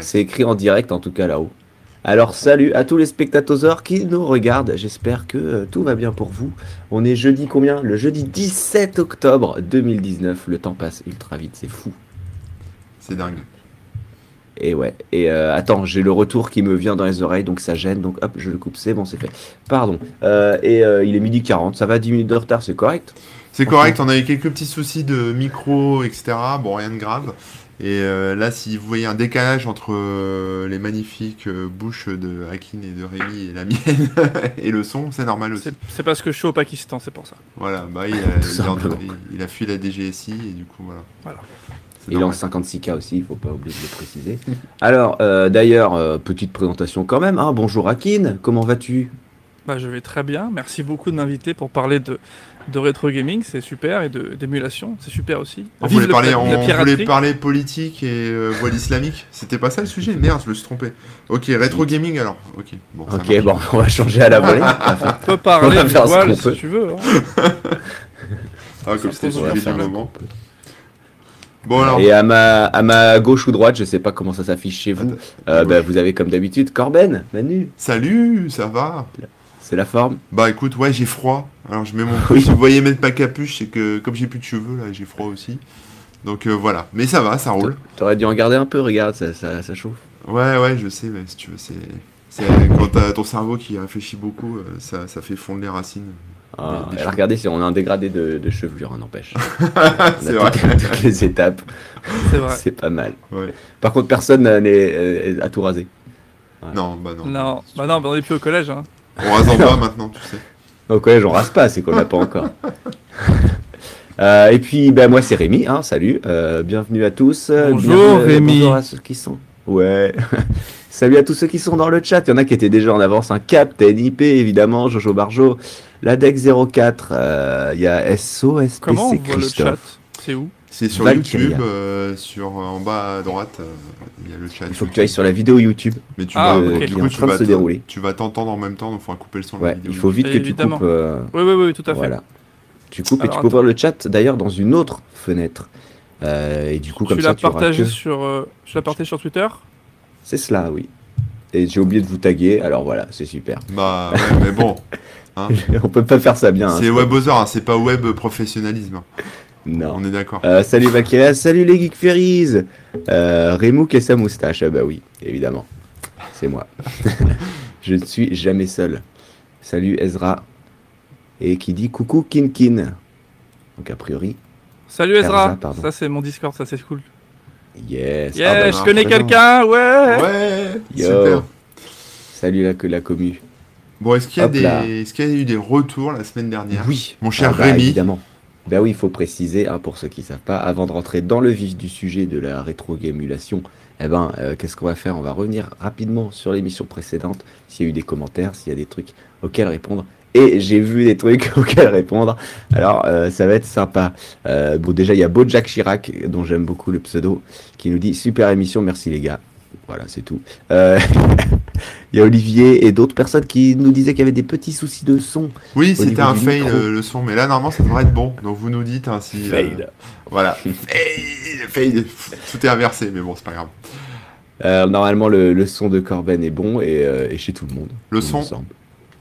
C'est écrit en direct en tout cas là-haut. Alors salut à tous les spectateurs qui nous regardent. J'espère que euh, tout va bien pour vous. On est jeudi combien? Le jeudi 17 octobre 2019. Le temps passe ultra vite, c'est fou. C'est dingue. Et ouais. Et euh, attends, j'ai le retour qui me vient dans les oreilles, donc ça gêne. Donc hop, je le coupe, c'est bon, c'est fait. Pardon. Euh, et il est midi 40, ça va 10 minutes de retard, c'est correct? C'est correct, on a eu quelques petits soucis de micro, etc. Bon, rien de grave. Et euh, là, si vous voyez un décalage entre euh, les magnifiques euh, bouches de Hakin et de Rémi et la mienne et le son, c'est normal aussi. C'est parce que je suis au Pakistan, c'est pour ça. Voilà, bah, il, a, Tout il, a, simplement. il- il a fui la DGSI et du coup, voilà. Voilà. Il est en normal. 56K aussi, il faut pas oublier de le préciser. Alors, euh, d'ailleurs, euh, petite présentation quand même. Hein. Bonjour Akin, comment vas-tu? Bah, je vais très bien. Merci beaucoup de m'inviter pour parler de, de rétro gaming, c'est super, et de- d'émulation, c'est super aussi. On Vive voulait, le- parler, la on voulait piraterie. parler politique et euh, voile islamique. C'était pas ça le sujet? Merde, je me suis trompé. Ok, rétro gaming alors. Ok, bon. Ok, on va changer à la volée. On peut parler On va du faire ce voile qu'on si peut. tu veux. hein. Ah, comme c'était moment. Bon alors, Et à ma, à ma gauche ou droite, je sais pas comment ça s'affiche chez vous, euh, bah, vous avez comme d'habitude Corben, Manu, salut, ça va? C'est la forme. Bah écoute, ouais, j'ai froid. Alors je mets mon. Oui. Si vous voyez mettre ma capuche, c'est que comme j'ai plus de cheveux là, j'ai froid aussi. Donc euh, voilà. Mais ça va, ça roule. T'aurais dû en garder un peu, regarde, ça, ça, ça chauffe. Ouais, ouais, je sais, mais si tu veux, c'est. C'est quand t'as ton cerveau qui réfléchit beaucoup, euh, ça, ça fait fondre les racines. Ah, Des- des alors regardez si on a un dégradé de, de chevelure, hein, n'empêche. C'est vrai. toutes, toutes les étapes, C'est vrai. c'est pas mal. Ouais. Par contre, personne n'est à tout raser. Non, bah non. Non, bah non, bah on est plus au collège. Hein. On rase en bas maintenant, tu sais. Au collège, on rase pas, c'est qu'on l'a pas encore. Euh, et puis, ben, moi, c'est Rémi, hein, salut, euh, bienvenue à tous. euh, Bonjour, bienvenue, Rémi. Bonjour à ceux qui sont. Ouais. salut à tous ceux qui sont dans le chat. Il y en a qui étaient déjà en avance. Un Captain IP, évidemment, Jojo Barjo, l'ADEX04, euh, il y a SOSPC Comment on voit le chat? Christophe. C'est où? C'est sur Valkyria. YouTube, euh, sur en bas à droite, euh, il y a le chat. Il faut que tu ailles sur la vidéo YouTube Mais tu Ah, vas, ok. du qui est coup, tu vas se dérouler. Tu vas t'entendre en même temps, donc il faudra couper le son de la Ouais, vidéo. il faut vite que tu coupes. euh, Oui, oui, oui, tout à fait. Voilà. Tu coupes et tu peux ouvrir le chat d'ailleurs dans une autre fenêtre. Euh, et du coup, comme tu ça, tu auras que- sur, euh, tu l'as partagé sur Twitter C'est cela, oui. Et j'ai oublié de vous taguer, alors voilà, c'est super. Bah ouais, mais bon, On peut pas faire ça bien. hein, c'est pas- WebOther, hein, c'est pas web professionnalisme. Non. On est d'accord. Euh, salut Vakira, salut les Geek Fairies euh, Remouk et sa moustache, ah bah oui, évidemment. C'est moi. Je ne suis jamais seul. Salut Ezra. Et qui dit coucou Kin Kin. Donc a priori, Salut Ezra Erza. Ça, c'est mon Discord, ça, c'est cool. yes. Yeah, Ah bah, je non, connais quelqu'un, ouais Ouais, Yo. super. Salut la, la commu. Bon, est-ce qu'il y, a des... qu'il y a eu des retours la semaine dernière? Oui. Mon cher Ah bah, Rémi. Évidemment. Ben oui, il faut préciser, hein, pour ceux qui ne savent pas, avant de rentrer dans le vif du sujet de la rétro-gamulation, eh ben, euh, qu'est-ce qu'on va faire? On va revenir rapidement sur l'émission précédente, s'il y a eu des commentaires, s'il y a des trucs auxquels répondre. Et j'ai vu des trucs auxquels répondre. Alors, euh, ça va être sympa. Euh, bon, déjà, il y a Beau Jack Chirac, dont j'aime beaucoup le pseudo, qui nous dit Super émission, merci les gars. Voilà, c'est tout. Euh, Il y a Olivier et d'autres personnes qui nous disaient qu'il y avait des petits soucis de son. Oui, c'était un fail micro. euh, le son, mais là normalement ça devrait être bon. Donc vous nous dites hein, si. euh, Fail. voilà. fail, fail. Tout est inversé, mais bon, c'est pas grave. Euh, normalement, le, le son de Corben est bon et, euh, et chez tout le monde. Le son.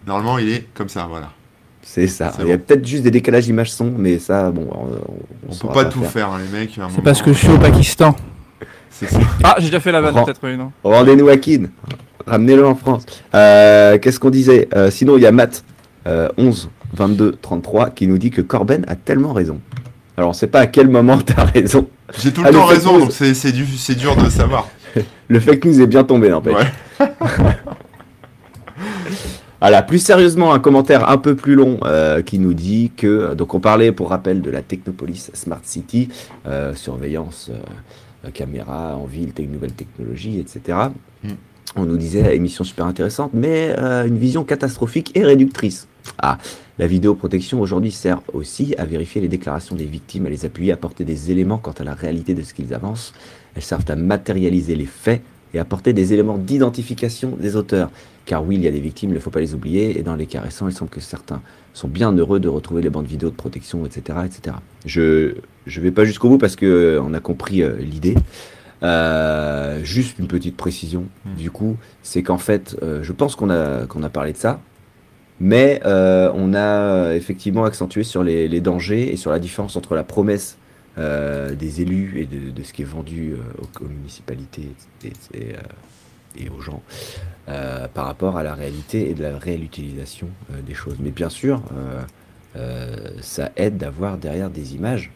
Normalement, il est comme ça, voilà. C'est ça. Il y a bon. peut-être juste des décalages image-son, mais ça, bon, on, on, On peut pas tout faire, hein, les mecs. C'est parce que je suis au Pakistan. Ah, j'ai déjà fait la vanne, Ren- peut-être, oui, non Rendez-nous à Kin. Ramenez-le en France. Euh, Qu'est-ce qu'on disait Euh, Sinon, il y a Matt, euh, 11, 22, 33, qui nous dit que Corben a tellement raison. Alors, on sait pas à quel moment tu as raison. J'ai tout Ah, le le temps raison, news. donc c'est du- dur de savoir. Le fake news est bien tombé, n'empêche. Ouais. Voilà, plus sérieusement, un commentaire un peu plus long euh, qui nous dit que, donc on parlait pour rappel de la Technopolis Smart City, euh, surveillance, euh, caméra en ville, tech- nouvelles technologies, etc. Mm. On nous disait émission super intéressante, mais euh, une vision catastrophique et réductrice. Ah, la vidéoprotection aujourd'hui sert aussi à vérifier les déclarations des victimes, à les appuyer, à apporter des éléments quant à la réalité de ce qu'ils avancent. Elles servent à matérialiser les faits et apporter des éléments d'identification des auteurs. Car oui, il y a des victimes, il ne faut pas les oublier, et dans les cas récents, il semble que certains sont bien heureux de retrouver les bandes vidéo de protection, etc. etc. Je ne vais pas jusqu'au bout parce qu'on a compris euh, l'idée. Euh, juste une petite précision, Hmm. du coup, c'est qu'en fait, euh, je pense qu'on a, qu'on a parlé de ça, mais euh, on a effectivement accentué sur les, les dangers et sur la différence entre la promesse euh, des élus et de, ce qui est vendu euh, aux, municipalités et, euh, aux gens par rapport à la réalité et de la réelle utilisation des choses. Mais bien sûr, ça aide d'avoir derrière des images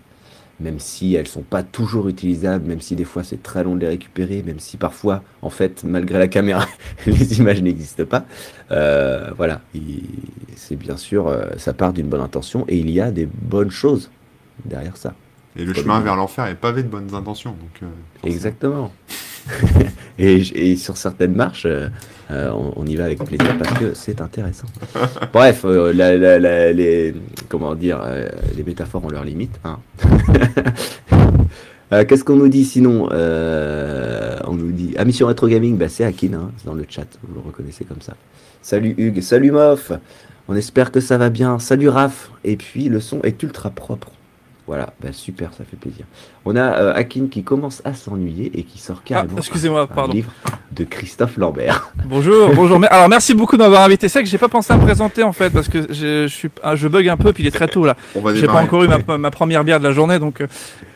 même si elles sont pas toujours utilisables, même si des fois c'est très long de les récupérer, même si parfois, en fait, malgré la caméra, les images n'existent pas. Voilà, il- c'est bien sûr, ça part d'une bonne intention et il y a des bonnes choses derrière ça. Et le chemin vers l'enfer est pavé de bonnes intentions. Donc, euh. Exactement. et, et sur certaines marches, euh, euh, on, on y va avec plaisir parce que c'est intéressant. Bref, euh, la- la- la- les, comment dire, les métaphores ont leurs limites. hein. Qu'est-ce qu'on nous dit sinon On nous dit ah, Mission Retro Gaming, bah, c'est Akin, hein, c'est dans le chat, vous le reconnaissez comme ça. Salut Hugues, salut Moff, on espère que ça va bien. Salut Raph, et puis le son est ultra propre. Voilà, bah, super, ça fait plaisir. On a euh, Akin qui commence à s'ennuyer et qui sort Ah, carrément excusez-moi, un livre de Christophe Lambert. Bonjour, bonjour. Alors merci beaucoup de m'avoir invité. C'est vrai que j'ai pas pensé à me présenter en fait parce que je, je suis, ah, je bug un peu puis il est très tôt là. J'ai pas encore eu ma, ma première bière de la journée donc euh,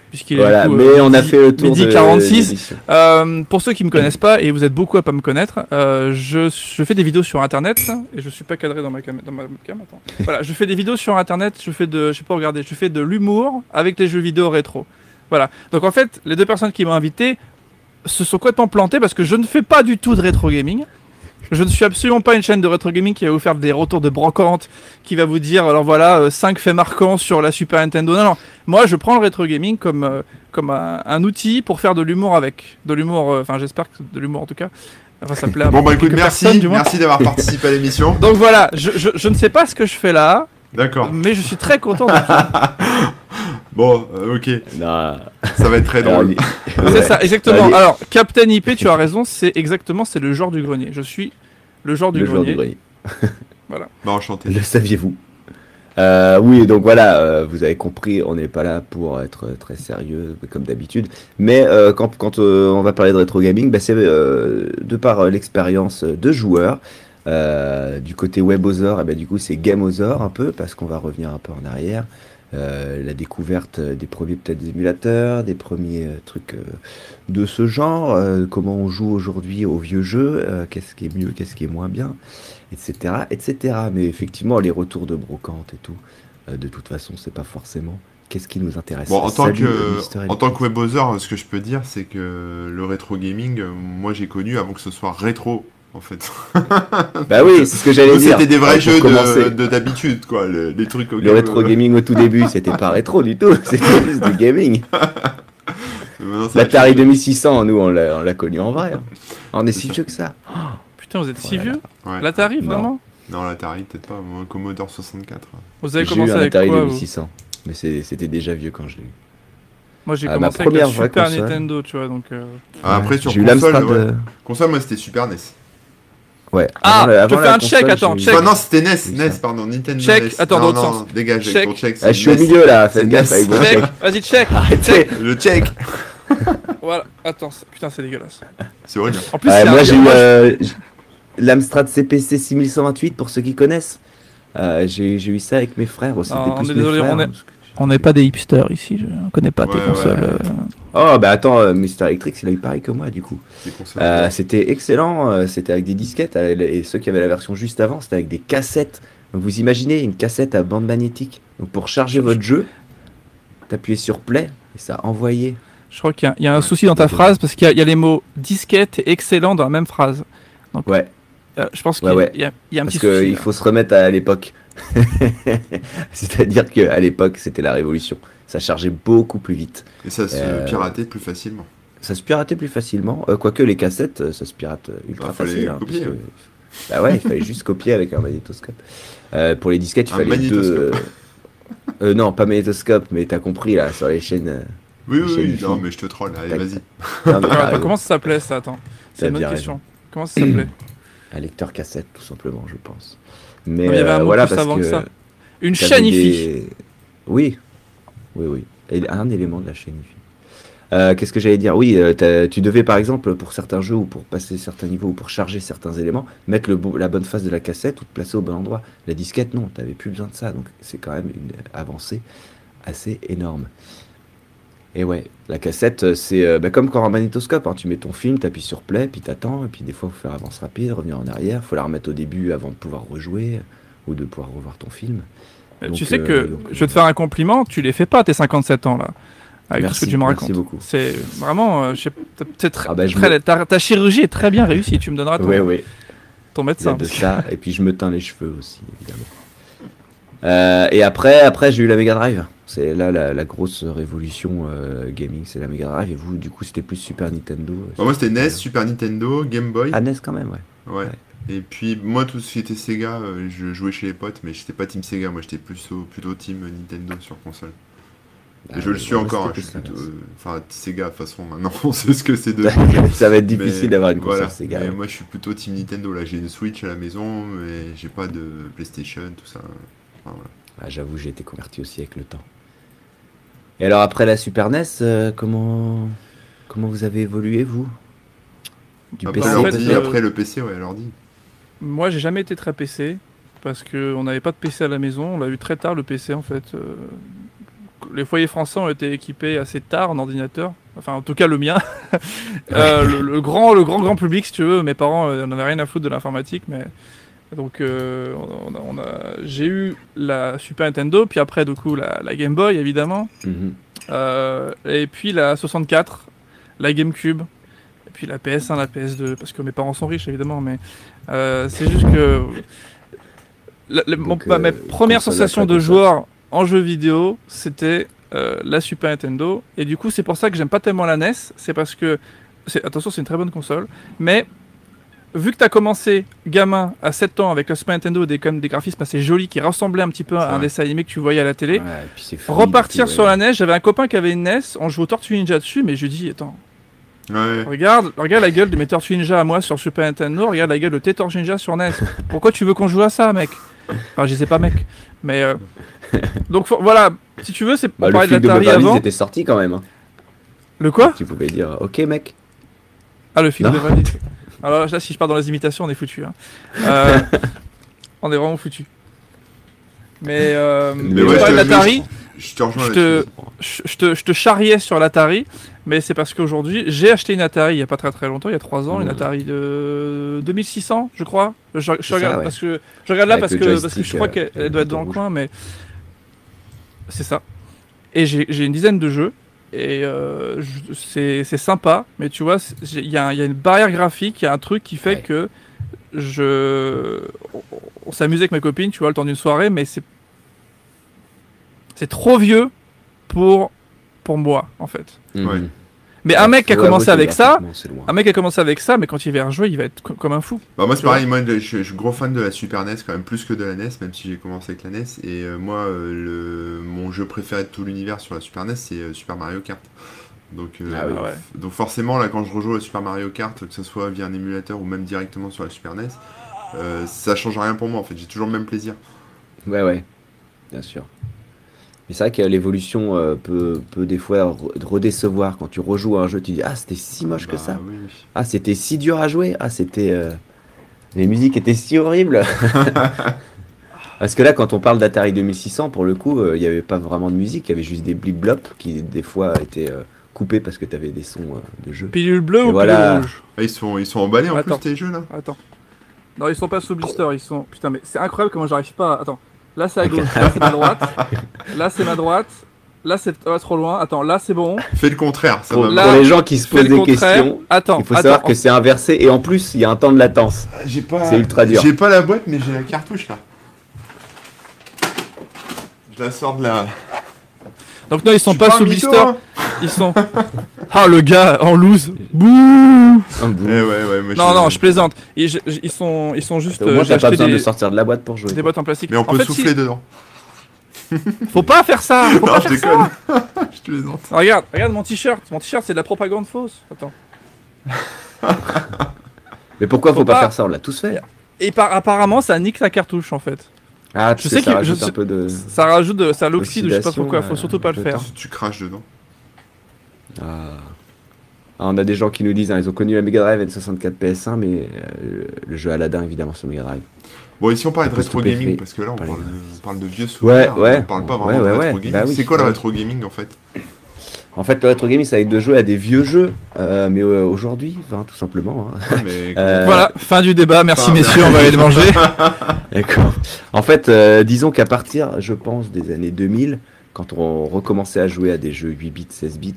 puisqu'il est Voilà, coup, mais euh, on a fait le tour midi de 46. l'émission. Euh, pour ceux qui me connaissent pas et vous êtes beaucoup à pas me connaître, euh, je, je fais des vidéos sur internet et je suis pas cadré dans ma cam. Dans ma cam attends. Voilà, je fais des vidéos sur internet. Je fais de, je sais pas regarder, je fais de l'humour avec les jeux vidéo rétro. Voilà. Donc en fait, les deux personnes qui m'ont invité se sont complètement plantées parce que je ne fais pas du tout de rétro gaming. Je ne suis absolument pas une chaîne de rétro gaming qui va vous faire des retours de brocante, qui va vous dire alors voilà 5 faits marquants sur la Super Nintendo. Non, non. Moi, je prends le rétro gaming comme euh, comme un, un outil pour faire de l'humour avec. De l'humour, euh, enfin j'espère que de l'humour en tout cas. Enfin ça plaît à Bon, bah écoute, merci. Merci d'avoir participé à l'émission. Donc voilà, je, je, je ne sais pas ce que je fais là, D'accord. mais je suis très content de Bon, euh, ok. Non, Ça va être très drôle. C'est ouais. ça, exactement. Allez. Alors, Captain IP, tu as raison, c'est exactement, c'est le genre du grenier. Je suis le genre du le grenier. du grenier. Bah, enchanté. Le saviez-vous Euh, Oui, donc voilà, euh, vous avez compris, on n'est pas là pour être très sérieux comme d'habitude. Mais euh, quand, quand euh, on va parler de rétro gaming, bah, c'est euh, de par euh, l'expérience de joueurs. Euh, du côté WebOzor, eh ben, du coup c'est GameOzor un peu parce qu'on va revenir un peu en arrière. Euh, la découverte des premiers peut-être émulateurs, des premiers euh, trucs de ce genre, comment on joue aujourd'hui aux vieux jeux, qu'est-ce qui est mieux, qu'est-ce qui est moins bien, etc., etc. Mais effectivement, les retours de brocante et tout, de toute façon, c'est pas forcément qu'est-ce qui nous intéresse. Bon, en tant Salut, que, en tant que ce que je peux dire, c'est que le rétro gaming, moi j'ai connu avant que ce soit rétro, en fait. Bah oui, c'est ce que j'allais dire. C'était des vrais Euh, jeux commencer. de- de d'habitude, quoi. le- les trucs Le rétro gaming au tout début, c'était pas rétro du tout, c'était juste du gaming. L'Atari changé. 2600, nous, on l'a on l'a connu en vrai. hein. On est si ça. vieux que ça. Putain, vous êtes si Voilà. vieux Ouais. L'Atari, vraiment Non, l'Atari, peut-être pas. Moi, Commodore 64. Vous avez J'ai eu commencé un avec Atari quoi vous 2600. Mais c'était déjà vieux quand je l'ai eu. Moi, j'ai Ah, ma commencé avec la Super console. Nintendo, tu vois, donc... euh, Ah, après, Ouais. sur console, ouais. euh, console, moi c'était Super NES. Ouais. Ah, Avant la- je avant fais un check, attends, check. Enfin, non, c'était NES, NES, pardon, Nintendo Check. NES. Attends, non, dans non, sens. dégage Check. avec ton check. Ah, je suis au milieu là, C'est faites gaffe avec vos Check, vas-y, check Arrêtez Le check Voilà, attends, putain, c'est dégueulasse. C'est horrible. En plus, Ouais, Moi j'ai eu moi, euh, l'Amstrad CPC 6128 pour ceux qui connaissent. Euh, j'ai j'ai eu ça avec mes frères. Plus on est désolé, on est- hein, On n'est pas des hipsters ici, je ne connais pas tes consoles. ouais. euh. Oh bah attends, euh, Mister Electric il a eu pareil que moi du coup. Euh, c'était excellent, euh, c'était avec des disquettes et ceux qui avaient la version juste avant c'était avec des cassettes. Donc vous imaginez une cassette à bande magnétique. Donc pour charger votre jeu, t'appuyais sur play et ça envoyait. Je crois qu'il y a- il y, a un Ouais, souci dans ta phrase parce qu'il y, a- il y a les mots disquette et excellent dans la même phrase. Ouais, Euh, je pense qu'il Ouais, y, a- ouais. il y a- il y a un parce petit souci. qu'il là. faut se remettre à l'époque. C'est-à-dire qu'à l'époque c'était la révolution. Ça chargeait beaucoup plus vite. Et ça se euh, piratait plus facilement. Ça se piratait plus facilement. Euh, quoique les cassettes, euh, ça se pirate euh, ultra Ah, fallait facile. hein, copier, Bah ouais, il fallait juste copier avec un magnétoscope. Euh, pour les disquettes, il Un fallait deux. non, pas magnétoscope, mais t'as compris là sur les chaînes. Oui, les oui, chaînes oui, non, filles. mais je te troll. Allez, vas-y. Comment ça s'appelait ça Attends, c'est une bonne bien question. Comment ça s'appelait? Un lecteur cassette, tout simplement, je pense. Mais mais il y avait un mot voilà plus parce avant que. que ça. Une des- Oui, oui, oui. Et un élément de la chaîne IFI. Euh, Qu'est-ce que j'allais dire? Oui, euh, tu devais par exemple pour certains jeux ou pour passer certains niveaux ou pour charger certains éléments, mettre le la bonne face de la cassette ou te placer au bon endroit. La disquette, non, t'avais plus besoin de ça. Donc c'est quand même une avancée assez énorme. Et ouais, la cassette, euh, c'est euh, bah, comme quand un magnétoscope. hein. Tu mets ton film, t'appuies sur play, puis t'attends, et puis des fois, faut faire avance rapide, revenir en arrière, faut la remettre au début avant de pouvoir rejouer ou de pouvoir revoir ton film. Donc, tu sais euh, que donc, je vais te faire un compliment, tu les fais pas tes 57 ans là. Avec Merci, tout ce que tu me merci racontes. beaucoup. C'est vraiment. euh, c'est très- Ah bah, très- me- ta, ta chirurgie est très bien réussie. Tu me donneras ton, Ouais, ouais. ton médecin. de ça, et puis je me teins les cheveux aussi, évidemment. Euh, et après, après j'ai eu la Mega Drive. C'est là la, la grosse révolution euh, gaming, c'est la Mega Drive. Et vous, du coup, c'était plus Super Nintendo. euh, Bah, moi, c'était NES, Super Nintendo, Game Boy. Ah, NES quand même, ouais. Ouais. ouais. Et puis, moi, tout ce qui était Sega, je jouais chez les potes, mais j'étais pas Team Sega, moi, j'étais plutôt, plutôt Team Nintendo sur console. Ah, je le suis encore, hein, je suis plutôt. euh, Enfin, Sega, de toute façon, maintenant, on sait ce que c'est de. Ça va être difficile d'avoir une console voilà. Sega. Mais ouais. moi, je suis plutôt Team Nintendo. Là, j'ai une Switch à la maison, mais j'ai pas de PlayStation, tout ça. Enfin, voilà. Ah, J'avoue, j'ai été converti aussi avec le temps. Et alors, après la Super NES, euh, comment, comment vous avez évolué, vous? Du Après, en l'ordi, fait, euh, après le PC, ouais, l'ordi. Moi, j'ai jamais été très PC parce que on n'avait pas de PC à la maison. On l'a eu très tard le PC en fait. Euh, Les foyers français ont été équipés assez tard en ordinateur. Enfin, en tout cas, le mien. Euh, le, le grand, le grand, grand public, si tu veux. Mes parents euh, n'en avaient rien à foutre de l'informatique, mais donc euh, on a, on a- j'ai eu la Super Nintendo, puis après du coup la, la Game Boy évidemment, Mhm. Euh, et puis la 64, la GameCube, et puis la PS1, la PS2, parce que mes parents sont riches évidemment, mais euh, c'est juste que la- la- mon- Donc, ma- mes premières console sensations après de joueur en jeu vidéo, c'était la Super Nintendo, et du coup c'est pour ça que j'aime pas tellement la NES, c'est parce que, attention c'est une très bonne console, mais vu que tu as commencé gamin à 7 ans avec la Super Nintendo, des, quand même des graphismes assez jolis qui ressemblaient un petit peu à un vrai. dessin animé que tu voyais à la télé, Ouais, et puis c'est fluide, repartir sur la NES, j'avais un copain qui avait une NES, on jouait au Tortue Ninja dessus, mais je lui dis, attends, Ouais. regarde, regarde la gueule de mes Tortue Ninja à moi sur Super Nintendo, regarde la gueule de tes Tortue Ninja sur NES. Pourquoi tu veux qu'on joue à ça, mec? Enfin, je sais pas, mec. Mais euh, donc faut- voilà, si tu veux, c'est Bah, le parlait de l'Atari avant. était sorti quand même. hein. Le quoi? Tu pouvais dire, ok mec. Ah, le film Non. de. Alors là, si je pars dans les imitations, on est foutu. Hein. Euh, on est vraiment foutu. Mais, euh, Mais ouais, je te- l'Atari. Je te Je te- je, je te, je te charriais sur l'Atari, mais c'est parce qu'aujourd'hui, j'ai acheté une Atari il n'y a pas très très longtemps, il y a 3 ans, une Mmh. Atari de 2600, je crois. Je, regarde, ça, ouais. parce que, je regarde là parce que, parce que joystick, je crois euh, qu'elle le elle doit être dans le coin, mais c'est ça. Et j'ai j'ai une dizaine de jeux, et euh, c'est c'est sympa, mais tu vois, il y, a un- il y a une barrière graphique, il y a un truc qui fait Ouais. que je. On, s'amusait avec mes copines, tu vois, le temps d'une soirée, mais c'est. C'est trop vieux pour, pour moi, en fait. Ouais. Mais un mec qui a commencé avec ça, un mec qui a commencé avec ça, mais quand il va rejouer, il va être co- comme un fou. Bah moi c'est pareil, moi je, je suis gros fan de la Super NES quand même plus que de la NES, même si j'ai commencé avec la NES. Et euh, moi euh, le, mon jeu préféré de tout l'univers sur la Super NES c'est euh, Super Mario Kart. Donc, euh, Ah oui. Ah ouais. donc forcément là quand je rejoue à Super Mario Kart, que ce soit via un émulateur ou même directement sur la Super NES, euh, ça change rien pour moi en fait, j'ai toujours le même plaisir. Ouais, ouais, bien sûr. Mais c'est vrai que l'évolution euh, peut, peut des fois re- redécevoir. Quand tu rejoues à un jeu, tu dis Ah, c'était si moche que Bah, ça. oui. Ah, c'était si dur à jouer. Ah, c'était. euh, Les musiques étaient si horribles. Parce que là, quand on parle d'Atari 2600, pour le coup, euh, il n'y avait pas vraiment de musique. Il y avait juste des blip-blop qui, des fois, étaient euh, coupés parce que tu avais des sons de jeu. Pilule bleue ou voilà. pilule rouge? Ah, ils, sont, ils sont emballés en Attends. plus tes jeux là? Attends. Non, ils sont pas sous blister, ils sont. Putain, mais c'est incroyable comment j'arrive pas. à- Attends. Là, c'est à gauche. Là, c'est ma droite. Là, c'est ma droite. Là, c'est oh, trop loin. Attends, là, c'est bon. Fais le contraire, ça Pour, va. Là, pour les gens qui se posent des questions, Attends, il faut attends. savoir que c'est inversé. Et en plus, il y a un temps de latence. J'ai pas. C'est ultra dur. J'ai pas la boîte mais j'ai la cartouche là. Je la sors de la. Donc, non, ils sont pas sous blister. hein. Ils sont. Ah, le gars en loose. Bouh bout. Eh ouais, ouais, moi, Non, non, je plaisante. Ils, je- je- ils sont, ils sont juste. Moins, j'ai pas besoin des, de sortir de la boîte pour jouer. des boîtes en plastique. Mais on En peut fait, souffler si- dedans. Faut pas faire ça. Faut Non, pas je faire ça. déconne. je te plaisante. Regarde, regarde mon t-shirt. Mon t-shirt, c'est de la propagande fausse. Attends. Mais pourquoi faut, Faut pas, pas- faire ça? On l'a tous fait. Et par, apparemment, ça nique la cartouche en fait. Ah, tu Je sais, sais ça que- rajoute je un sais- peu de. Ça rajoute de, ça l'oxyde, je sais pas pourquoi. Faut surtout pas le faire. Tu craches dedans. Ah. Ah, on a des gens qui nous disent, hein, ils ont connu la Mega Drive N64 PS1, mais euh, le jeu Aladdin évidemment sur Mega Drive. Bon, ici on parle de rétro gaming parce que là on parle, de- de, on parle de vieux souvenirs. Ouais, ouais. On parle pas Ouais, vraiment de ouais, rétro ouais. gaming. Bah oui, c'est quoi le rétro gaming en fait? En fait, le rétro gaming, ça va être de jouer à des vieux jeux, euh, mais euh, aujourd'hui, enfin, tout simplement. hein. Mais Euh, Voilà, fin du débat. Merci Enfin, messieurs, on va aller manger. D'accord. En fait, euh, disons qu'à partir, je pense, des années 2000, quand on recommençait à jouer à des jeux 8 bits, 16 bits,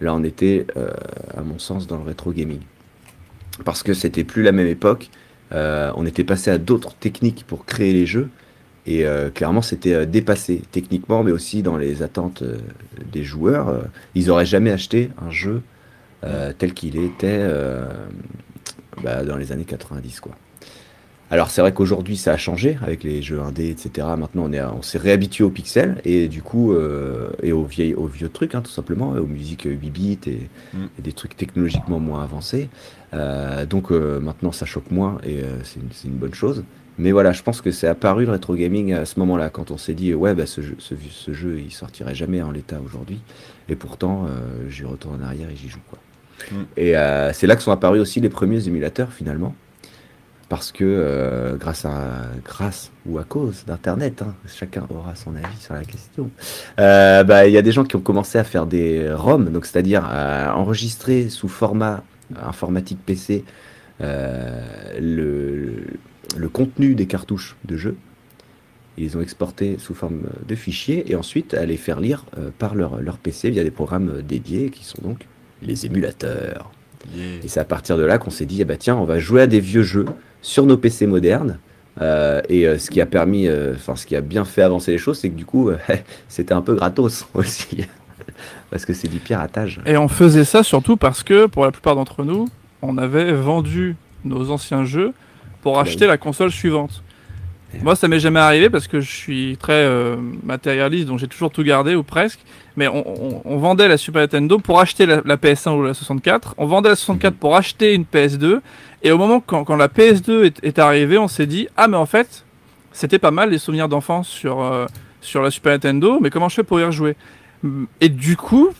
là on était, euh, à mon sens, dans le rétro gaming. Parce que c'était plus la même époque. euh, on était passé à d'autres techniques pour créer les jeux. Et euh, clairement, c'était euh, dépassé techniquement, mais aussi dans les attentes euh, des joueurs. Ils auraient jamais acheté un jeu tel qu'il était bah, dans les années 90, quoi. Alors c'est vrai qu'aujourd'hui ça a changé avec les jeux indés, etc. Maintenant on est, on s'est réhabitué aux pixels et du coup euh, et aux vieilles, aux vieux trucs hein, tout simplement, aux musiques 8 bits et, Mm. et des trucs technologiquement moins avancés. Euh, donc euh, maintenant ça choque moins et c'est une, c'est une bonne chose. Mais voilà, je pense que c'est apparu le rétro gaming à ce moment-là quand on s'est dit ouais bah ce jeu, ce, ce jeu il sortirait jamais en l'état aujourd'hui et pourtant euh, j'y retourne en arrière et j'y joue quoi. Mm. Et euh, c'est là que sont apparus aussi les premiers émulateurs finalement parce que euh, grâce à grâce ou à cause d'internet, hein, chacun aura son avis sur la question. euh, bah, il y a des gens qui ont commencé à faire des ROM, c'est-à-dire à enregistrer sous format informatique PC euh, le, le contenu des cartouches de jeu. Ils les ont exportés sous forme de fichiers et ensuite à les faire lire euh, par leur, leur PC via des programmes dédiés qui sont donc les émulateurs. Yeah. Et c'est à partir de là qu'on s'est dit, eh ben, tiens, on va jouer à des vieux jeux sur nos PC modernes. Euh, et euh, ce qui a permis, euh, enfin ce qui a bien fait avancer les choses, c'est que du coup, euh, c'était un peu gratos aussi. Parce que c'est du piratage. Et on faisait ça surtout parce que, pour la plupart d'entre nous, on avait vendu nos anciens jeux pour acheter la console suivante. Moi, ça m'est jamais arrivé parce que je suis très euh, matérialiste, donc j'ai toujours tout gardé ou presque. Mais on, on- on vendait la Super Nintendo pour acheter la, la PS1 ou la 64. On vendait la 64 pour acheter une PS2. Et au moment quand, quand la PS2 est, est arrivée, on s'est dit ah mais en fait c'était pas mal les souvenirs d'enfance sur euh, sur la Super Nintendo. Mais comment je fais pour y rejouer? Et du coup,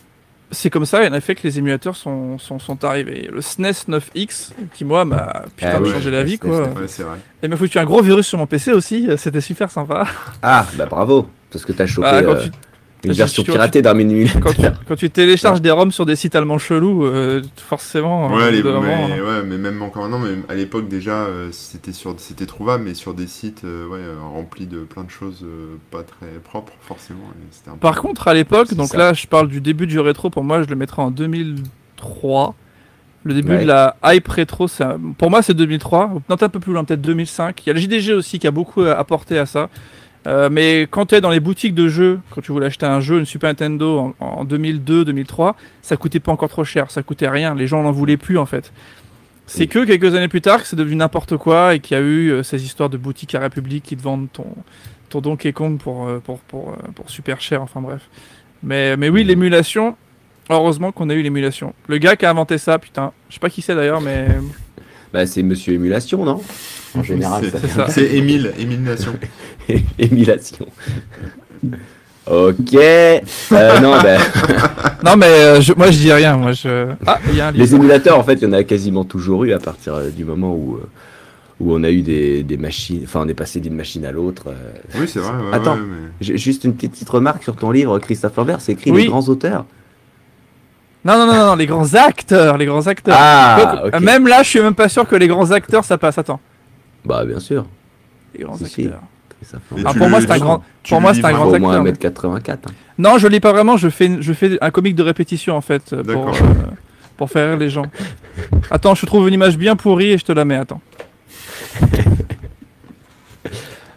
c'est comme ça, en effet, que les émulateurs sont, sont, sont arrivés. Le E SNES 9X, qui moi m'a putain Ah ouais, changé la vie, SNES quoi. 9X. Ouais, c'est vrai. Et m'a foutu un gros virus sur mon PC aussi, c'était super sympa. Ah, bah bravo Parce que t'as chopé Bah, quand euh, tu- une version piratée d'un émulateur. Quand tu, quand tu télécharges des ROMs sur des sites allemands chelous, euh, forcément. Ouais, les- moment, mais, hein. ouais, mais même encore maintenant, mais à l'époque déjà, euh, c'était sur, c'était trouvable, mais sur des sites euh, ouais, remplis de plein de choses euh, pas très propres forcément. un peu- Par contre, à l'époque, donc ça. là, je parle du début du rétro. Pour moi, je le mettrai en 2003. Le début Ouais. de la hype rétro, ça- pour moi, c'est 2003. Non, un peu plus loin, peut-être 2005. Il y a le JDG aussi qui a beaucoup apporté à ça. Euh, mais quand tu es dans les boutiques de jeux, quand tu voulais acheter un jeu, une Super Nintendo en, en 2002-2003, ça coûtait pas encore trop cher, ça coûtait rien. Les gens n'en voulaient plus en fait. C'est Oui. que quelques années plus tard que c'est devenu n'importe quoi et qu'il y a eu euh, ces histoires de boutiques à République qui te vendent ton, ton Donkey Kong pour, euh, pour, pour, pour super cher, enfin bref. Mais, mais oui, l'émulation, heureusement qu'on a eu l'émulation. Le gars qui a inventé ça, putain, je sais pas qui c'est d'ailleurs, mais Bah, c'est Monsieur Émulation, non? En général, C'est- ça c'est vient ça. C'est Émile, Émile Nation. Émulation. Ok. Euh, non, bah, non, mais euh, je- moi je dis rien. Moi je. Ah, il y a un livre. les émulateurs, en fait, il y en a quasiment toujours eu à partir euh, du moment où, où on a eu des, des machines. Enfin, on est passé d'une machine à l'autre. Oui, c'est vrai. ouais, Attends. ouais, mais- J'ai Juste une petite, petite remarque sur ton livre, Christophe Lambert, c'est écrit Oui. les grands auteurs. Non, non, non, non, les grands acteurs, les grands acteurs. Ah, Donc. Même là, je suis même pas sûr que les grands acteurs ça passe. Attends, Bah, bien sûr. les grands Si, acteurs. Ah, pour moi, c'est un grand- pour moi, c'est un grand acteur, mais- 1m84. hein. Non, je lis pas vraiment. Je fais, je fais un comique de répétition en fait pour, euh, pour faire rire les gens. Attends, je trouve une image bien pourrie et je te la mets. Attends.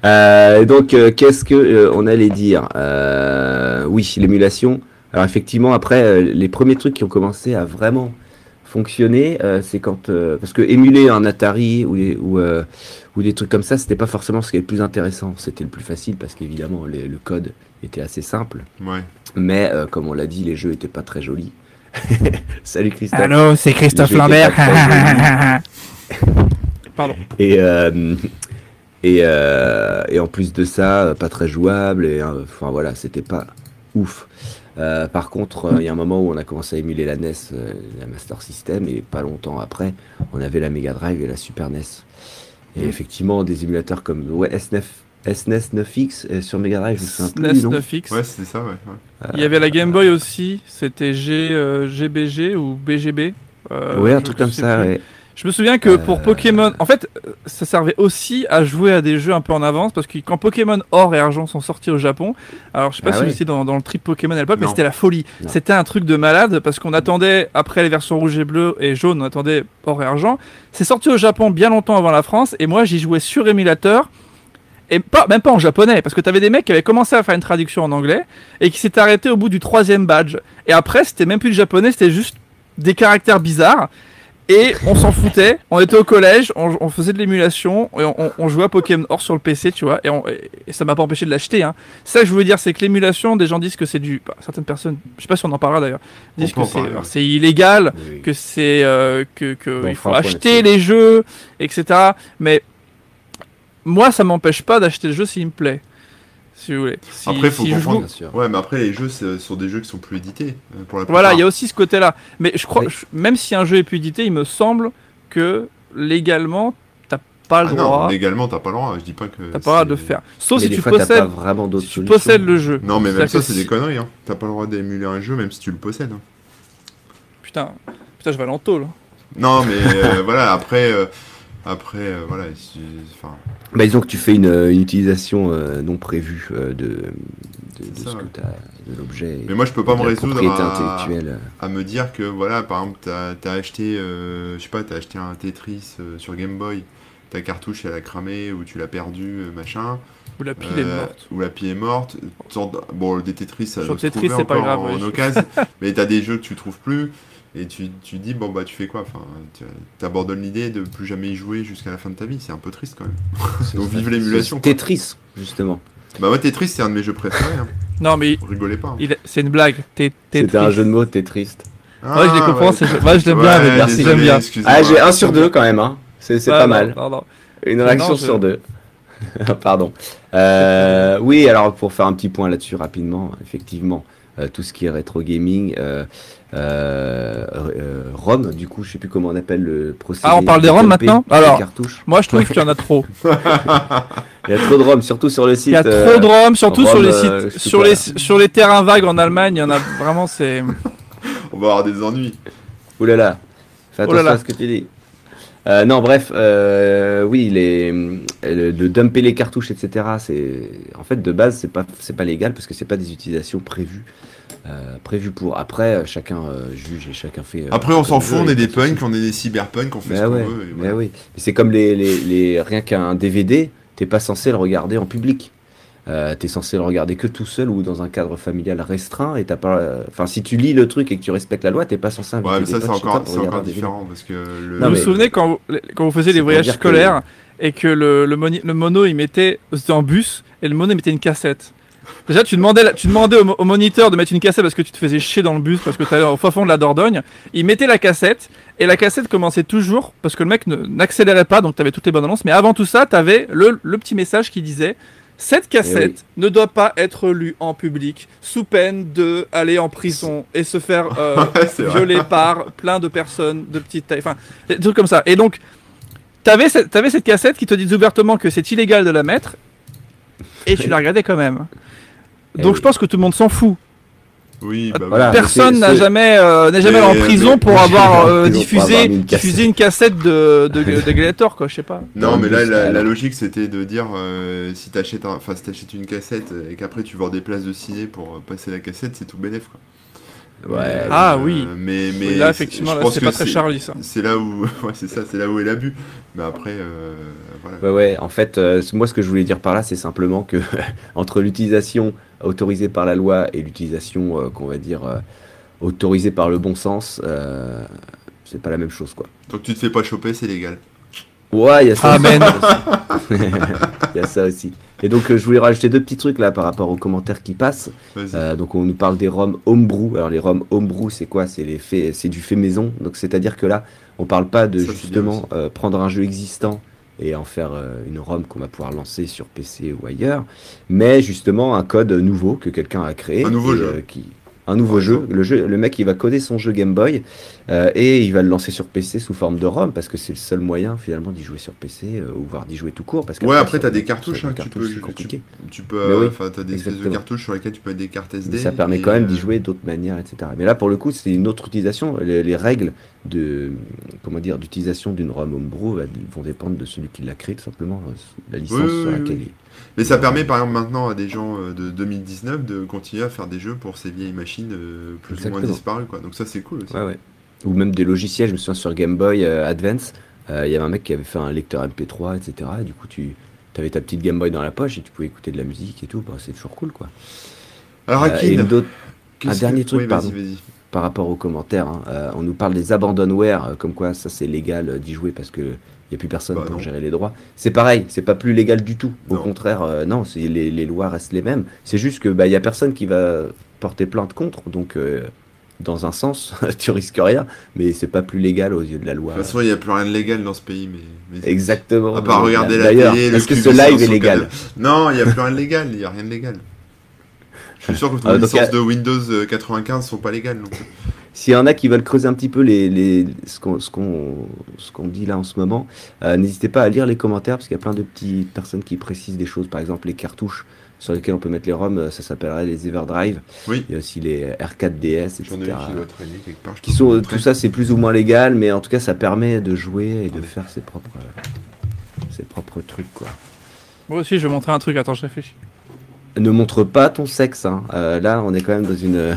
Euh, donc, euh, qu'est-ce que euh, on allait dire? Euh, Oui, l'émulation. Alors effectivement, après, euh, les premiers trucs qui ont commencé à vraiment fonctionner, euh, c'est quand euh, parce que émuler un Atari ou des, ou, euh, ou des trucs comme ça, c'était pas forcément ce qui est le plus intéressant. C'était le plus facile parce qu'évidemment les- le code était assez simple. Ouais. Mais euh, comme on l'a dit, les jeux étaient pas très jolis. Salut Christophe. Allô, c'est Christophe Lambert. Pardon. Et, euh, et, euh, et en plus de ça, pas très jouable. Et euh, enfin voilà, c'était pas ouf. Euh, par contre, euh, il y a un moment où on a commencé à émuler la NES, euh, la Master System, et pas longtemps après, on avait la Mega Drive et la Super NES. Et Mm. effectivement, des émulateurs comme ouais, S9, SNES 9X euh, sur Mega Drive, SNES plus, non 9X. Ouais, c'était ça, ouais. ouais. Il y avait la Game Boy aussi, c'était G, euh, GBG ou BGB. euh, ouais, un truc comme ça, plus. ouais. Je me souviens que pour Euh, Pokémon, en fait, euh, ça servait aussi à jouer à des jeux un peu en avance parce que quand Pokémon Or et Argent sont sortis au Japon, alors je sais pas Ah si vous étiez dans, dans le trip Pokémon à l'époque, mais c'était la folie. C'était un truc de malade parce qu'on attendait après les versions rouge et bleu et jaune, on attendait Or et Argent. C'est sorti au Japon bien longtemps avant la France et moi j'y jouais sur émulateur. Et pas, même pas en japonais, parce que t'avais des mecs qui avaient commencé à faire une traduction en anglais et qui s'étaient arrêtés au bout du troisième badge. Et après, c'était même plus du japonais, c'était juste des caractères bizarres. Et on s'en foutait, on était au collège, on, on faisait de l'émulation, et on, on- on jouait à Pokémon Or sur le PC, tu vois, et, on- et- ça m'a pas empêché de l'acheter. Hein. C'est ça que je voulais dire, c'est que l'émulation, des gens disent que c'est du... bah, certaines personnes, je sais pas si on en parlera d'ailleurs, disent que c'est alors, c'est illégal, Oui, oui. que c'est euh, que, que Bon, il faut acheter les jeux, etc. Mais moi, ça m'empêche pas d'acheter le jeu s'il me plaît. Si vous voulez. Si, Après, faut si comprendre. joue- Bien sûr. Ouais, mais après, les jeux, c'est sont des jeux qui sont plus édités. euh, Pour la Voilà, il y a aussi ce côté-là. Mais je crois, Oui. je- même si un jeu est plus édité, il me semble que légalement, t'as pas le Ah non, droit. légalement, t'as pas le droit. Je dis pas que. T'as pas le droit de le faire. Sauf Mais si tu fois, possèdes, vraiment si tu possèdes le jeu. Non, mais même ça, c'est si- des conneries. Hein. T'as pas le droit d'émuler un jeu, même si tu le possèdes. hein. Putain, putain, je vais aller en tôle. Non, mais euh, voilà, après. euh, Après, euh, voilà. si- Enfin, Bah, disons que tu fais une, une utilisation euh, non prévue euh, de, de, de C'est ça, ce que de l'objet. mais moi, je peux pas me résoudre à, me dire que, voilà, par exemple, t'as as acheté, euh, je sais pas, t'as acheté un Tetris euh, sur Game Boy. Ta cartouche, elle a cramé ou tu l'as perdu, euh, machin. Où la pile est morte. Ou la pile est morte. Bon, des Tetris, ça Sur doit se Tetris, trouver c'est pas encore grave, en oui. occasion. mais t'as des jeux que tu trouves plus. Et tu, tu dis, bon, bah, tu fais quoi? Enfin, tu abandonnes l'idée de plus jamais y jouer jusqu'à la fin de ta vie. C'est un peu triste quand même. C'est donc vive l'émulation. Tetris, justement. Bah, moi, Tetris, c'est un de mes jeux préférés. Hein. Non, mais Rigolez pas. hein. c'est une blague. T'es, t'es C'était un jeu de mots, Tetris. Ouais, je les comprends. ouais. Moi, je l'aime Ouais, bien, mais merci, j'aime bien. Ah, j'ai un sur deux quand même, hein. C'est, c'est Ouais, pas non, mal. non, non. Une Non, réaction je- sur deux. Pardon. Euh, oui, alors pour faire un petit point là-dessus rapidement, effectivement, euh, tout ce qui est rétro gaming, euh, euh, euh, ROM, du coup, je sais plus comment on appelle le procédé. Ah, on parle des de ROM maintenant Alors, cartouches. Moi, je trouve qu'il y en a trop. Il y a trop de ROM, surtout sur le site. Il y a trop de ROM, surtout sur les sites, sur les, sur les terrains vagues en Allemagne. Il y en a vraiment, c'est. On va avoir des ennuis. Ouh là là, fais Oh là attention là. à ce que tu dis. Euh, non, bref, euh, oui, les, le- de dumper les cartouches, etc. C'est en fait de base, c'est pas c'est pas légal parce que c'est pas des utilisations prévues euh, prévues pour. Après, euh, chacun euh, juge et chacun fait. euh, Après, on s'en fout, on est des punks, on est des cyberpunks, on fait Mais ce qu'on ouais, veut. et mais voilà. oui. C'est comme les, les, les- rien qu'un DVD, t'es pas censé le regarder en public. Euh, t'es censé le regarder que tout seul ou dans un cadre familial restreint et t'as pas. euh, Enfin, si tu lis le truc et que tu respectes la loi, t'es pas censé inviter Ouais, mais ça, c'est encore, encore un différent parce que le. Vous Non, vous mais- souvenez quand vous, quand vous faisiez les voyages que- scolaires et que le, le, moni- le mono il mettait c'était en bus et le mono il mettait une cassette. Déjà tu demandais tu demandais au, mo- au moniteur de mettre une cassette parce que tu te faisais chier dans le bus parce que tu allais au fond de la Dordogne. Il mettait la cassette et la cassette commençait toujours parce que le mec n'accélérait pas donc tu avais toutes les bonnes annonces mais avant tout ça tu avais le, le petit message qui disait cette cassette ne doit pas être lue en public sous peine de aller en prison et se faire euh, vrai. violé par plein de personnes de petite taille. Enfin, des trucs comme ça. Et donc, t'avais cette, t'avais cette cassette qui te disait ouvertement que c'est illégal de la mettre, et tu la regardais quand même. Eh Donc oui. je pense que tout le monde s'en fout. Oui, bah, Voilà. Personne c'est- n'a jamais, euh, n'est jamais allé en prison mais- pour avoir euh, diffusé, une cassette. diffusé une cassette de, de, de Gladiator, quoi, je sais pas. Non, mais là, la, logique, c'était de dire euh, si t'achètes enfin, si t'achètes une cassette et qu'après tu vends des places de ciné pour euh, passer la cassette, c'est tout. Quoi. Ouais. Ah, Euh, oui. Mais, mais Oui, là, effectivement, c'est pas très Charlie, ça. C'est là où, ouais, c'est ça, c'est là où est l'abus. Mais après, euh, voilà. Ouais, ouais, en fait, euh, moi, ce que je voulais dire par là, c'est simplement que entre l'utilisation autorisée par la loi et l'utilisation, euh, qu'on va dire, euh, autorisée par le bon sens, euh, c'est pas la même chose, quoi. Donc tu te fais pas choper, c'est légal. Ouais, il y a ça. Amen. aussi. Il y a ça aussi. Et donc, euh, je voulais rajouter deux petits trucs là par rapport aux commentaires qui passent. Euh, donc, on nous parle des ROM homebrew. Alors, les ROM homebrew, c'est quoi? C'est les faits, c'est du fait maison. Donc, c'est-à-dire que là, on parle pas de Ça, justement euh, prendre un jeu existant et en faire euh, une ROM qu'on va pouvoir lancer sur PC ou ailleurs, mais justement un code nouveau que quelqu'un a créé. Un nouveau et, jeu. euh, qui un nouveau jeu. Le jeu, le mec, il va coder son jeu Game Boy euh, et il va le lancer sur PC sous forme de ROM parce que c'est le seul moyen finalement d'y jouer sur PC euh, ou voire d'y jouer tout court. Parce Ouais, après, sur- t'as des cartouches, hein, tu cartouches, peux, tu- compliqué. Tu peux, oui, enfin, t'as des espèces de cartouches sur lesquelles tu peux mettre des cartes SD. Mais ça permet et, quand même euh, d'y jouer d'autres manières, etc. Mais là, pour le coup, c'est une autre utilisation. Les, les règles de comment dire d'utilisation d'une ROM homebrew bah, vont dépendre de celui qui l'a créé, tout simplement, euh, la licence Oui, sur laquelle oui. il. Mais ça permet par exemple maintenant à des gens euh, de 2019 de continuer à faire des jeux pour ces vieilles machines euh, plus ou moins disparues quoi. Donc ça c'est cool aussi. Ouais, ouais. Ou même des logiciels. Je me souviens sur Game Boy euh, Advance, euh, il y avait un mec qui avait fait un lecteur MP3, etc. Et du coup, tu avais ta petite Game Boy dans la poche et tu pouvais écouter de la musique et tout. Bah, c'est toujours cool, quoi. Alors Euh, et un dernier que- truc, oui, pardon. par rapport aux commentaires, hein, on nous parle des abandonware, comme quoi ça c'est légal d'y jouer parce que n'y a plus personne Bah, pour non. gérer les droits. C'est pareil, c'est pas plus légal du tout. Au Non. contraire, euh, non, c'est les, les lois restent les mêmes. C'est juste que bah il y a personne qui va porter plainte contre, donc euh, dans un sens, tu risques rien, mais c'est pas plus légal aux yeux de la loi. De toute façon il n'y a plus rien de légal dans ce pays mais. mais- Exactement. À part regarder la télé, est-ce que ce live est légal. Non, il n'y a plus rien de légal, il n'y a rien de légal. Je suis sûr que Ah, les donc, licences a- de Windows euh, 95 sont pas légales non plus. S'il y en a qui veulent creuser un petit peu les, les, ce qu'on ce qu'on ce qu'on dit là en ce moment, euh, n'hésitez pas à lire les commentaires parce qu'il y a plein de petites personnes qui précisent des choses. Par exemple, les cartouches sur lesquelles on peut mettre les ROM, euh, ça s'appellerait les Everdrive. Oui. Il y a aussi les R4DS, etc. Qui doit traîner quelque part. Qui sont, euh, tout ça, c'est plus ou moins légal, mais en tout cas, ça permet de jouer et de faire ses propres, euh, ses propres trucs, quoi. Moi aussi, je vais montrer un truc. Attends, je réfléchis. Ne montre pas ton sexe. Hein. Euh, là, on est quand même dans une, euh,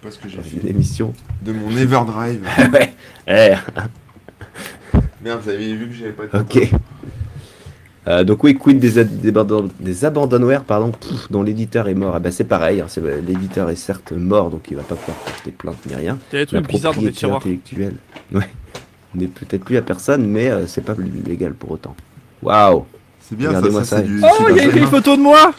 sais pas ce que j'ai fait. une émission. De mon Everdrive. ouais. Eh. Merde, vous avez vu que j'avais pas de Ok. Euh, donc oui, quid des, des, abandon- des abandonware, pardon, pff, dont l'éditeur est mort. Ah bah c'est pareil, hein, l'éditeur est certes mort, donc il va pas pouvoir porter plainte ni rien. Il y a des La trucs bizarres dans les propriété tiroirs. intellectuelle, ouais, n'est peut-être plus à personne, mais euh, c'est pas légal pour autant. Waouh C'est bien ça, Regardez-moi ça, ça. du. Oh, il y a écrit une photo de moi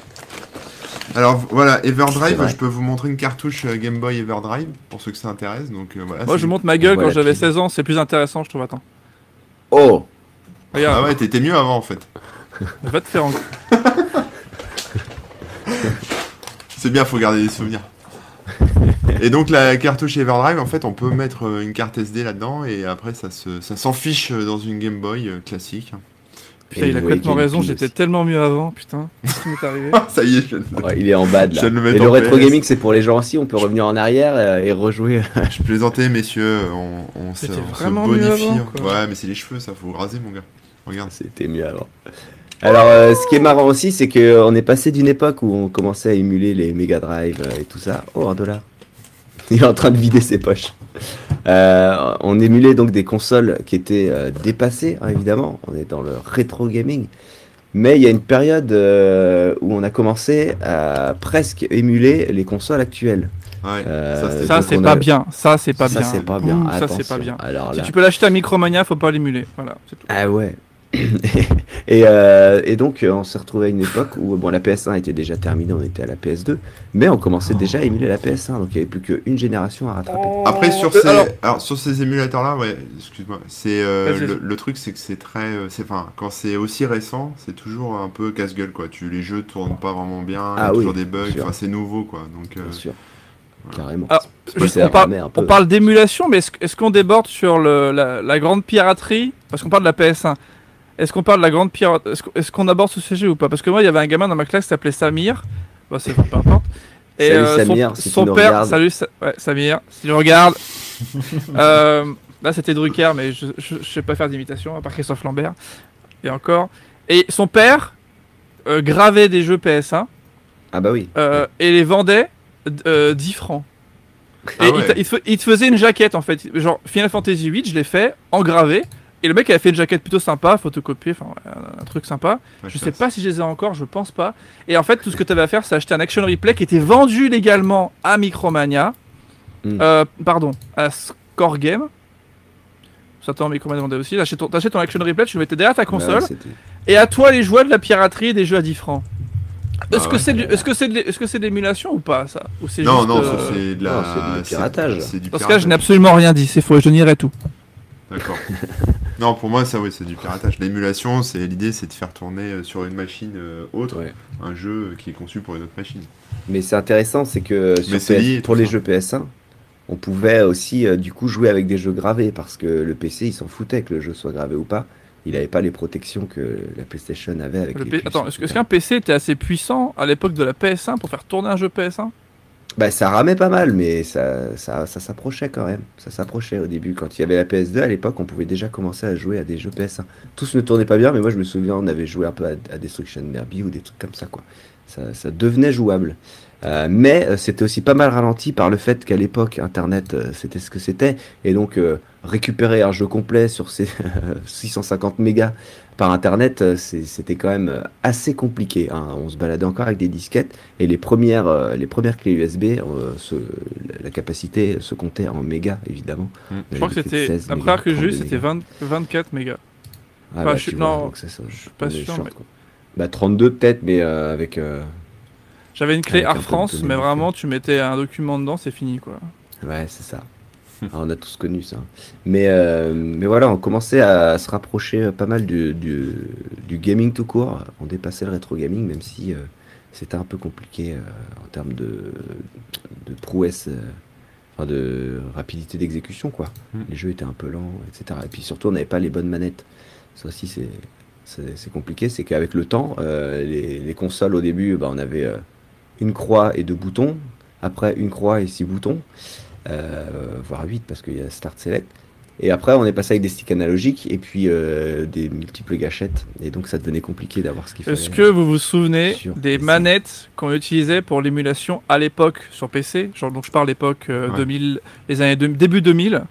Alors voilà, Everdrive, je peux vous montrer une cartouche euh, Game Boy Everdrive pour ceux que ça intéresse. Donc euh, voilà. Moi, je montre ma gueule quand j'avais puis- 16 ans. C'est plus intéressant, je trouve. Attends. Oh Regarde, Ah ouais, t'étais mieux avant en fait. va te faire en... C'est bien, faut garder des souvenirs. Et donc la cartouche Everdrive, en fait, on peut mettre euh, une carte SD là-dedans et après ça se, ça s'enfiche euh, dans une Game Boy classique. Putain, Et il a complètement raison. J'étais tellement mieux avant. Putain, qu'est-ce qui m'est arrivé Ah, ça y est, je, Ouais, Il est en bas de Je là. de le Et le rétro PS. gaming, c'est pour les gens aussi, on peut revenir en arrière euh, et rejouer. je plaisantais, messieurs. On, on on se bonifie. avant, quoi. Ouais, mais c'est les cheveux, ça, faut raser, mon gars. Regarde. C'était mieux avant. Alors, euh, ce qui est marrant aussi, c'est qu'on est passé d'une époque où on commençait à émuler les Mega Drive euh, et tout ça. Oh, un dollar. Il est en train de vider ses poches. Euh, on émulait donc des consoles qui étaient euh, dépassées, hein, évidemment. On est dans le rétro gaming. Mais il y a une période euh, où on a commencé à presque émuler les consoles actuelles. Ouais, Euh, ça, Ça, c'est pas a- bien. Ça, c'est pas ça, bien. c'est pas bien. Ouh, ça, c'est pas bien. Alors Si tu peux l'acheter à Micromania, faut pas l'émuler. Voilà, tout. Ah ouais. Et, euh, et donc euh, on s'est retrouvé à une époque où bon la PS1 était déjà terminée, on était à la PS2, mais on commençait déjà à émuler la PS1, donc il n'y avait plus qu'une génération à rattraper. Après sur Euh, ces alors- alors, sur ces émulateurs là ouais excuse-moi c'est euh, le, truc c'est que c'est très c'est enfin quand c'est aussi récent c'est toujours un peu casse-gueule quoi. Tu les jeux tournent pas vraiment bien il y a Ah oui, toujours des bugs enfin c'est nouveau quoi. Donc euh, Bien sûr, carrément. Juste, on, parle, ramer un peu. on parle d'émulation, mais est-ce, qu'on déborde sur le, la, la grande piraterie? Parce qu'on parle de la PS1. Est-ce qu'on parle de la grande piraterie est-ce, qu'on- aborde ce sujet ou pas? Parce que moi, il y avait un gamin dans ma classe qui s'appelait Samir. Bah, c'est peu importe. Salut, son- Samir, si son, père, regardes. salut Sa- ouais, Samir, si tu regardes. Euh, là, c'était Drucker, mais je, je, je sais pas faire d'imitation, à part Christophe Lambert. Et encore. Et son père euh, gravait des jeux PS1 Ah bah oui. euh, et les vendait euh, 10 francs. Ah et ouais. il te faisait une jaquette en fait. Genre Final Fantasy VIII, je l'ai fait en gravé. Et le mec avait fait une jaquette plutôt sympa, photocopiée, enfin un, un truc sympa. Ouais, Je sais pas si je les ai encore, je pense pas. Et en fait, tout ce que tu avais à faire, c'est acheter un action replay qui était vendu légalement à Micromania. Mm. Euh, pardon, à Score Game. Ça t'en Micromania vendait aussi. T'achètes ton, ton action replay, tu le mettais derrière ta Bah console. ouais, et à toi les joueurs de la piraterie et des jeux à 10 francs. Est-ce Ah que ouais. c'est du- est-ce que c'est est-ce que c'est de l'émulation ou pas ça? Ou c'est non juste, non euh, c'est de la non, du piratage. du Dans ce cas, je n'ai absolument rien dit, c'est faux, je nierai tout. d'accord Non, pour moi, ça, oui, c'est du piratage. L'émulation, c'est l'idée, c'est de faire tourner euh, sur une machine euh, autre Ouais. un jeu qui est conçu pour une autre machine. Mais c'est intéressant, c'est que sur Mais c'est PS lié, pour les ça. jeux PS1, on pouvait aussi euh, du coup jouer avec des jeux gravés parce que le PC il s'en foutait que le jeu soit gravé ou pas. Il n'avait pas les protections que la PlayStation avait avec Le les P- Attends, est-ce que- est-ce etc. qu'un PC était assez puissant à l'époque de la PS1 pour faire tourner un jeu PS1 Bah, ça ramait pas mal, mais ça, ça, ça s'approchait quand même. Ça s'approchait au début. Quand il y avait la PS2 à l'époque, on pouvait déjà commencer à jouer à des jeux PS1. Tous ne tournaient pas bien, mais moi je me souviens, on avait joué un peu à, Destruction Derby ou des trucs comme ça, quoi. Ça, ça devenait jouable. Euh, mais euh, c'était aussi pas mal ralenti par le fait qu'à l'époque, Internet, euh, c'était ce que c'était. Et donc, récupérer un jeu complet sur ces 650 mégas par Internet, euh, c'était quand même euh, assez compliqué. hein. On se baladait encore avec des disquettes. Et les premières, euh, les premières clés USB, euh, se- la- capacité se comptait en mégas, évidemment. Mm. Je crois que c'était 16 la première que j'ai eue, 32 c'était mégas. 20 24 mégas. Ah, Enfin, bah, je suis- vois, non, ça, ça- je suis pas sûr, short, mais- quoi. Bah 32 peut-être, mais euh, avec... euh, J'avais une clé Air France, mais vraiment, tu mettais un document dedans, c'est fini quoi. Ouais, c'est ça. Ah, on a tous connu ça. Mais, euh, mais voilà, on commençait à se rapprocher pas mal du, du, du gaming tout court. On dépassait le rétro gaming, même si euh, c'était un peu compliqué euh, en termes de, de prouesse, enfin de rapidité d'exécution, quoi. Mm. Les jeux étaient un peu lents, etc. Et puis surtout, on n'avait pas les bonnes manettes. Ça aussi, c'est c'est c'est compliqué. C'est qu'avec le temps, les, les consoles au début, bah, on avait une croix et deux boutons. Après, une croix et six boutons. Euh, voire 8 parce qu'il y a Start Select. Et après, on est passé avec des sticks analogiques et puis euh, des multiples gâchettes. Et donc, ça devenait compliqué d'avoir ce qu'il fallait. Est-ce que vous vous souvenez des PC. manettes qu'on utilisait pour l'émulation à l'époque sur PC Genre, donc je parle l'époque euh, Ouais. 2000, les années deux- début 2000.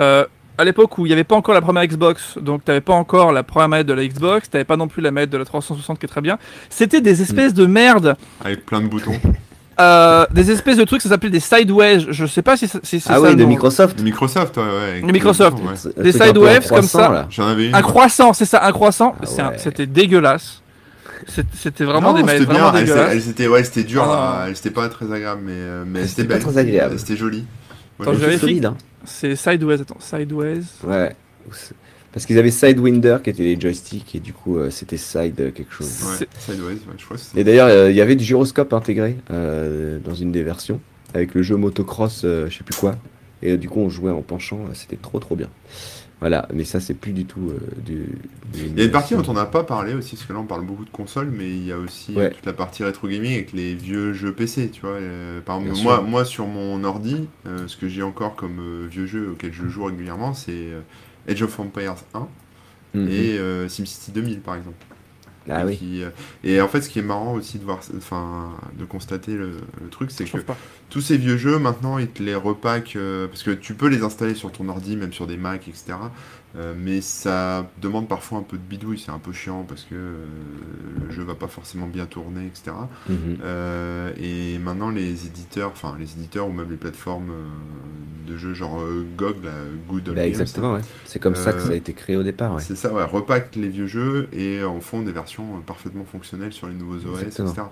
Euh, à l'époque où il n'y avait pas encore la première Xbox, donc tu n'avais pas encore la première manette de la Xbox, tu n'avais pas non plus la manette de la 360 qui est très bien. C'était des espèces de merde, Avec plein de boutons. euh, des espèces de trucs, ça s'appelait des sideways. Je sais pas si, c'est Ah ça. oui, le de. Microsoft. Microsoft, ouais, ouais. Microsoft. de boutons, ouais. Des sidewaves comme ça. J'en avais une. Un croissant, c'est ça, un croissant. Ah ouais. C'était dégueulasse. C'était vraiment Non, des c'était vraiment bien. Elles, étaient- dégueulasses. elles étaient, ouais, c'était dur. Ah. hein. Elles étaient pas très agréables, mais, euh, mais Elles c'était belle. très agréables. C'était joli. Attends, je- solide, hein. C'est sideways, attends, sideways. Ouais. Parce qu'ils avaient Sidewinder qui était les joysticks et du coup, euh, c'était Side euh, quelque chose. Ouais, Sideways, ouais, je crois Et d'ailleurs, euh, il y avait du gyroscope intégré euh, dans une des versions avec le jeu motocross, euh, je sais plus quoi. Et euh, du coup, on jouait en penchant, euh, c'était trop trop bien. Voilà, mais ça, c'est plus du tout euh, du. Il y a une partie dont on n'a pas parlé aussi, parce que là on parle beaucoup de consoles, mais il y a aussi Ouais. toute la partie rétro gaming avec les vieux jeux PC, tu vois. euh, par exemple, Bien moi, sûr. moi sur mon ordi, euh, ce que j'ai encore comme euh, vieux jeu auquel je joue régulièrement, c'est euh, Age of Empires 1 Mhm. et euh, SimCity 2000 par exemple. Ah Et oui. qui, euh, et en fait, ce qui est marrant aussi de voir, enfin, de constater le, le truc, c'est Je que pas. tous ces vieux jeux, maintenant, ils te les repackent, euh, parce que tu peux les installer sur ton ordi, même sur des Mac, etc. euh, mais ça demande parfois un peu de bidouille, c'est un peu chiant parce que euh, le jeu va pas forcément bien tourner, etc. Mhm. Euh, et maintenant, les éditeurs, enfin les éditeurs ou même les plateformes euh, de jeux genre euh, GOG, la Good Old Bah, Games, exactement, ouais. C'est comme ça que ça a Euh, été créé au départ, ouais. c'est ça, ouais, repackent les vieux jeux et en font des versions euh, parfaitement fonctionnelles sur les nouveaux OS, Exactement. etc.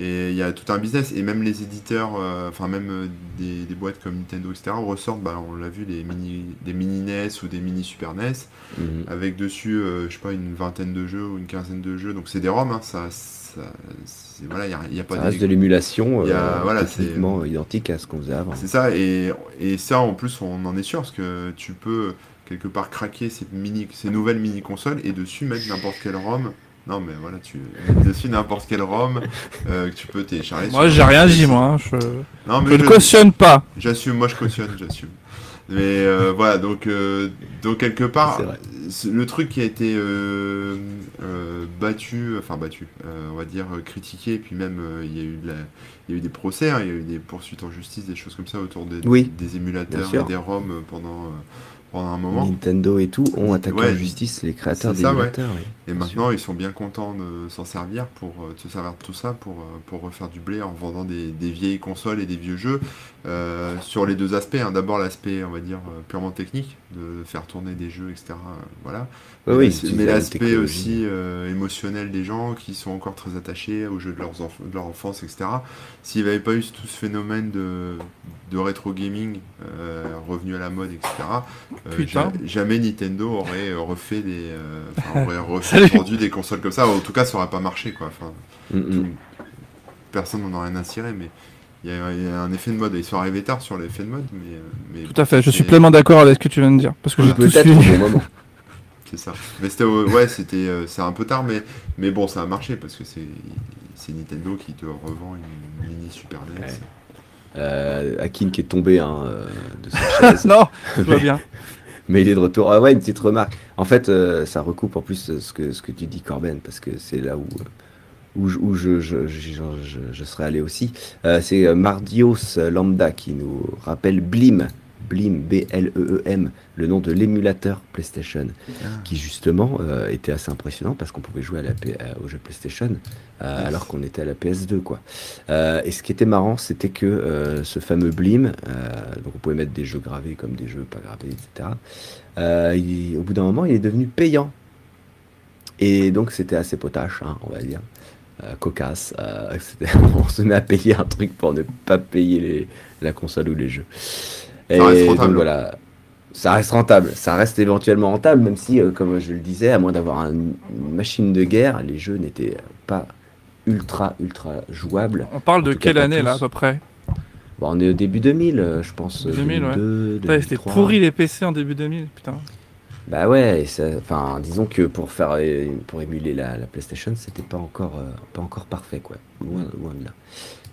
Et il y a tout un business, et même les éditeurs, euh, enfin même euh, des, des boîtes comme Nintendo, etc., ressortent, bah, on l'a vu, des mini, des mini NES ou des mini Super NES, Mhm. avec dessus, euh, je sais pas, une vingtaine de jeux ou une quinzaine de jeux, donc c'est des ROM, hein, ça, voilà, il n'y a, il y a pas Ça de- reste de l'émulation euh, voilà, techniquement identique à ce qu'on faisait avant. C'est ça, et, et ça en plus on en est sûr, parce que tu peux quelque part craquer ces, mini, ces nouvelles mini consoles et dessus mettre n'importe quel ROM. Non mais voilà, tu dessus n'importe quel ROM euh, que tu peux télécharger. Moi, j'ai rien dit, moi. hein, Je, Non je mais ne je- cautionne pas. j'assume, moi je cautionne, j'assume. Mais euh, voilà, donc, euh, donc quelque part, le truc qui a été euh, euh, battu, enfin battu, euh, on va dire critiqué, et puis même euh, il y a eu de la- il y a eu des procès, hein, il y a eu des poursuites en justice, des choses comme ça autour des, Oui, des émulateurs et des ROM pendant, euh, pendant un moment. Nintendo et tout ont attaqué Ouais, en justice les créateurs c'est ça, ouais. d'émulateurs. oui. Et maintenant, ils sont bien contents de s'en servir pour euh, de se servir de tout ça pour, euh, pour refaire du blé en vendant des, des vieilles consoles et des vieux jeux euh, sur les deux aspects. hein. D'abord l'aspect, on va dire, purement technique, de faire tourner des jeux, etc. voilà. Oui, mais l'aspect aussi euh, émotionnel des gens qui sont encore très attachés aux jeux de, leurs enf- de leur enfance, etc. S'il n'y avait pas eu tout ce phénomène de, de rétro gaming euh, revenu à la mode, etc., euh, ja- jamais Nintendo aurait refait des, euh, enfin, aurait refait vendu des consoles comme ça. En tout cas, ça aurait pas marché, quoi. Enfin, Mm, mm. personne n'en a rien à cirer, mais il y, a, il y a un effet de mode. Ils sont arrivés tard sur l'effet de mode, mais, mais Tout à fait, je suis pleinement d'accord avec ce que tu viens de dire. Parce que j'ai tout suivi. C'est ça. Mais c'était au- ouais, c'était euh, c'est un peu tard, mais mais bon, ça a marché parce que c'est c'est Nintendo qui te revend une mini Super NES. Ouais. Euh, Akin qui est tombé hein, euh, de sa chaise. non, tout va bien. Mais il est de retour. Ah ouais, une petite remarque. En fait, euh, ça recoupe en plus euh, ce que, ce que tu dis, Corben, parce que c'est là où, euh, où, je, où je, je, je, je- je serais allé aussi. Euh, c'est euh, Mardios Lambda qui nous rappelle Blim. Blim, B-L-E-E-M, le nom de l'émulateur PlayStation, qui justement euh, était assez impressionnant parce qu'on pouvait jouer à la euh, au jeu PlayStation euh, alors qu'on était à la PS2. Quoi. Euh, et ce qui était marrant, c'était que ce fameux Blim, donc on pouvait mettre des jeux gravés comme des jeux pas gravés, etc. il- au bout d'un moment, il est devenu payant. Et donc c'était assez potache, hein, on va dire. Euh, cocasse. euh, on se met à payer un truc pour ne pas payer les, la console ou les jeux. Et reste donc voilà, ça reste rentable. Ça reste éventuellement rentable, même si, euh, comme je le disais, à moins d'avoir un- une machine de guerre, les jeux n'étaient pas ultra, ultra jouables. On parle En de cas, quelle année là à peu près? Bon, on est au début 2000, euh, je pense. 2000, ouais. 2002, Putain, C'était 2003. pourri les PC en début 2000, putain. Bah ouais, et ça- enfin, disons que pour faire, euh, pour émuler la, la PlayStation, c'était pas encore, euh, pas encore parfait, quoi. Loin, loin de là.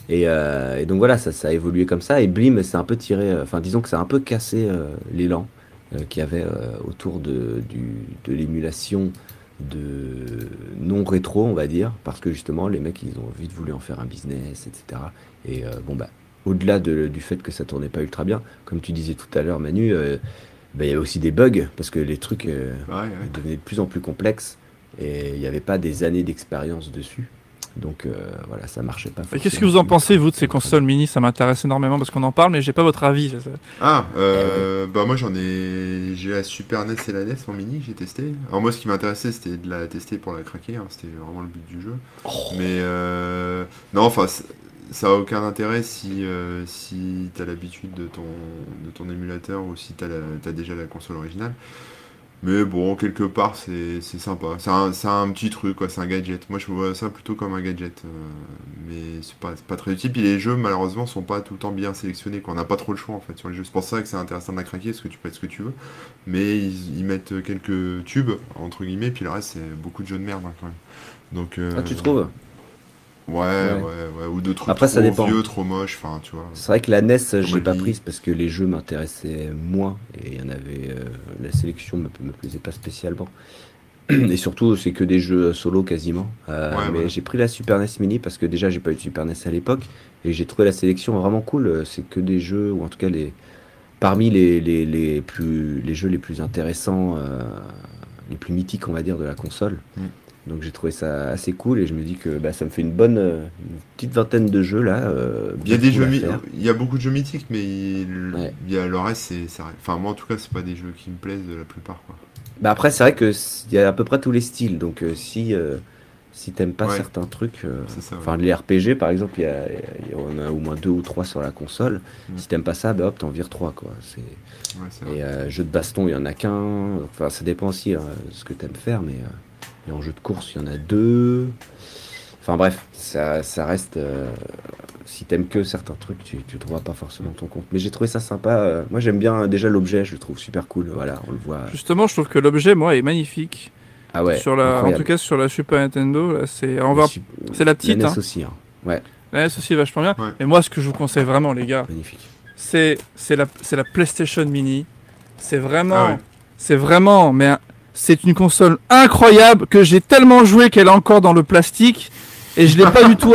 Et, euh, et donc voilà, ça, ça a évolué comme ça. Et Blim, c'est un peu tiré, euh, enfin, disons que ça a un peu cassé euh, l'élan euh, qu'il y avait autour de, du, de l'émulation de non rétro, on va dire, parce que justement, les mecs, ils ont vite voulu en faire un business, etc. Et bon, bah, au-delà de- du fait que ça tournait pas ultra bien, comme tu disais tout à l'heure, Manu, bah, il y avait aussi des bugs, parce que les trucs Ouais, ouais. devenaient de plus en plus complexes, et il n'y avait pas des années d'expérience dessus. Donc euh, voilà, ça marchait pas. Et Qu'est-ce que vous en pensez, vous, de ces consoles mini? Ça m'intéresse énormément parce qu'on en parle, mais j'ai pas votre avis. Ah, euh, bah moi j'en ai, j'ai la Super NES et la NES en mini, j'ai testé. Alors moi ce qui m'intéressait c'était de la tester pour la craquer, hein, c'était vraiment le but du jeu. Oh. Mais euh, non, enfin ça a aucun intérêt si euh, si t'as l'habitude de ton de ton émulateur ou si t'as la- t'as déjà la console originale. Mais bon, quelque part c'est c'est sympa. C'est un, c'est un petit truc quoi, c'est un gadget. Moi je vois ça plutôt comme un gadget, euh, mais c'est pas c'est pas très utile. Puis les jeux malheureusement sont pas tout le temps bien sélectionnés. Quoi. On n'a pas trop le choix en fait sur les jeux. C'est pour ça que c'est intéressant de la craquer parce que tu peux être ce que tu veux. Mais ils, ils mettent quelques tubes entre guillemets, puis le reste c'est beaucoup de jeux de merde hein, quand même. Donc euh, Ah, tu trouves? Ouais, Ouais. ouais, ou de trucs Après, trop ça dépend. vieux, trop moches, enfin tu vois. C'est vrai que la NES, je l'ai pas prise parce que les jeux m'intéressaient moins et il y en avait. euh, la sélection me, me plaisait pas spécialement. Et surtout, c'est que des jeux solo quasiment. Euh, Ouais, mais ouais. j'ai pris la Super NES Mini parce que déjà, j'ai pas eu de Super NES à l'époque et j'ai trouvé la sélection vraiment cool. C'est que des jeux, ou en tout cas, les, parmi les, les, les plus, les jeux les plus intéressants, euh, les plus mythiques, on va dire, de la console. Mm. Donc j'ai trouvé ça assez cool et je me dis que bah, ça me fait une bonne euh, une petite vingtaine de jeux là. euh, Il y a des jeux, il y beaucoup de jeux mythiques, mais il, Ouais. il y a le reste, c'est, enfin moi en tout cas, c'est pas des jeux qui me plaisent de la plupart quoi. Bah après, c'est vrai que il y a à peu près tous les styles. Donc euh, si euh, si t'aimes pas Ouais. certains trucs, ouais. enfin les RPG par exemple, il y, a, il y a- au moins deux ou trois sur la console. Mm. Si t'aimes pas ça, bah hop, t'en vires trois quoi. C'est et jeu de baston, il y en a qu'un. Enfin, ça dépend aussi hein, de ce que t'aimes faire, mais et en jeu de course, il y en a deux. Enfin bref, ça, ça reste. euh, si t'aimes que certains trucs, tu, tu trouveras pas forcément ton compte. Mais j'ai trouvé ça sympa. euh, moi, j'aime bien euh, déjà l'objet, je le trouve super cool. Voilà, on le voit. Justement, je trouve que l'objet, moi, est magnifique. Ah ouais. sur la, en tout cas, sur la Super Nintendo, là, c'est, on va, c'est la petite, NES hein. aussi, hein. Ouais, La NES aussi est vachement bien. Ouais. Mais moi, ce que je vous conseille vraiment, les gars, magnifique. c'est, c'est la, c'est la PlayStation Mini. C'est vraiment, Ah ouais. c'est vraiment, mais un- c'est une console incroyable que j'ai tellement joué qu'elle est encore dans le plastique et je l'ai pas du tout.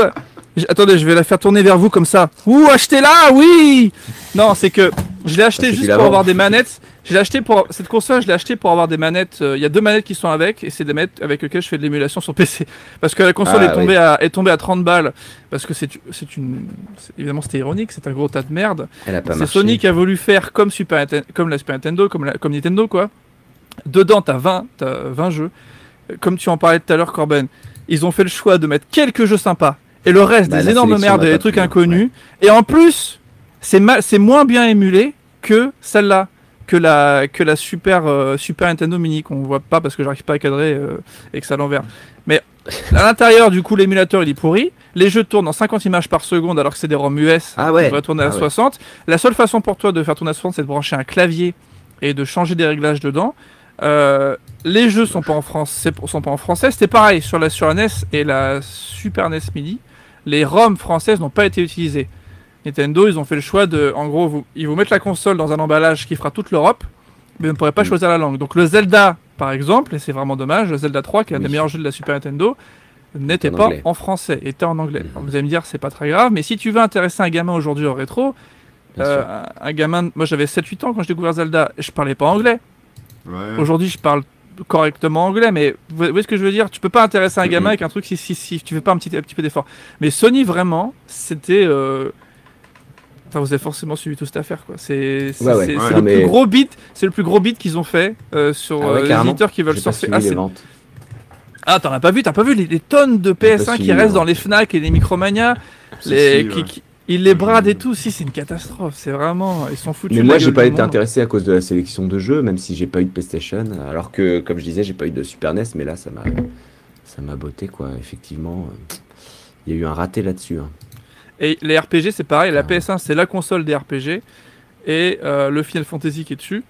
J- Attendez, je vais la faire tourner vers vous comme ça. Ouh, achetez-la, oui Non, c'est que je l'ai acheté tu juste pour avoir des manettes. Je l'ai acheté pour cette console, je l'ai acheté pour avoir des manettes. euh, Il y a deux manettes qui sont avec et c'est des manettes avec lesquelles je fais de l'émulation sur PC. Parce que la console Ah, est tombée à est tombée à 30 balles parce que c'est c'est une évidemment c'était ironique, c'est un gros tas de merde. C'est. Sony qui a voulu faire comme Super comme la Super Nintendo, comme, la- comme Nintendo quoi. Dedans t'as 20 t'as 20 jeux. Comme tu en parlais tout à l'heure Corben, ils ont fait le choix de mettre quelques jeux sympas et le reste Bah, des énormes merdes et des trucs inconnus. Et en plus, c'est moins bien émulé que celle-là. que la, que la Super, euh, Super Nintendo Mini, qu'on voit pas parce que j'arrive pas à cadrer euh, et que ça à l'envers. Mais à l'intérieur, du coup, l'émulateur il est pourri. Les jeux tournent en 50 images par seconde alors que c'est des ROM US. Ah ouais. On tourner à Ah ouais. 60. La seule façon pour toi de faire tourner à 60, c'est de brancher un clavier et de changer des réglages dedans. Euh, les jeux sont pas en France, sont pas en français. C'était pareil sur la sur la NES et la Super NES Mini. Les ROM françaises n'ont pas été utilisées. Nintendo, ils ont fait le choix de, en gros, vous, ils vous mettent la console dans un emballage qui fera toute l'Europe, mais vous ne pourrez pas Mm. choisir la langue. Donc le Zelda, par exemple, et c'est vraiment dommage, le Zelda 3, qui est un des Oui. meilleurs jeux de la Super Nintendo, n'était pas anglais. en français, était en anglais. Alors, vous allez me dire, c'est pas très grave, mais si tu veux intéresser un gamin aujourd'hui au rétro, euh, un, gamin, moi j'avais 7-8 ans quand j'ai découvert Zelda, je parlais pas anglais. Ouais. Aujourd'hui, je parle correctement anglais, mais vous voyez ce que je veux dire? Tu peux pas intéresser un gamin avec un truc si, si, si tu fais pas un petit, un petit peu d'effort. Mais Sony, vraiment, c'était. euh, Enfin, vous avez forcément suivi toute cette affaire, quoi. C'est Ouais, ouais. Ouais. le mais- plus gros beat, c'est le plus gros beat qu'ils ont fait euh, sur Ah ouais, euh, les éditeurs qui veulent sortir. Ah, ah, t'en as pas vu T'as pas vu les, les tonnes de J'ai pas PS1 qui suivi, restent dans les Fnac et les Micromania? Si, les, si, qui- ouais. qui- Ils les bradent et tout. Si, c'est une catastrophe. C'est vraiment. Ils sont foutus. Mais moi, la j'ai pas été monde. intéressé à cause de la sélection de jeux, même si j'ai pas eu de PlayStation. Alors que, comme je disais, j'ai pas eu de Super NES, mais là, ça m'a, ça m'a botté, quoi. Effectivement, il y a eu un raté là-dessus. hein. Et les RPG, c'est pareil. La Ah. PS1, c'est la console des RPG. Et euh, le Final Fantasy qui est dessus,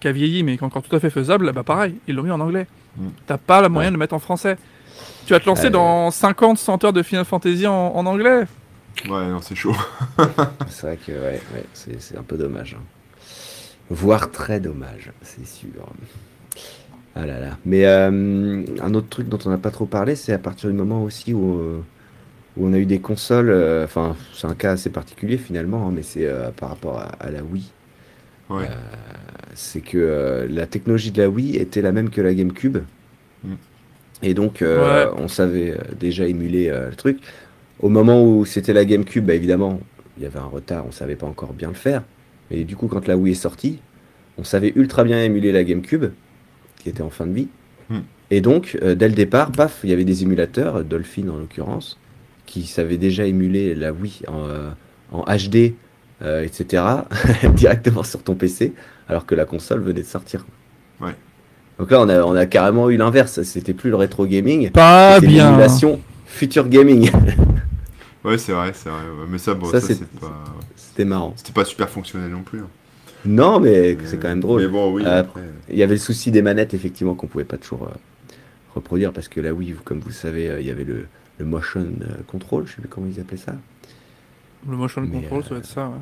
qui a vieilli, mais qui est encore tout à fait faisable, bah pareil, ils l'ont mis en anglais. Mm. T'as pas le moyen de le mettre en français. Tu vas te lancer Euh. dans 50, 100 heures de Final Fantasy en, en anglais Ouais, non, c'est chaud. C'est vrai que, ouais, ouais, c'est, c'est un peu dommage. hein. Voire très dommage, c'est sûr. Ah là là. Mais euh, un autre truc dont on n'a pas trop parlé, c'est à partir du moment aussi où, euh, où on a eu des consoles. euh, Enfin, c'est un cas assez particulier finalement, hein, mais c'est euh, par rapport à, à la Wii. Ouais. c'est que euh, la technologie de la Wii était la même que la GameCube. Mm. Et donc, euh, on savait déjà émuler euh, le truc. Au moment où c'était la GameCube, bah, évidemment, il y avait un retard, on savait pas encore bien le faire. Mais du coup, quand la Wii est sortie, on savait ultra bien émuler la GameCube, qui était en fin de vie. Mm. Et donc, euh, dès le départ, paf, il y avait des émulateurs, Dolphin en l'occurrence, qui savaient déjà émuler la Wii en, euh, en HD, euh, etc., directement sur ton PC, alors que la console venait de sortir. Ouais. Donc là, on a, on a carrément eu l'inverse. C'était plus le rétro gaming, Pas c'était l'émulation future gaming. Ouais, c'est vrai, c'est vrai. Mais ça, bon, Ça, ça, c'est- c'est pas... C'était marrant. C'était pas super fonctionnel non plus. hein. Non, mais c'est quand même drôle. Mais bon, oui, Euh, après... Il y avait le souci des manettes, effectivement, qu'on pouvait pas toujours euh, reproduire parce que la Wii, vous- comme vous le savez, euh, il y avait le, le motion euh, control, je sais plus comment ils appelaient ça. Le motion Mais, control, euh, ça doit être ça. ouais.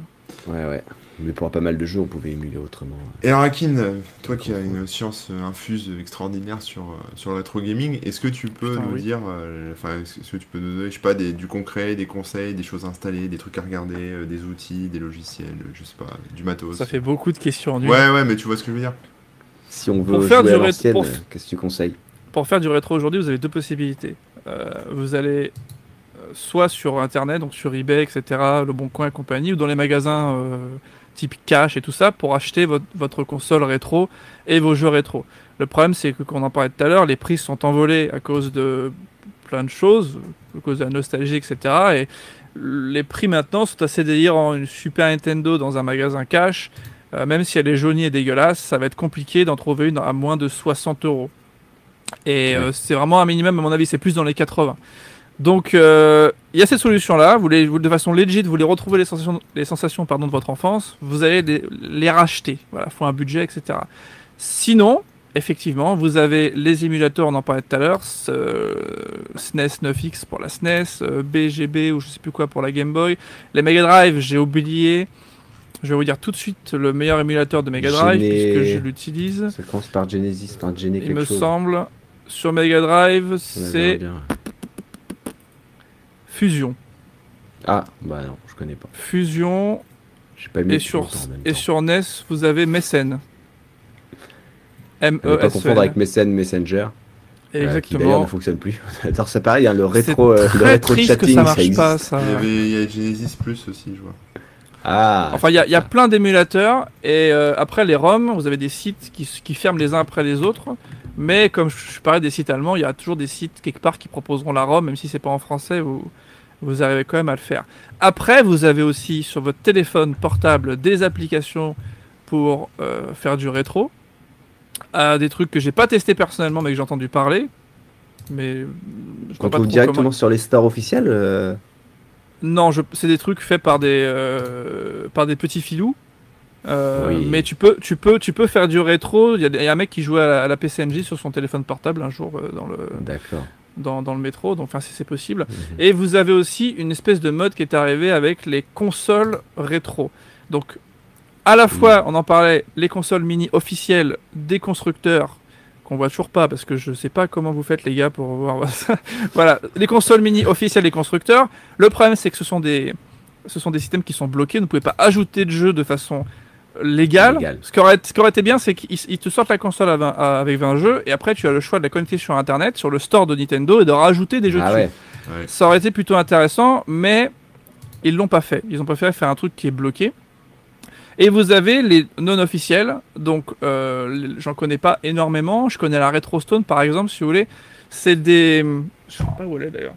Ouais, ouais. Mais pour pas mal de jeux, on pouvait émuler autrement. Et alors, Akin, euh, toi qui as une science euh, infuse extraordinaire sur, euh, sur le rétro gaming, est-ce que tu peux Putain, nous oui. dire, euh, enfin, est-ce que tu peux nous donner, je sais pas, des, du concret, des conseils, des choses installées, des trucs à regarder, euh, des outils, des logiciels, je sais pas, du matos? Ça fait beaucoup de questions en une. Ouais, ouais, mais tu vois ce que je veux dire Si on veut Pour faire jouer du à l'ancienne, pour- qu'est-ce que tu conseilles? Pour faire du rétro aujourd'hui, vous avez deux possibilités. Euh, vous allez soit sur internet, donc sur eBay, etc., Le Bon Coin et compagnie, ou dans les magasins euh, type cash et tout ça, pour acheter votre, votre console rétro et vos jeux rétro. Le problème, c'est que, comme on en parlait tout à l'heure, les prix sont envolés à cause de plein de choses, à cause de la nostalgie, etc. Et les prix maintenant sont assez délirants. Une Super Nintendo dans un magasin cash, euh, même si elle est jaunie et dégueulasse, ça va être compliqué d'en trouver une à moins de 60 euros. Et euh, c'est vraiment un minimum, à mon avis, c'est plus dans les 80. Donc, euh, il y a ces solutions-là. Vous les, vous, de façon legit, vous voulez retrouver les sensations, les sensations pardon, de votre enfance. Vous allez les, les racheter. Voilà, faut un budget, etc. Sinon, effectivement, vous avez les émulateurs, on en parlait tout à l'heure, euh, SNES 9X pour la SNES, euh, BGB ou je sais plus quoi pour la Game Boy. Les Mega Drive, j'ai oublié. Je vais vous dire tout de suite le meilleur émulateur de Mega Drive puisque je l'utilise. Ça commence par Genesis, Gene Il quelque me chose. semble, sur Mega Drive, c'est. Fusion. Ah, bah non, je connais pas. Fusion. J'ai pas mis Et sur, longtemps en même et temps. sur NES, vous avez Mécène. m e pas s confondre avec Messen Messenger, euh, qui d'ailleurs Exactement. ne fonctionne plus. Alors c'est pareil, hein, le C'est rétro, euh, le rétro triste que chatting, ça marche existe. pas, ça. Il y avait il y a Genesis Plus aussi, je vois. Ah, Enfin, il y a, il y a ça. plein d'émulateurs et euh, après les ROM, vous avez des sites qui, ferment les uns après les autres. Mais comme je, je parlais des sites allemands, il y a toujours des sites quelque part qui proposeront la ROM, même si c'est pas en français, vous, vous arrivez quand même à le faire. Après, vous avez aussi sur votre téléphone portable des applications pour euh, faire du rétro, à des trucs que j'ai pas testé personnellement mais que j'ai entendu parler. Mais je Qu'on trouve directement comment- sur les stores officiels euh, Non, je... c'est des trucs faits par des euh, par des petits filous. Euh, Oui. Mais tu peux, tu peux, tu peux faire du rétro. Il y, a y un mec qui jouait à la, à la PCNJ sur son téléphone portable un jour euh, dans le D'accord. Dans, dans le métro. Donc, enfin, si c'est possible. Mhm. Et vous avez aussi une espèce de mode qui est arrivé avec les consoles rétro. Donc, à la fois, on en parlait, les consoles mini officielles des constructeurs qu'on voit toujours pas parce que je sais pas comment vous faites les gars pour voir ça. voilà, les consoles mini officielles des constructeurs. Le problème c'est que ce sont des ce sont des systèmes qui sont bloqués, vous ne pouvez pas ajouter de jeux de façon Légale. Ce, qui aurait, ce qui aurait été bien, c'est qu'ils ils te sortent la console à 20 à- avec 20 jeux, et après tu as le choix de la connecter sur Internet, sur le store de Nintendo, et de rajouter des jeux Ah dessus. ouais. Ouais. Ça aurait été plutôt intéressant, mais ils l'ont pas fait. Ils ont préféré faire un truc qui est bloqué. Et vous avez les non officiels, donc euh, j'en connais pas énormément. Je connais la Retro Stone par exemple, si vous voulez. C'est des. Je sais pas où elle est d'ailleurs.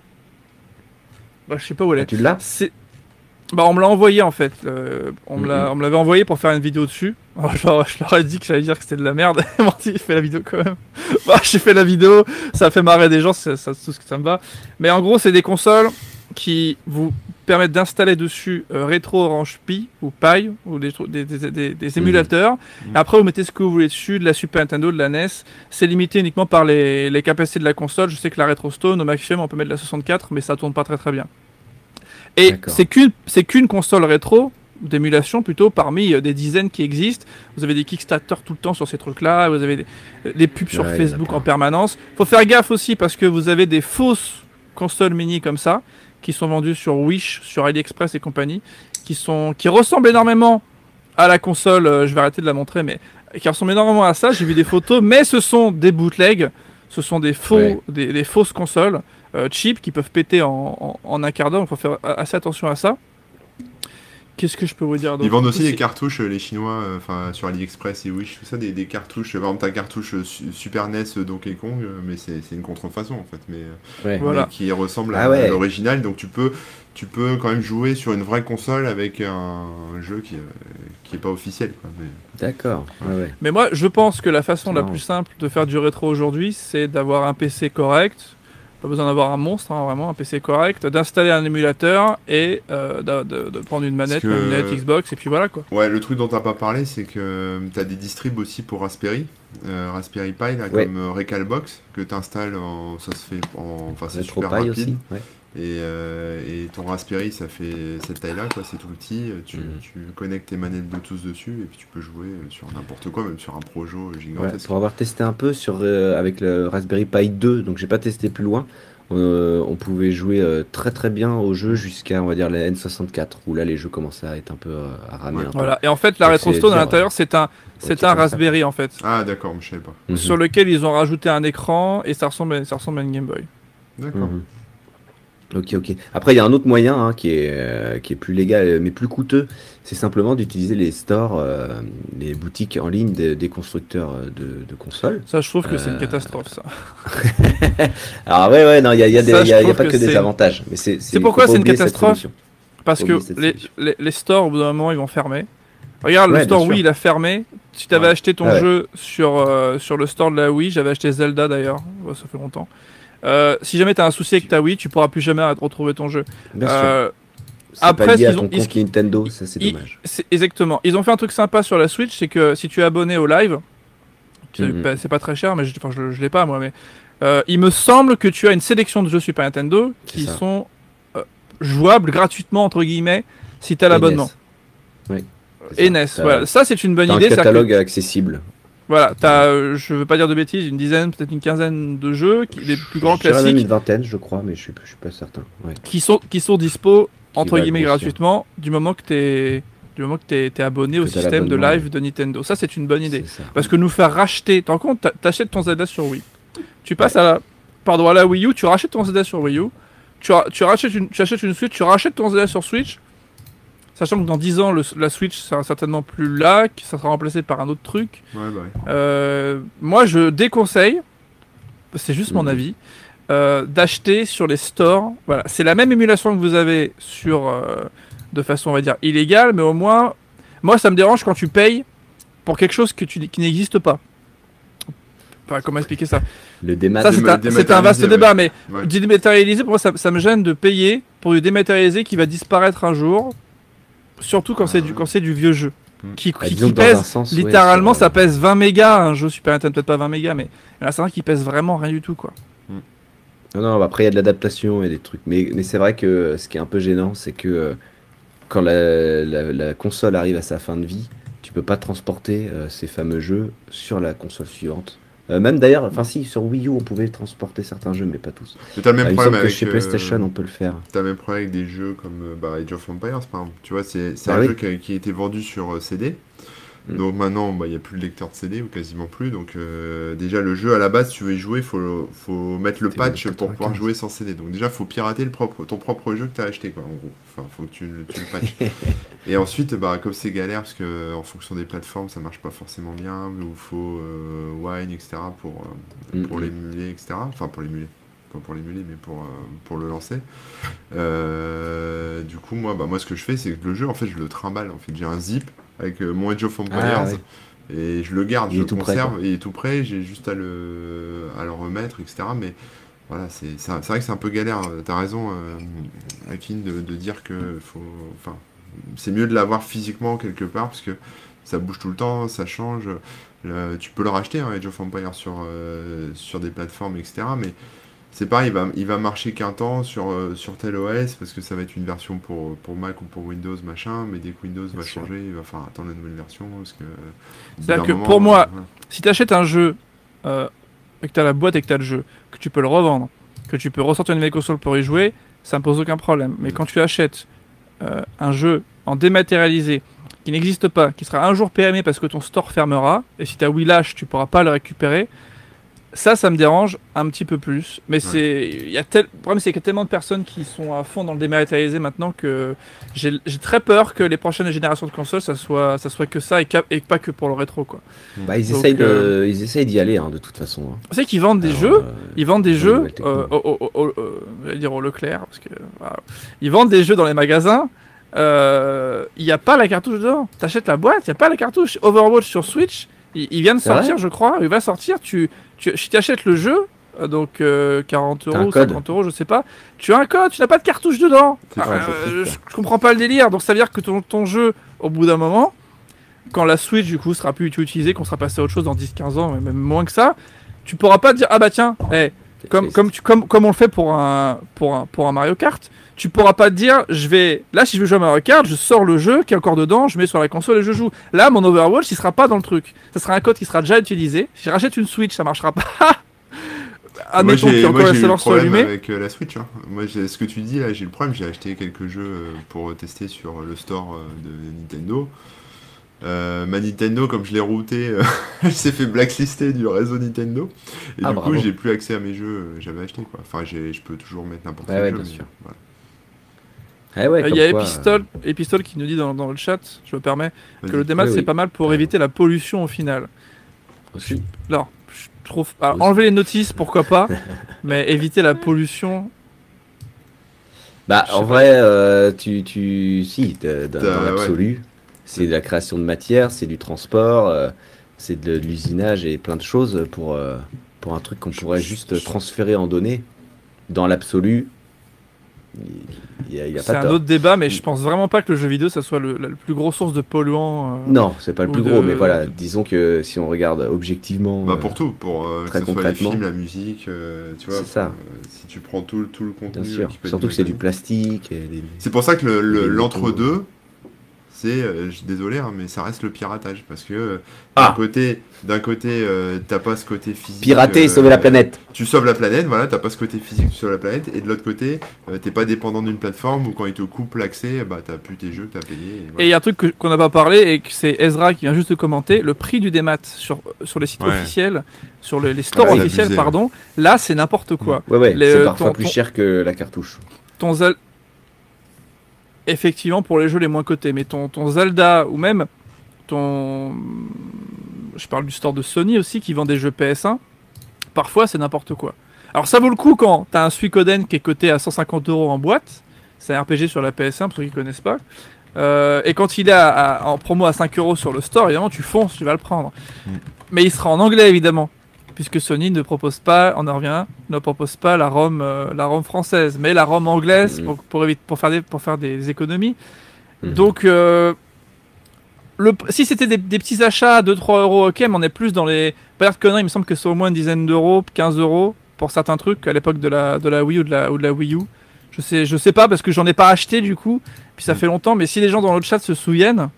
Bah, je sais pas où elle Ah, est. tu l'as? Bah, on me l'a envoyé en fait. Euh, on me Mhm. l'a- on me l'avait envoyé pour faire une vidéo dessus. Alors, je, leur, je leur ai dit que j'allais dire que c'était de la merde. M'ont dit, fais la vidéo quand même. Bah, j'ai fait la vidéo, ça a fait marrer des gens, ça, ça, tout ce que ça me va. Mais en gros, c'est des consoles qui vous permettent d'installer dessus euh, Retro Orange Pi ou Pi ou des, tru- des, des, des- des émulateurs. Et après, vous mettez ce que vous voulez dessus, de la Super Nintendo, de la NES. C'est limité uniquement par les, les capacités de la console. Je sais que la Retro Stone, au maximum, on peut mettre la 64, mais ça tourne pas très très bien. Et c'est qu'une console rétro d'émulation plutôt parmi euh, des dizaines qui existent. Vous avez des Kickstarter tout le temps sur ces trucs-là, vous avez des, des pubs sur Ouais, Facebook en permanence. Faut faire gaffe aussi parce que vous avez des fausses consoles mini comme ça qui sont vendues sur Wish, sur AliExpress et compagnie, qui sont qui ressemblent énormément à la console. euh, je vais arrêter de la montrer, mais qui ressemblent énormément à ça. J'ai vu des photos, mais ce sont des bootlegs, ce sont des faux, Ouais. des, des fausses consoles cheap qui peuvent péter en, en, en un quart d'heure. Il faut faire assez attention à ça. Qu'est-ce que je peux vous dire Ils vendent aussi des cartouches, euh, les Chinois, euh, enfin sur AliExpress et Wish, tout ça, des, des cartouches. Par exemple, ta cartouche euh, Su- Super NES euh, Donkey Kong, euh, mais c'est c'est une contrefaçon en fait, mais, euh. Voilà. qui ressemble Ah à, ouais. à l'original. Donc tu peux, tu peux quand même jouer sur une vraie console avec un, un jeu qui, euh, qui est pas officiel. Quoi, mais... D'accord. Ouais, ouais. Mais moi, je pense que la façon la plus simple de faire du rétro aujourd'hui, c'est d'avoir un PC correct. Pas besoin d'avoir un monstre, hein, vraiment, un PC correct, d'installer un émulateur et euh, de, de- de prendre une manette, que- une manette Xbox, et puis voilà quoi. Ouais, le truc dont t'as pas parlé, c'est que tu as des distribs aussi pour Raspberry, euh, Raspberry Pi, là, Ouais. comme euh, Recalbox, que tu installes, en... ça se fait en. Enfin, c'est super Pi rapide. aussi. Ouais. Et, euh, et ton Raspberry, ça fait cette taille-là, quoi, c'est tout petit. Tu, Mhm. tu connectes tes manettes Bluetooth dessus et puis tu peux jouer euh, sur n'importe quoi, même sur un Projo Ouais, gigantesque. pour avoir testé un peu sur, euh, avec le Raspberry Pi 2, donc j'ai pas testé plus loin, euh, on pouvait jouer euh, très très bien au jeu jusqu'à on va dire la N64 où là les jeux commençaient à être un peu euh, à ramer Ouais. un peu. Voilà. Et en fait, la Donc, Retro c'est Stone à l'intérieur, c'est un, c'est un ça. Raspberry en fait, Ah, d'accord, je savais pas. Mhm. sur lequel ils ont rajouté un écran et ça ressemble, à- ça ressemble à une Game Boy. D'accord. Mhm. Ok, ok. Après, il y a un autre moyen hein, qui, est, euh, qui est plus légal euh, mais plus coûteux, c'est simplement d'utiliser les stores, euh, les boutiques en ligne des, des constructeurs de, de consoles. Ça, je trouve que c'est une catastrophe. Ça. Alors ouais, ouais, non, il y a, y a des- Ça, il y a- y pas que que des avantages. Mais c'est C'est pourquoi c'est une catastrophe? Parce que les, les, les stores, au bout d'un moment, ils vont fermer. Regarde, Ouais, le store. Wii, il a fermé. Si tu avais Ouais. acheté ton Ah ouais. jeu sur, sur le store de la Wii, j'avais acheté Zelda d'ailleurs, Ouais, ça fait longtemps. Euh, si jamais tu as un souci avec ta Wii, tu pourras plus jamais retrouver ton jeu. Bien sûr. Euh, pas après, lié à ils ton ont- ils- compte Nintendo, ça c'est ils- dommage. exactement. Ils ont fait un truc sympa sur la Switch, c'est que si tu es abonné au live, Mhm. bah, c'est pas très cher, mais je, enfin, je, je l'ai pas moi, mais euh, il me semble que tu as une sélection de jeux Super Nintendo qui sont euh, jouables gratuitement entre guillemets si tu as l'abonnement. Oui. Et NES, voilà. Ça c'est une bonne T'as un idée. c'est-à-dire que- catalogue accessible. Voilà, t'as, euh, je veux pas dire de bêtises, une dizaine, peut-être une quinzaine de jeux, qui, les plus grands même classiques, une vingtaine, je crois, mais je suis, je suis pas certain. Ouais. qui sont, qui sont dispo entre guillemets gratuitement du moment que t'es, du moment que t'es, t'es abonné au Que système de live de Nintendo. Ça c'est une bonne idée. Parce que nous faire racheter, t'en compte, t'a- t'achètes ton Zelda sur Wii. Tu passes à la, pardon, à la Wii U, tu rachètes ton Zelda sur Wii U, tu, tu, rachètes une, tu achètes une Switch, tu rachètes ton Zelda sur Switch, sachant que dans 10 ans, le- la Switch sera certainement plus là, que ça sera remplacé par un autre truc. Ouais, bah ouais. Euh, moi, je déconseille, c'est juste mon Mhm. avis, euh, d'acheter sur les stores. Voilà, c'est la même émulation que vous avez sur, euh, de façon, on va dire, illégale, mais au moins, moi, ça me dérange quand tu payes pour quelque chose que tu, qui n'existe pas. Enfin, comment expliquer ça? Le démat. Ça, c'est un, c'est un vaste débat, mais Ouais. dématérialisé, pour moi, ça, ça me gêne de payer pour du dématérialisé qui va disparaître un jour, surtout quand c'est du, quand c'est du vieux jeu. Mm. Qui, Bah, qui- pèse un sens, ouais, littéralement, ça euh, pèse 20 mégas, un jeu Super Nintendo, peut-être pas 20 mégas, mais il y en a certains qui pèsent vraiment rien du tout, quoi. Non, non, après il y a de l'adaptation et des trucs. Mais, mais c'est vrai que ce qui est un peu gênant, c'est que euh, quand la, la- la console arrive à sa fin de vie, tu peux pas transporter euh, ces fameux jeux sur la console suivante. Euh, même d'ailleurs, enfin si, sur Wii U on pouvait transporter certains jeux, mais pas tous. Mais t'as le même me problème avec. chez euh, PlayStation on peut le faire. T'as le même problème avec des jeux comme euh, bah, Age of Empires, par exemple. Tu vois, c'est c'est Ah un oui. jeu qui a, qui a été vendu sur euh, CD. Mm. Donc maintenant, bah, il n'y a plus de lecteur de CD ou quasiment plus. Donc euh, déjà, le jeu à la base, si tu veux y jouer, il faut, faut mettre le patch pour pouvoir 95. jouer sans CD. Donc déjà, faut pirater le propre, ton propre jeu que tu as acheté, quoi, en gros. Enfin, faut que tu, le- tu le patches. Et ensuite, bah, comme c'est galère, parce que en fonction des plateformes, ça marche pas forcément bien, ou faut euh, Wine, etc. pour, euh, pour Mm, mm. l'émuler, etc. Enfin, pour l'émuler. Pas pour l'émuler, mais pour, euh, pour le lancer. Euh, du coup, moi, bah, moi, ce que je fais, c'est que le jeu, en fait, je le trimballe. En fait, j'ai un zip avec euh, mon Age of Empires. Ah, ouais. Et je le garde, Il je le prêt, conserve, il est tout prêt, j'ai juste à le, à le remettre, etc. Mais voilà, c'est vrai que c'est un peu galère. T'as raison, euh, Akin, de, de dire que faut, enfin, c'est mieux de l'avoir physiquement quelque part parce que ça bouge tout le temps, ça change. Le- tu peux le racheter, hein, Age of Empires, sur, euh, sur des plateformes, etc. Mais c'est pareil, il va, il va marcher qu'un temps sur, euh, sur tel OS parce que ça va être une version pour, pour Mac ou pour Windows, machin. Mais dès que Windows va sûr. changer, il va falloir attendre la nouvelle version. C'est-à-dire que moment, pour moi, euh, voilà. Si tu achètes un jeu euh, et que tu as la boîte et que tu as le jeu, que tu peux le revendre, que tu peux ressortir une nouvelle console pour y jouer, ça me pose aucun problème. Mais Mm. quand tu achètes euh, un jeu en dématérialisé qui n'existe pas, qui sera un jour PMé parce que ton store fermera, et si tu as Willash, tu pourras pas le récupérer, ça, ça me dérange un petit peu plus. Mais c'est, il y a tel... le problème, c'est qu'il y a tellement de personnes qui sont à fond dans le dématérialisé maintenant que j'ai j'ai très peur que les prochaines générations de consoles, ça soit, ça soit que ça et, pas que pour le rétro, quoi. Bah, ils, Donc, essayent de- euh, ils essayent d'y aller hein, de toute façon. hein. Sais qu'ils vendent des Alors, jeux, euh, ils vendent des jeux euh, au, dire au Leclerc parce que voilà. ils vendent des jeux dans les magasins. euh, Il n'y a pas la cartouche dedans. T'achètes la boîte, il n'y a pas la cartouche. Overwatch sur Switch, il, il vient de sortir, je crois. Il va sortir. Tu, tu, si tu achètes le jeu, euh, donc euh, 40 T'as un euros, code. 50 euros, je sais pas. Tu as un code, tu n'as pas de cartouche dedans. Ça, Euh, je, comprends pas le délire. Donc ça veut dire que ton, ton jeu, au bout d'un moment, quand la Switch du coup sera plus utilisée, qu'on sera passé à autre chose dans 10-15 ans, même moins que ça, tu pourras pas te dire ah bah tiens, c'est comme, comme, tu, comme, comme on le fait pour un, pour, un, pour un Mario Kart, tu pourras pas te dire, je vais, là, si je veux jouer à Mario Kart, je sors le jeu qui est encore dedans, je mets sur la console et je joue. Là, mon Overwatch, il sera pas dans le truc. Ça sera un code qui sera déjà utilisé. Si je rachète une Switch, ça marchera pas. Admettons j'ai que moi, encore la serveur soit allumée. avec euh, la Switch. hein. Moi, j'ai- ce que tu dis là, j'ai le problème. J'ai acheté quelques jeux euh, pour tester sur le store euh, de Nintendo. Euh, ma Nintendo, comme je l'ai routé, euh, elle s'est fait blacklister du réseau Nintendo. Et Ah, du bravo. coup, j'ai plus accès à mes jeux euh, que j'avais achetés. Quoi. Enfin, j'ai- je peux toujours mettre n'importe Ouais, quel ouais, jeu. bien mais sûr. voilà. Ah ouais, Euh, Il y a quoi, Epistol, Epistol qui nous dit dans, dans le chat, je me permets, que le démat Oui, c'est oui. pas mal pour éviter la pollution au final. euh, aussi. Alors, je trouve. alors, Aussi. enlever les notices, pourquoi pas, mais éviter la pollution. Bah, en pas. vrai, euh, tu, tu, si, dans ouais. l'absolu, c'est de la création de matière, c'est du transport, euh, c'est de, de l'usinage et plein de choses pour, euh, pour un truc qu'on pourrait juste transférer en données. Dans l'absolu, C'est pas un tort. autre débat, mais je pense vraiment pas que le jeu vidéo ça soit le, la, plus gros source de polluants. euh, Non, c'est pas le plus de- gros, mais voilà, disons que si on regarde objectivement, Bah pour tout, pour euh, que très ce soit les concrètement. films, la musique, euh, tu vois. C'est ça. euh, si tu prends tout, le- tout le contenu. bien sûr, qui peut être surtout que c'est du plastique. C'est pour ça que le- le- des l'entre-deux, c'est, euh, je suis désolé, hein, mais ça reste le piratage. Parce que euh, d'un Ah. côté, d'un côté euh, t'as pas ce côté physique. Pirater, euh, sauver la planète. Tu sauves la planète, voilà, t'as pas ce côté physique, tu sauves la planète. Et de l'autre côté, euh, t'es pas dépendant d'une plateforme où quand ils te coupent l'accès, bah t'as plus tes jeux que t'as payé. et voilà. Et il y a un truc qu'on n'a pas parlé et que c'est Ezra qui vient juste de commenter, le prix du démat sur, sur les sites Ouais. officiels, sur le- les stores Ah, c'est officiels, abusé, pardon, là c'est n'importe quoi. Ouais, ouais, c'est parfois ton- plus ton- cher que la cartouche. Ton Effectivement pour les jeux les moins cotés, mais ton, ton Zelda ou même ton... Je parle du store de Sony aussi qui vend des jeux PS1, parfois c'est n'importe quoi. Alors ça vaut le coup quand t'as un Suikoden qui est coté à 150 euros en boîte, c'est un RPG sur la PS1 pour ceux qui connaissent pas. Euh, et quand il est à- à- en promo à 5 euros sur le store, évidemment, tu fonces, tu vas le prendre. Mm. Mais il sera en anglais, évidemment. Puisque Sony ne propose pas, on en revient, ne propose pas la ROM, euh, la ROM française, mais la ROM anglaise Mm. pour, pour, éviter- pour, faire des, pour faire des économies. Mhm. Donc, euh, le, si c'était des, des petits achats, 2-3 euros, ok, mais on est plus dans les. Pas de conneries, il me semble que c'est au moins une dizaine d'euros, 15 euros pour certains trucs à l'époque de la, de la Wii ou de la, ou de la Wii U. Je sais, je sais pas parce que j'en ai pas acheté du coup, puis ça Mm. fait longtemps, mais si les gens dans le chat se souviennent,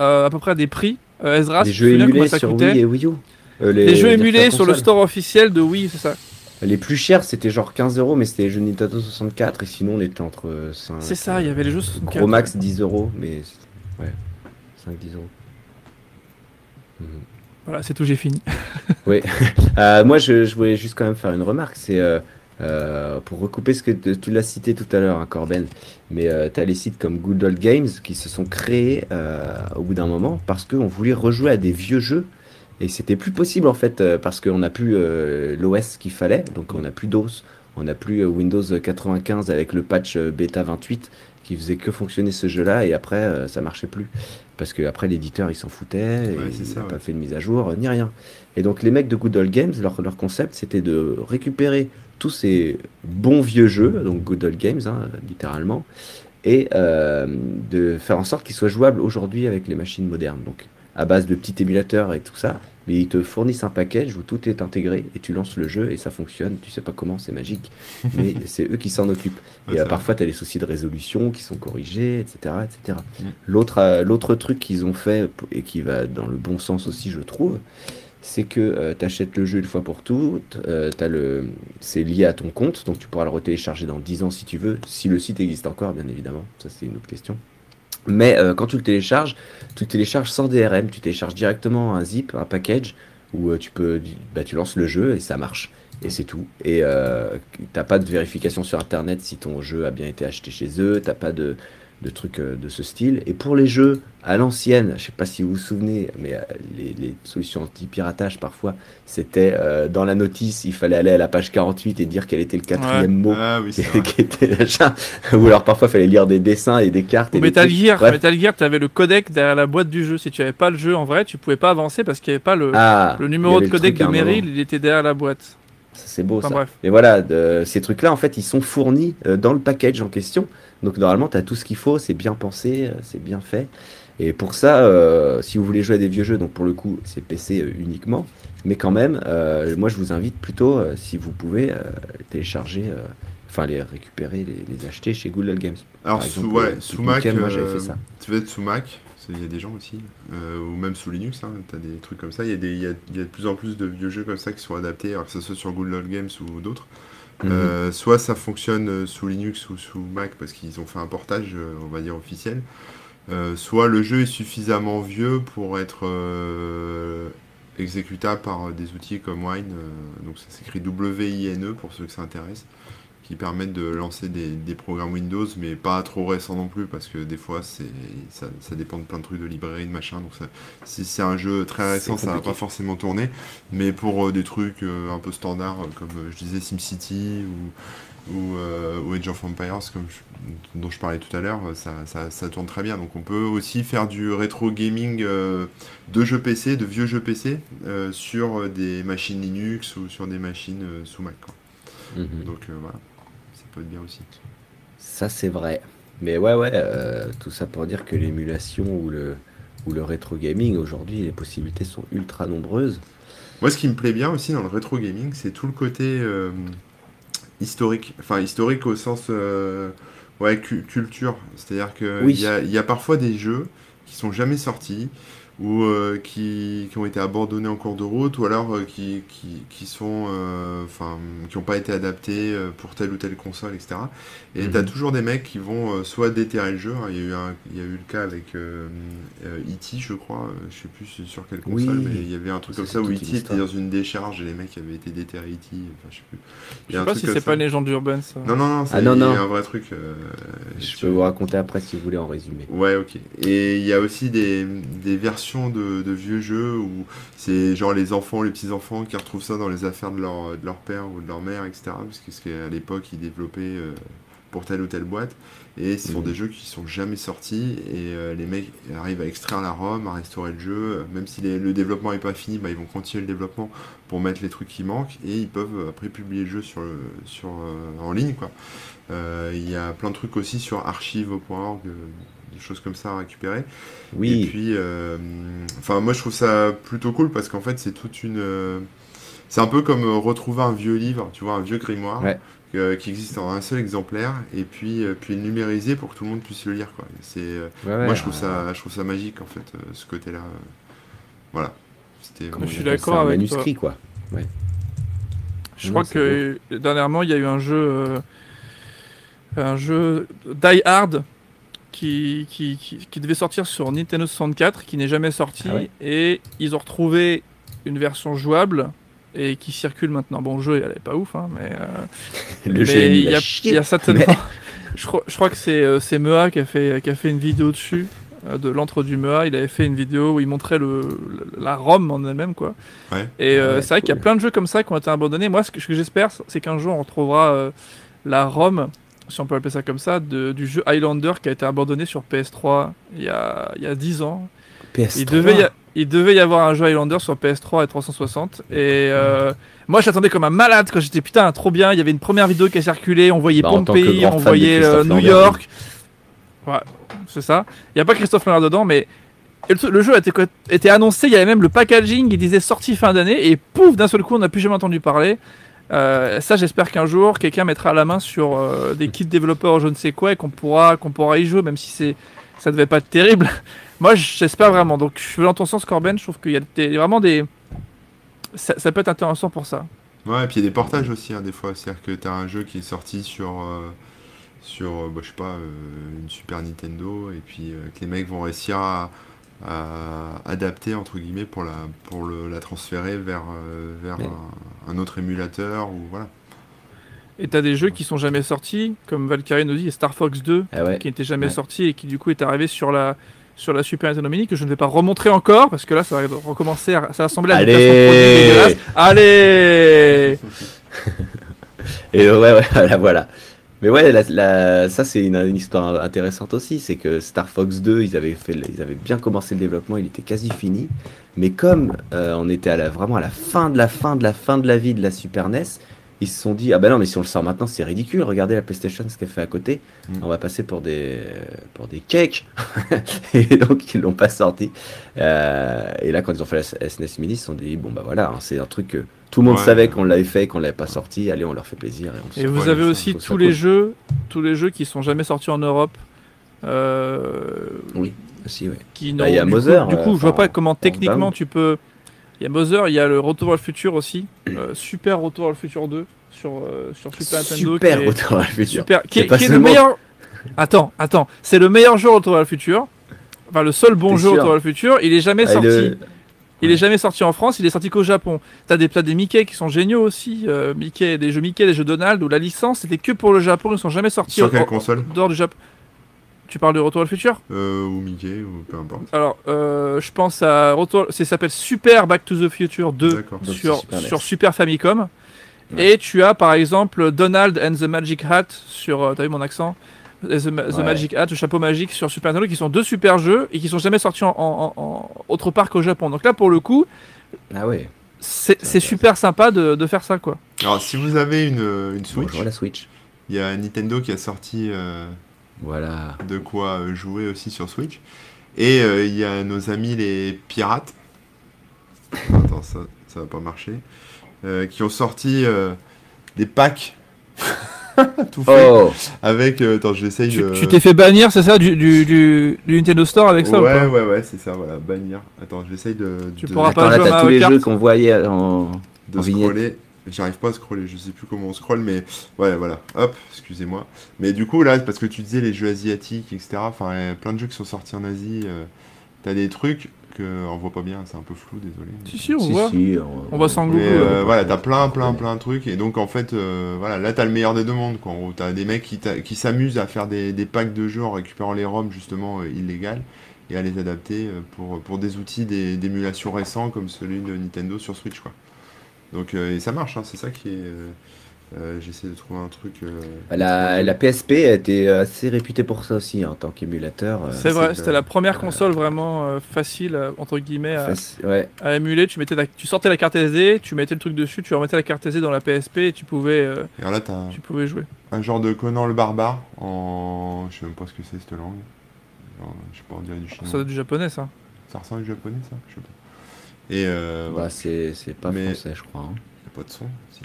euh, à peu près des prix, euh, Ezra, si te jeux émulés sur Wii et Wii U. Euh, Les jeux émulés sur le store officiel de Wii, c'est ça. Les plus chers, c'était genre 15 euros, mais c'était les jeux Nintendo 64, et sinon on était entre 5. C'est ça, il y avait les jeux 64. Gros max 10 euros, mais ouais, 5-10 euros. Mhm. Voilà, c'est tout, j'ai fini. Euh, moi, je, je voulais juste quand même faire une remarque. C'est euh, euh, pour recouper ce que tu l'as cité tout à l'heure, hein, Corben. Mais tu as les sites comme Good Old Games qui se sont créés euh, au bout d'un moment parce qu'on voulait rejouer à des vieux jeux. Et c'était plus possible en fait euh, parce qu'on n'a plus euh, l'OS qu'il fallait. Donc on n'a plus DOS, on n'a plus euh, Windows 95 avec le patch bêta 28 qui faisait que fonctionner ce jeu-là. Et après, ça marchait plus. Parce que après l'éditeur il s'en foutait, Ouais, il n'a pas fait de mise à jour, ni rien. Et donc les mecs de Good Old Games, leur, leur concept c'était de récupérer tous ces bons vieux jeux, donc Good Old Games hein, littéralement, et euh, de faire en sorte qu'ils soient jouables aujourd'hui avec les machines modernes. Donc à base de petits émulateurs et tout ça, mais ils te fournissent un package où tout est intégré et tu lances le jeu et ça fonctionne. Tu sais pas comment, c'est magique, mais c'est eux qui s'en occupent. Ouais, et euh, parfois, tu as des soucis de résolution qui sont corrigés, etc. etc. Mm. L'autre, euh, l'autre truc qu'ils ont fait, et qui va dans le bon sens aussi, je trouve, c'est que tu achètes le jeu une fois pour toutes, euh, t'as le... c'est lié à ton compte, donc tu pourras le retélécharger dans 10 ans si tu veux, si le site existe encore, bien évidemment, ça c'est une autre question. Mais euh, quand tu le télécharges, tu le télécharges sans DRM, tu télécharges directement un zip, un package, où euh, tu peux, bah, tu lances le jeu et ça marche. Et c'est tout. Et euh, t'as pas de vérification sur internet si ton jeu a bien été acheté chez eux, t'as pas de, de trucs euh, de ce style. Et pour les jeux à l'ancienne, je sais pas si vous vous souvenez, mais euh, les, les solutions anti-piratage parfois, c'était euh, dans la notice, il fallait aller à la page 48 et dire quel était le quatrième mot Ah oui, qui, était l'achat. Ou alors parfois il fallait lire des dessins et des cartes. Ou Et des Metal trucs. Gear. Metal Gear, tu avais le codec derrière la boîte du jeu. Si tu avais pas le jeu en vrai, tu pouvais pas avancer parce qu'il n'y avait pas le, Ah, le numéro de codec de. Meryl, il était derrière la boîte. C'est beau Enfin ça. bref. Et voilà, de- ces trucs-là, en fait, ils sont fournis dans le package en question. Donc normalement, tu as tout ce qu'il faut, c'est bien pensé, euh, c'est bien fait. Et pour ça, euh, si vous voulez jouer à des vieux jeux, donc pour le coup, c'est PC euh, uniquement. Mais quand même, euh, moi, je vous invite plutôt, euh, si vous pouvez, télécharger, enfin les récupérer, les, les acheter chez Google Games. Alors, Par sous, ouais, sous Mac, Nukem, moi, j'avais fait ça. tu vas être sous Mac, qu'il y a des gens aussi, ou même sous Linux, hein, tu as des trucs comme ça. Il y, a des- il y a, il y a de plus en plus de vieux jeux comme ça qui sont adaptés, alors que ce soit sur Google Games ou d'autres. Mhm. Euh, soit ça fonctionne euh, sous Linux ou sous Mac parce qu'ils ont fait un portage, euh, on va dire, officiel. Soit le jeu est suffisamment vieux pour être exécutable par des outils comme Wine. donc ça s'écrit W-I-N-E pour ceux que ça intéresse. Qui permettent de lancer des, des programmes Windows, mais pas trop récents non plus, parce que des fois c'est ça, ça dépend de plein de trucs de librairie, de machin. Donc ça- si c'est un jeu très récent, ça va pas forcément tourner. Mais pour euh, des trucs euh, un peu standards, euh, comme je disais SimCity ou, ou, euh, ou Age of Empires, comme je- dont je parlais tout à l'heure, ça, ça- ça tourne très bien. Donc on peut aussi faire du rétro gaming de jeux PC, de vieux jeux PC, sur des machines Linux ou sur des machines sous Mac. quoi. Mhm. Donc voilà, peut être bien aussi. Ça, c'est vrai. Mais ouais, ouais, euh, tout ça pour dire que l'émulation ou le, ou le rétro gaming, aujourd'hui, les possibilités sont ultra nombreuses. Moi, ce qui me plaît bien aussi dans le rétro gaming, c'est tout le côté euh, historique. Enfin, historique au sens euh, ouais, cu- culture. C'est-à-dire qu'il Oui. y, a, y a parfois des jeux qui sont jamais sortis ou euh, qui, qui ont été abandonnés en cours de route ou alors euh, qui, qui, qui sont euh, enfin qui n'ont pas été adaptés euh, pour telle ou telle console etc et Mhm. t'as toujours des mecs qui vont euh, soit déterrer le jeu hein, il y a eu un, il y a eu le cas avec euh, euh, E.T. je crois euh, je sais plus sur quelle Oui. console mais il y avait un truc comme ça où E.T. une était dans une décharge et les mecs avaient été déterrés E.T. enfin je sais plus Je sais pas si c'est pas une légende urbaine ça. non non non Ah c'est non, il y a non. un vrai truc euh, Je peux vous raconter après si vous voulez en résumé. Ouais, ok. Et il y a aussi des, des versions de, de vieux jeux où c'est genre les enfants, les petits-enfants qui retrouvent ça dans les affaires de leur, de leur père ou de leur mère, etc. Parce qu'à l'époque, ils développaient euh, pour telle ou telle boîte. Et ce sont Mhm. des jeux qui sont jamais sortis. Et euh, les mecs arrivent à extraire la ROM, à restaurer le jeu. Même si les- le développement n'est pas fini, bah, ils vont continuer le développement pour mettre les trucs qui manquent. Et ils peuvent euh, après publier le jeu sur, le- sur, euh, en ligne. quoi. Euh, Il y a plein de trucs aussi sur archive.org, euh, des choses comme ça à récupérer. Et Oui, puis, euh, enfin, moi je trouve ça plutôt cool parce qu'en fait, c'est toute une. euh, c'est un peu comme euh, retrouver un vieux livre, tu vois, un vieux grimoire Ouais. euh, qui existe en un seul exemplaire et puis, euh, puis le numériser pour que tout le monde puisse le lire, quoi. C'est, euh, Ouais, ouais, moi je trouve ça, je trouve ça magique en fait, euh, ce côté-là. euh. Voilà. C'était. Je suis d'accord avec manuscrit, quoi. Je Non, crois que dernièrement, il y a eu un jeu, euh, un jeu Die Hard qui, qui, qui, qui devait sortir sur Nintendo 64, qui n'est jamais sorti, Ah ouais et ils ont retrouvé une version jouable et qui circule maintenant. Bon, le jeu, elle est pas ouf, hein, mais, euh, Le mais jeu est il y a, il y a certainement. mais- je, crois, je crois que c'est euh, Mea qui a fait qui a fait une vidéo dessus. euh, De l'entre du Mea, il avait fait une vidéo où il montrait le, le- la ROM en elle-même, quoi. Ouais. Et euh, Ouais, c'est vrai qu'il y a plein de jeux comme ça qui ont été abandonnés. Moi, ce que, j'espère, c'est qu'un jour on retrouvera euh, la ROM, si on peut appeler ça comme ça, de- du jeu Highlander qui a été abandonné sur PS3 il y a, il y a 10 ans. PS3. Il devait, y a- il devait y avoir un jeu Highlander sur PS3 et 360. Et euh, moi, j'attendais comme un malade quand j'étais putain, trop bien. Il y avait une première vidéo qui a circulé. On voyait Bah, Pompéi, on voyait euh, New York. Ouais, c'est ça. Il n'y a pas Christophe Lambert dedans, mais. le, jeu a été, était annoncé, il y avait même le packaging, il disait sortie fin d'année, et pouf, d'un seul coup, on n'a plus jamais entendu parler. Euh, ça, j'espère qu'un jour, quelqu'un mettra la main sur euh, des kits développeurs, je ne sais quoi, et qu'on pourra, qu'on pourra y jouer, même si c'est, ça devait pas être terrible. Moi, j'espère vraiment. Donc, je suis dans ton sens, Corben. Je trouve qu'il y a vraiment des. Ça, ça peut être intéressant pour ça. Ouais, et puis il y a des portages aussi, hein, des fois. C'est-à-dire que tu as un jeu qui est sorti sur, euh, sur bah, je sais pas, une Super Nintendo, et puis que les mecs vont réussir à, à adapter, entre guillemets, pour la, pour le, la transférer vers, euh, vers Ouais. un, un autre émulateur, ou voilà. Et t'as des jeux qui sont jamais sortis, comme Valkyrie nous dit, et Star Fox 2, Ah ouais. qui n'était jamais Ouais. sorti et qui du coup est arrivé sur la sur la Super Nintendo Mini que je ne vais pas remontrer encore parce que là ça va recommencer à, ça va ressembler à une Allez. Allez Et ouais, ouais, voilà, voilà. Mais ouais, la- la- ça c'est une, histoire intéressante aussi, c'est que Star Fox 2, ils avaient, fait, ils avaient bien commencé le développement, il était quasi fini. Mais comme euh, on était vraiment à la fin de la fin de la fin de la vie de la Super NES, ils se sont dit, ah ben non, mais si on le sort maintenant, c'est ridicule, regardez la PlayStation, ce qu'elle fait à côté, Mm. on va passer pour des, pour des cakes. et donc ils l'ont pas sorti. Euh, et là, quand ils ont fait la SNES Mini, ils se sont dit, bon bah voilà, hein, c'est un truc que tout le monde Ouais. savait qu'on l'avait fait, qu'on l'avait pas sorti, allez, on leur fait plaisir. Et, on Et se- vous avez aussi tous les cool. jeux tous les jeux qui sont jamais sortis en Europe euh, Oui, aussi, ouais. qui Bah, y a du Mother, coup, du coup euh, je vois enfin, pas comment techniquement tu peux il y a Mother, il y a le Retour vers le futur aussi, euh, super Retour vers le futur 2 sur euh, sur Super Nintendo Super qui est- Retour à le futur. Super, qui est, pas qui est le meilleur. Attends, attends, c'est le meilleur jeu Retour vers le futur. Enfin, le seul bon jeu Retour vers le futur. Il est jamais Ah, sorti. le- Il est jamais sorti en France. Il est sorti qu'au Japon. T'as des t'as des Mickey qui sont géniaux aussi. euh, Mickey, des jeux Mickey, des jeux Donald où la licence c'était que pour le Japon. Ils sont jamais sortis Sur en- quelle console? dehors du Japon. Tu parles de Retour vers le futur? Euh, Ou Mickey, ou peu importe. Alors, euh, je pense à Retour. Ça s'appelle Super Back to the Future 2 D'accord. Donc, sur, Super NES. sur Super Famicom. Ouais. Et tu as par exemple Donald and the Magic Hat sur. euh, T'as vu mon accent? The, Ma- The Ouais. Magic Hat, le chapeau magique sur Super Nintendo, qui sont deux super jeux et qui sont jamais sortis en, en- en- autre part qu'au Japon. Donc là, pour le coup, Ah ouais. c'est c'est super sympa de, de faire ça, quoi. Alors, si vous avez une, Switch. il y a Nintendo qui a sorti euh, Voilà. de quoi euh, jouer aussi sur Switch. Et euh, il y a nos amis les pirates. Attends, ça, ça va pas marcher. Euh, qui ont sorti euh, des packs. Tout fait. Oh Avec. euh, attends, j'essaye Tu de. tu t'es fait bannir, c'est ça, du, du, du- du Nintendo Store avec ça ou Ouais, ouais, ouais, c'est ça, voilà, bannir. Attends, j'essaye de. Tu de, pourras pas Attends, là jouer à t'as tous les jeux qu'on voyait en... de en vignette. J'arrive pas à scroller, je sais plus comment on scrolle, mais ouais, voilà. Hop, excusez-moi. Mais du coup, là, parce que tu disais les jeux asiatiques, etc. Enfin, plein de jeux qui sont sortis en Asie. euh, T'as des trucs que on voit pas bien, c'est un peu flou, désolé. Si, si, on Si, voit. si, On voit sans Mais Google. euh, voilà, t'as plein, plein, plein de trucs. Et donc, en fait, euh, voilà, là, t'as le meilleur des deux mondes. Quoi. En gros, t'as des mecs qui, qui s'amusent à faire des, des packs de jeux en récupérant les ROM, justement, euh, illégales, et à les adapter euh, pour, pour des outils des- d'émulation récents comme celui de Nintendo sur Switch, quoi. Donc, euh, et ça marche, hein, c'est ça qui est, euh, Euh, J'essaie de trouver un truc. euh, Bah, La, la PSP a été assez réputée pour ça aussi en tant qu'émulateur. euh, C'est vrai, c'est c'était la première console vraiment euh, facile, entre guillemets, à, faci- Ouais, à émuler. Tu, mettais la- tu sortais la carte SD, tu mettais le truc dessus, tu remettais la carte SD dans la PSP et tu pouvais, euh, Et alors là, t'as un, tu pouvais jouer. un genre de Conan le barbare en. Je sais même pas ce que c'est cette langue. Genre, je sais pas, on dirait du chinois. Ça doit être du japonais, ça. Ça ressemble au japonais, ça Je sais pas. Et euh, bah, c'est c'est pas Mais- français, je crois. hein. y a pas de son. Si.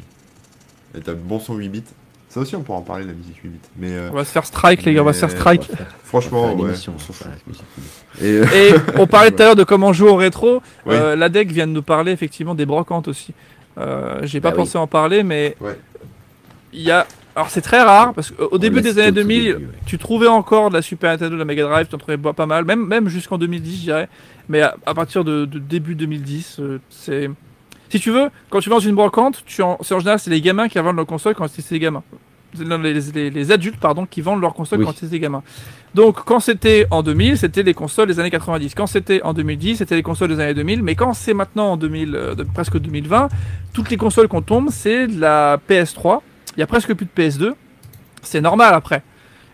Et t'as bon son 8 bits. Ça aussi, on pourra en parler, la musique 8 bits. Mais euh, On va se faire strike, les gars, on va se faire strike. Faire- franchement, faire ouais. on s'en fout. Et, euh, Et on parlait tout à l'heure de comment jouer au rétro. Oui. Euh, la deck vient de nous parler effectivement des brocantes aussi. Euh, J'ai pas Bah oui. pensé en parler, mais Ouais. il y a. Alors c'est très rare parce qu'au début des années au tout 2000, début, ouais. tu trouvais encore de la Super Nintendo, de la Mega Drive, tu en trouvais pas mal, même, même jusqu'en 2010, je dirais. Mais à, à partir de, de début 2010, euh, c'est. Si tu veux, quand tu vas dans une brocante, tu en, c'est en général c'est les gamins qui vendent leur console quand c'est les gamins. Les, les- les adultes pardon qui vendent leur console Oui. quand c'est des gamins. Donc quand c'était en 2000, c'était les consoles des années 90. Quand c'était en 2010, c'était les consoles des années 2000. Mais quand c'est maintenant en 2000, euh, de- presque 2020, toutes les consoles qu'on tombe, c'est de la PS3. Il y a presque plus de PS2. C'est normal après.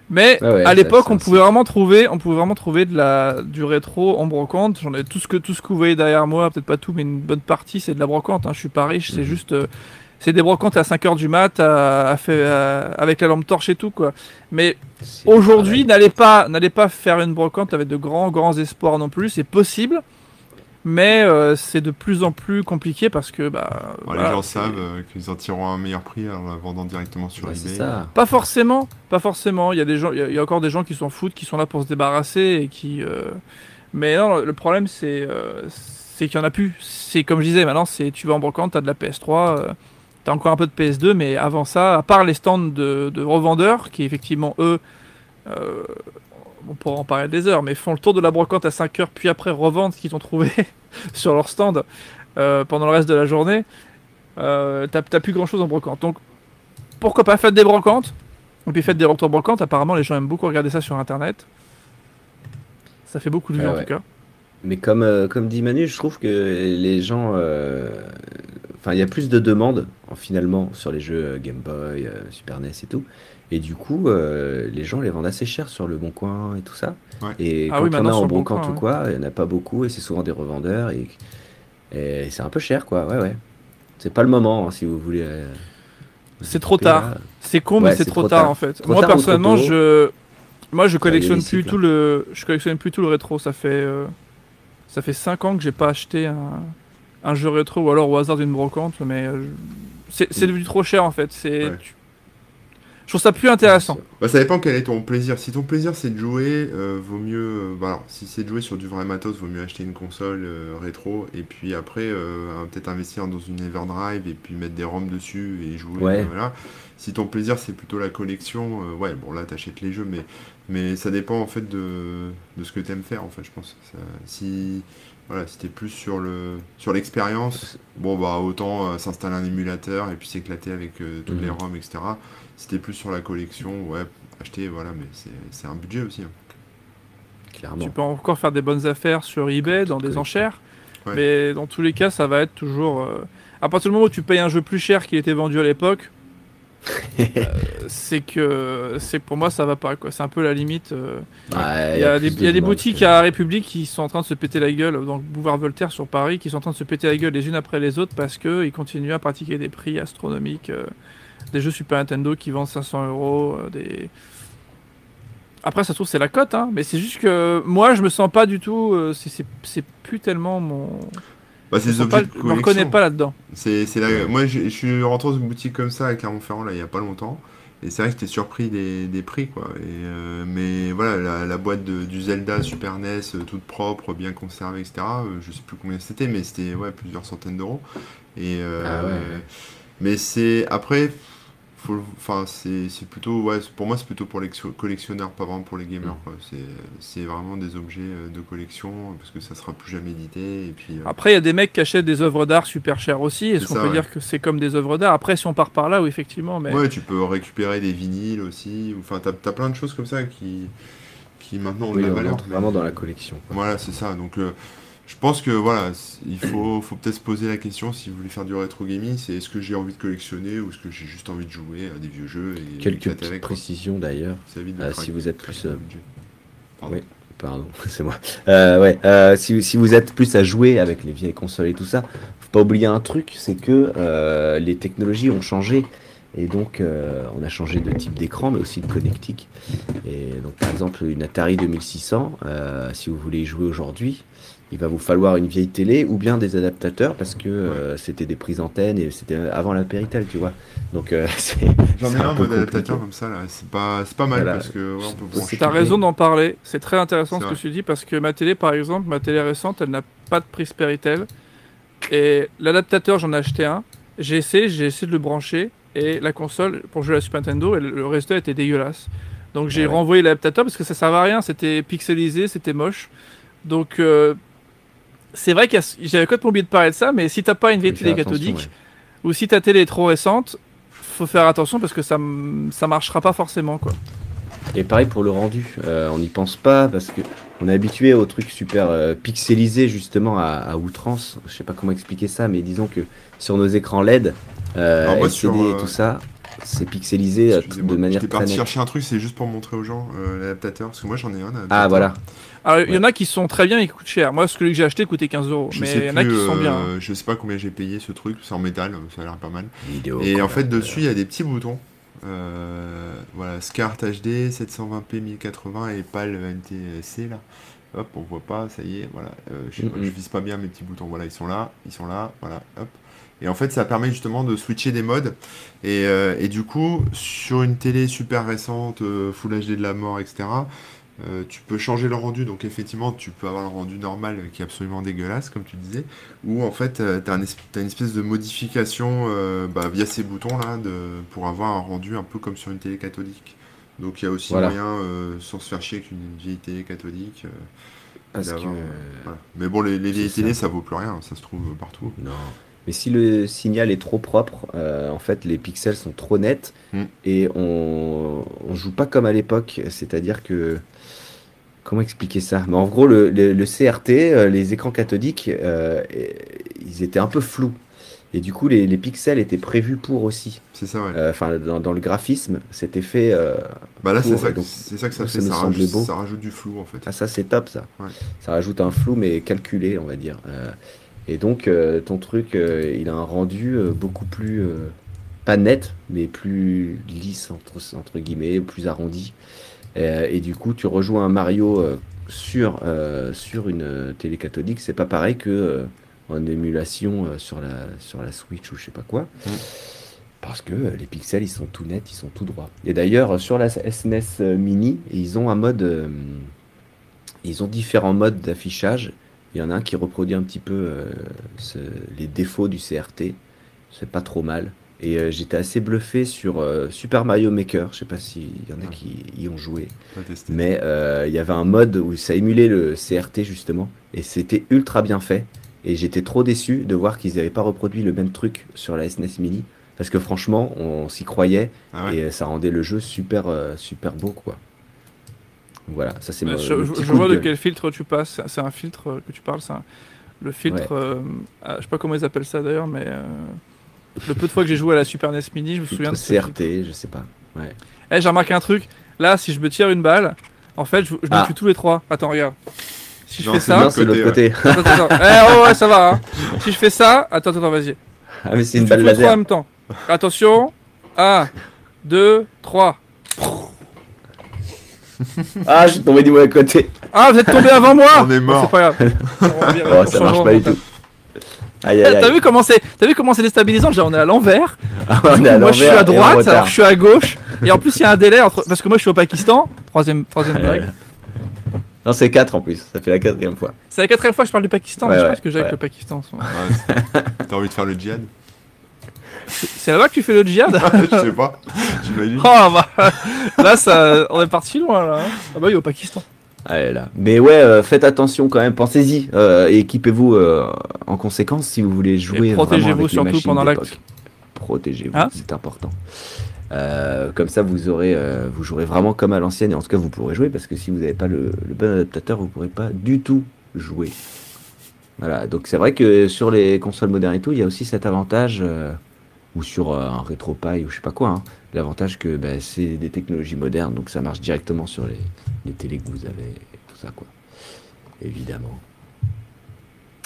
Mais Ah ouais, à l'époque, on pouvait vraiment trouver, on pouvait vraiment trouver de la du rétro en brocante. J'en ai tout ce que tout ce que vous voyez derrière moi, peut-être pas tout, mais une bonne partie, c'est de la brocante. Hein. Je suis pas riche, c'est Mhm. juste, euh, c'est des brocantes à 5 heures du mat, à, à fait- à- avec la lampe torche et tout quoi. Mais Aujourd'hui, n'allez pas, n'allez pas faire une brocante avec de grands, grands espoirs non plus. C'est possible, mais euh, c'est de plus en plus compliqué parce que bah, bon, voilà, les gens savent euh, qu'ils en tireront un meilleur prix en la vendant directement sur Ouais, c'est eBay. ça. Pas forcément, pas forcément. Il y a des gens, il y a, il y a encore des gens qui s'en foutent, qui sont là pour se débarrasser et qui. euh, Mais non, le problème c'est, euh, c'est qu'il y en a plus. C'est comme je disais, maintenant c'est tu vas en brocante, t'as de la PS3, euh, t'as encore un peu de PS2, mais avant ça, à part les stands de, de revendeurs qui effectivement eux, euh, on pourra en parler des heures, mais font le tour de la brocante à 5 heures, puis après revendent ce qu'ils ont trouvé sur leur stand euh, pendant le reste de la journée. Euh, t'as plus grand chose en brocante. Donc pourquoi pas faites des brocantes? Et puis faites des retours brocantes. Apparemment, les gens aiment beaucoup regarder ça sur internet. Ça fait beaucoup de vues Ouais, en tout cas. Mais comme, euh, comme dit Manu, je trouve que les gens. euh, Enfin, il y a plus de demandes en- finalement sur les jeux Game Boy, Super NES et tout. Et du coup, euh, les gens les vendent assez cher sur le Bon Coin et tout ça. Ouais. Et Ah quand oui, il y en maintenant, a en Bon brocante ou quoi, il n'y en a pas beaucoup et c'est souvent des revendeurs. Et, et c'est un peu cher quoi. Ouais, ouais. C'est pas le moment hein, si vous voulez. euh, C'est trop tard. là. C'est con, Ouais, mais c'est c'est trop, trop tard, tard. en fait. Trop Moi tard personnellement, je, moi je collectionne plus cycles, tout le, je collectionne plus tout le rétro. Ça fait, euh, ça fait 5 ans que j'ai pas acheté un, un jeu rétro ou alors au hasard d'une brocante, mais je- c'est c'est devenu trop cher en fait. C'est, Ouais. tu- je trouve ça plus intéressant. Bah, ça dépend quel est ton plaisir. Si ton plaisir c'est de jouer, euh, vaut mieux. euh, bah, alors, si c'est de jouer sur du vrai matos, vaut mieux acheter une console euh, rétro et puis après euh, peut-être investir dans une Everdrive et puis mettre des ROM dessus et jouer. Ouais. voilà. Si ton plaisir c'est plutôt la collection, euh, ouais, bon là t'achètes les jeux, mais mais ça dépend en fait de, de ce que t'aimes faire en fait, je pense. Ça- si voilà, si t'es plus sur le sur l'expérience, bon bah autant euh, s'installer un émulateur et puis s'éclater avec euh, toutes les Mhm. ROM, etc. Si t'es plus sur la collection, ouais, acheter, voilà, mais c'est c'est un budget aussi. hein. Clairement. Tu peux encore faire des bonnes affaires sur eBay, dans des collection. enchères. Ouais. Mais dans tous les cas, ça va être toujours. euh, À partir du moment où tu payes un jeu plus cher qu'il était vendu à l'époque, euh, c'est que c'est pour moi ça va pas quoi. C'est un peu la limite. euh, Ouais, Il y a des, y a boutiques que- à République qui sont en train de se péter la gueule, donc Boulevard Voltaire sur Paris, qui sont en train de se péter la gueule les unes après les autres parce qu'ils continuent à pratiquer des prix astronomiques. euh, des jeux Super Nintendo qui vendent 500 euros. euh, des... Après, ça se trouve, c'est la cote, hein, mais c'est juste que moi, je me sens pas du tout. euh, c'est- plus tellement mon. Bah, c'est Je des me reconnais pas là-dedans. C'est moi je, je suis rentré dans une boutique comme ça à Clermont-Ferrand là il y a pas longtemps et c'est vrai que j'étais surpris des, des prix quoi. Et, euh, mais voilà la, la boîte de- du Zelda Super NES euh, toute propre, bien conservée etc. je sais plus combien c'était mais c'était ouais plusieurs centaines d'euros. Et euh, Ah ouais. mais c'est après faut, enfin c'est c'est plutôt ouais pour moi c'est plutôt pour les collectionneurs pas vraiment pour les gamers Mm. quoi. C'est c'est vraiment des objets euh, de collection parce que ça sera plus jamais édité et puis euh, Après, il y a des mecs qui achètent des œuvres d'art super chères aussi. Est-ce qu'on peut ouais. dire que c'est comme des œuvres d'art? Après, si on part par là, oui, effectivement. Mais Ouais, tu peux récupérer des vinyles aussi. Enfin, t'as as plein de choses comme ça qui, qui maintenant ont de la on valeur. mais- vraiment dans la collection. quoi. Voilà, c'est ça. Donc, euh, je pense que voilà, il faut, faut peut-être se poser la question si vous voulez faire du rétro gaming, c'est est-ce que j'ai envie de collectionner ou est-ce que j'ai juste envie de jouer à des vieux jeux et Quelques petites avec, précisions d'ailleurs. Euh, si vous êtes plus, le euh. Pardon. Oui. Pardon, c'est moi. Euh, ouais, si, si vous êtes plus à jouer avec les vieilles consoles et tout ça, faut pas oublier un truc, c'est que les technologies ont changé. Et donc, euh, on a changé de type d'écran, mais aussi de connectique. Et donc, par exemple, une Atari 2600, euh, si vous voulez y jouer aujourd'hui, il va vous falloir une vieille télé ou bien des adaptateurs parce que euh, c'était des prises antennes et c'était avant la Péritel, tu vois. Donc, euh, c'est. J'en ai un peu mode adaptateur compliqué. comme ça là, c'est pas, c'est pas mal Voilà. parce que ouais, on peut. T'as raison d'en parler, c'est très intéressant ce que tu dis parce que ma télé par exemple, ma télé récente, elle n'a pas de prise Péritel et l'adaptateur j'en ai acheté un, j'ai essayé, j'ai essayé de le brancher et la console pour jouer à la Super Nintendo et le- résultat était dégueulasse. Donc j'ai Ah ouais. renvoyé l'adaptateur parce que ça servait à rien, c'était pixelisé, c'était moche. Donc euh, c'est vrai que j'avais complètement oublié de parler de ça, mais si t'as pas une vieille télé cathodique ouais. ou si ta télé est trop récente, faut faire attention parce que ça, ça marchera pas forcément quoi. Et pareil pour le rendu, euh, on n'y pense pas parce que on est habitué aux trucs super euh, pixelisés justement à, à outrance. Je sais pas comment expliquer ça, mais disons que sur nos écrans LED, euh, moi, LCD sur, et euh, tout ça, c'est pixelisé euh, de manière J'étais parti chercher un truc, c'est juste pour montrer aux gens euh, l'adaptateur parce que moi j'en ai un. Ah voilà, Alors, il y en a qui sont très bien et qui coûtent cher. Moi, celui que j'ai acheté coûtait 15 euros. Je Mais sais il y en a qui sont bien. euh, Je sais pas combien j'ai payé ce truc, c'est en métal, ça a l'air pas mal. vidéo. Et en fait, dessus, il y a des petits boutons. Euh, voilà, SCART HD, 720p 1080 et PAL NTSC là. Hop, on voit pas, ça y est, voilà. Euh, je, je vise pas bien mes petits boutons. Voilà, ils sont là, ils sont là, voilà, hop. Et en fait, ça permet justement de switcher des modes. Et, euh, et du coup, sur une télé super récente, euh, Full HD de la mort, etc., euh, tu peux changer le rendu. Donc, effectivement, tu peux avoir le rendu normal euh, qui est absolument dégueulasse, comme tu disais. Ou en fait, tu as, une espèce de modification euh, bah, via ces boutons-là de, pour avoir un rendu un peu comme sur une télé cathodique. Donc, il y a aussi Voilà. moyen, euh, sans se faire chier avec une vieille télé cathodique. euh, parce que d'avoir, voilà. Mais bon, les, les vieilles télés, ça. ça vaut plus rien, ça se trouve partout. non. Mais si le signal est trop propre, euh, en fait, les pixels sont trop nets Mm. et on, on joue pas comme à l'époque. C'est-à-dire que. Comment expliquer ça? Mais En gros, le, le- le CRT, euh, les écrans cathodiques, euh, ils étaient un peu flous. Et du coup, les, les pixels étaient prévus pour aussi. C'est ça, ouais. Euh, Enfin, dans, dans le graphisme, c'était fait. euh, bah là, c'est ça, que- donc, c'est ça que ça fait, ça rajoute, beau. ça rajoute du flou en fait. Ah, ça, c'est top, ça. Ouais. Ça rajoute un flou, mais calculé, on va dire. Et donc, ton truc, il a un rendu beaucoup plus. pas net, mais plus lisse, entre, entre guillemets, plus arrondi. Euh, et du coup, tu rejoues un Mario euh, sur, euh, sur une télé cathodique. C'est pas pareil que en émulation sur, la, sur la Switch ou je sais pas quoi. Mm. Parce que les pixels, ils sont tout nets, ils sont tout droits. Et d'ailleurs, sur la SNES euh, Mini, ils ont un mode. ils ont différents modes d'affichage. Il y en a un qui reproduit un petit peu euh, ce- les défauts du CRT. C'est pas trop mal. Et euh, j'étais assez bluffé sur euh, Super Mario Maker. Je sais pas s'il y en a Ouais. qui y ont joué. Mais euh, il y avait un mode où ça émulait le CRT justement. Et c'était ultra bien fait. Et j'étais trop déçu de voir qu'ils n'avaient pas reproduit le même truc sur la SNES Mini. Parce que franchement, on s'y croyait. Ah ouais. Et euh, ça rendait le jeu super, euh, super beau, quoi. Voilà, ça c'est Euh, mon- je je- petit je coup vois de quel filtre tu passes. C'est- un filtre euh, que tu parles. C'est un- le filtre. euh, ah, je sais pas comment ils appellent ça d'ailleurs, mais euh, le peu de fois que j'ai joué à la Super NES Mini, je me souviens de ce. CRT, je sais pas. Ouais. Eh, j'ai remarqué un truc. Là, si je me tire une balle, en fait, je, je me Ah. tue tous les trois. Attends, regarde. Si je Non, fais ça. c'est de l'autre côté, côté. Attends, attends, attends. Eh, oh, ouais, ça va. Hein. Si je fais ça, attends, attends, vas-y. ah, mais c'est une balle trois en laser. même temps. Attention. 1, 2, 3. Ah, je suis tombé du mauvais côté. Ah, vous êtes tombé avant moi On est Bon, mort. C'est pas grave. On revient- Oh, on ça marche pas du tout. T'as vu comment c'est T'as vu comment c'est déstabilisant? Genre on est à l'envers. Ah, est moi je suis à droite, alors je suis à gauche. Et en plus il y a un délai entre parce que moi je suis au Pakistan. Troisième troisième. Non, c'est 4 en plus. Ça fait la quatrième fois. C'est la quatrième fois que je parle du Pakistan. Ouais, mais je pense que j'ai avec ouais. le Pakistan. en ce moment. Ouais, c'est- T'as envie de faire le djihad? C'est là-bas que tu fais le djihad? Je sais pas, j'imagine. Oh bah là ça, on est parti loin là. hein. Ah bah oui au Pakistan. Allez, là. Mais ouais, euh, faites attention quand même. Pensez-y euh, et équipez-vous euh, en conséquence si vous voulez jouer. Protégez-vous surtout pendant l'acte. Protégez-vous, Hein c'est important. Comme ça, vous aurez, vous jouerez vraiment comme à l'ancienne et en tout cas, vous pourrez jouer parce que si vous n'avez pas le, le bon adaptateur, vous pourrez pas du tout jouer. Voilà, donc c'est vrai que sur les consoles modernes et tout, il y a aussi cet avantage, ou sur euh, un RetroPie ou je sais pas quoi, hein, l'avantage que bah, c'est des technologies modernes, donc ça marche directement sur les, les télés que vous avez, et tout ça quoi. Évidemment.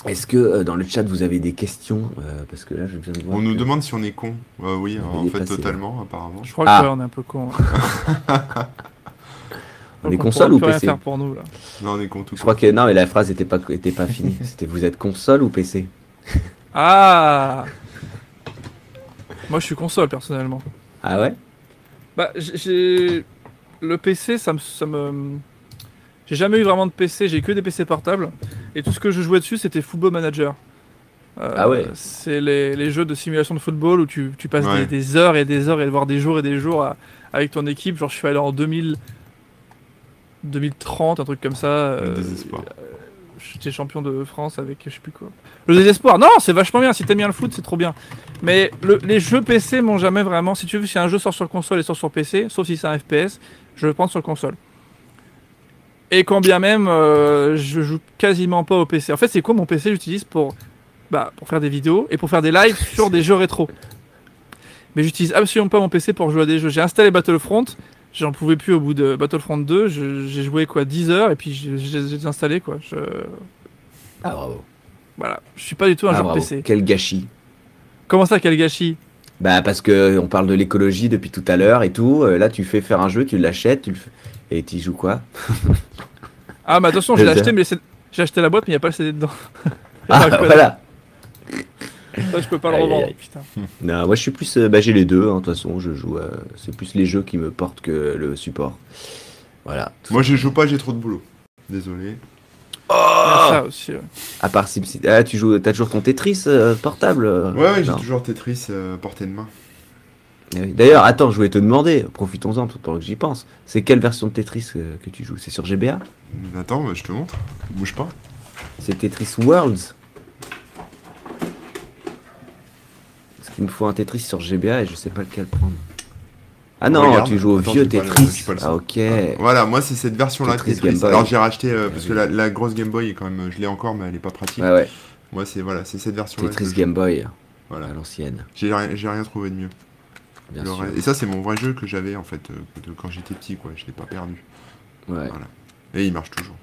Est-ce que euh, dans le chat vous avez des questions Euh, Parce que là je viens de voir. On nous que- demande si on est con. Euh, oui, On en est fait, passé, totalement, apparemment. Je crois Ah. que ouais, on est un peu con. On est console ou PC faire pour nous là. Non, on est con tout Je crois que non, mais la phrase était pas était pas finie. C'était vous êtes console ou PC Ah Moi je suis console personnellement. Ah ouais? Bah j'ai- le PC ça me ça me j'ai jamais eu vraiment de PC, j'ai que des PC portables et tout ce que je jouais dessus c'était Football Manager. Euh, Ah ouais? C'est les, les jeux de simulation de football où tu, tu passes Ouais. des, des heures et des heures et voire des jours et des jours à- avec ton équipe. Genre je suis allé en 2000 2030 un truc comme ça. euh, Le désespoir. J'étais champion de France avec je sais plus quoi. Le désespoir, non, c'est vachement bien. Si t'aimes bien le foot, c'est trop bien. Mais le- les jeux PC m'ont jamais vraiment. Si tu veux, si un jeu sort sur console et sort sur PC, sauf si c'est un FPS, je le prends sur console. Et quand bien même, euh, je joue quasiment pas au PC. En fait, c'est quoi mon PC J'utilise pour, bah, pour faire des vidéos et pour faire des lives sur des jeux rétro? Mais j'utilise absolument pas mon PC pour jouer à des jeux. J'ai installé Battlefront, j'en pouvais plus au bout de Battlefront 2. je- J'ai joué quoi 10 heures et puis j'ai j'ai désinstallé quoi. Je, Ah bravo. voilà, je suis pas du tout un Ah, joueur. PC. Quel gâchis. Comment ça, quel gâchis? Bah parce que on parle de l'écologie depuis tout à l'heure et tout. Euh, là tu fais faire un jeu, tu l'achètes, tu le fais... et tu joues quoi? Ah, mais attention, sais. acheté, mais j'ai acheté la boîte, mais il n'y a pas le CD dedans. Ah voilà. Ça, je peux pas le revendre. Putain. Non, moi je suis plus, euh, bah j'ai les deux. hein, De toute façon, je joue. euh, c'est plus les jeux qui me portent que le support. Voilà. Moi, je joue pas, j'ai trop de boulot. Désolé. A ça aussi. ouais. À part SimCity. Ah, tu joues, t'as toujours ton Tetris euh, portable euh Ouais, ouais, j'ai toujours Tetris euh, portée de main. Oui. D'ailleurs, attends, je voulais te demander, profitons-en tout pendant que j'y pense. C'est quelle version de Tetris euh, que tu joues? C'est sur GBA Attends, bah, je te montre. Bouge pas. C'est Tetris Worlds Parce qu'il me faut un Tetris sur GBA et je sais pas lequel prendre. Ah non, Regarde. tu joues au Attends, vieux Tetris. le ah ok. Voilà, moi, c'est cette version-là Tetris. Alors, j'ai racheté euh, Ah, parce que la, la grosse Game Boy est quand même. Je l'ai encore, mais elle est pas pratique. Ouais, ouais. Moi, c'est voilà, c'est cette version-là. Tetris Game Boy Voilà. à l'ancienne, J'ai rien, j'ai rien trouvé de mieux. bien sûr. Et ça, c'est mon vrai jeu que j'avais en fait euh, quand j'étais petit, quoi. Je l'ai pas perdu. Ouais. Et il marche toujours.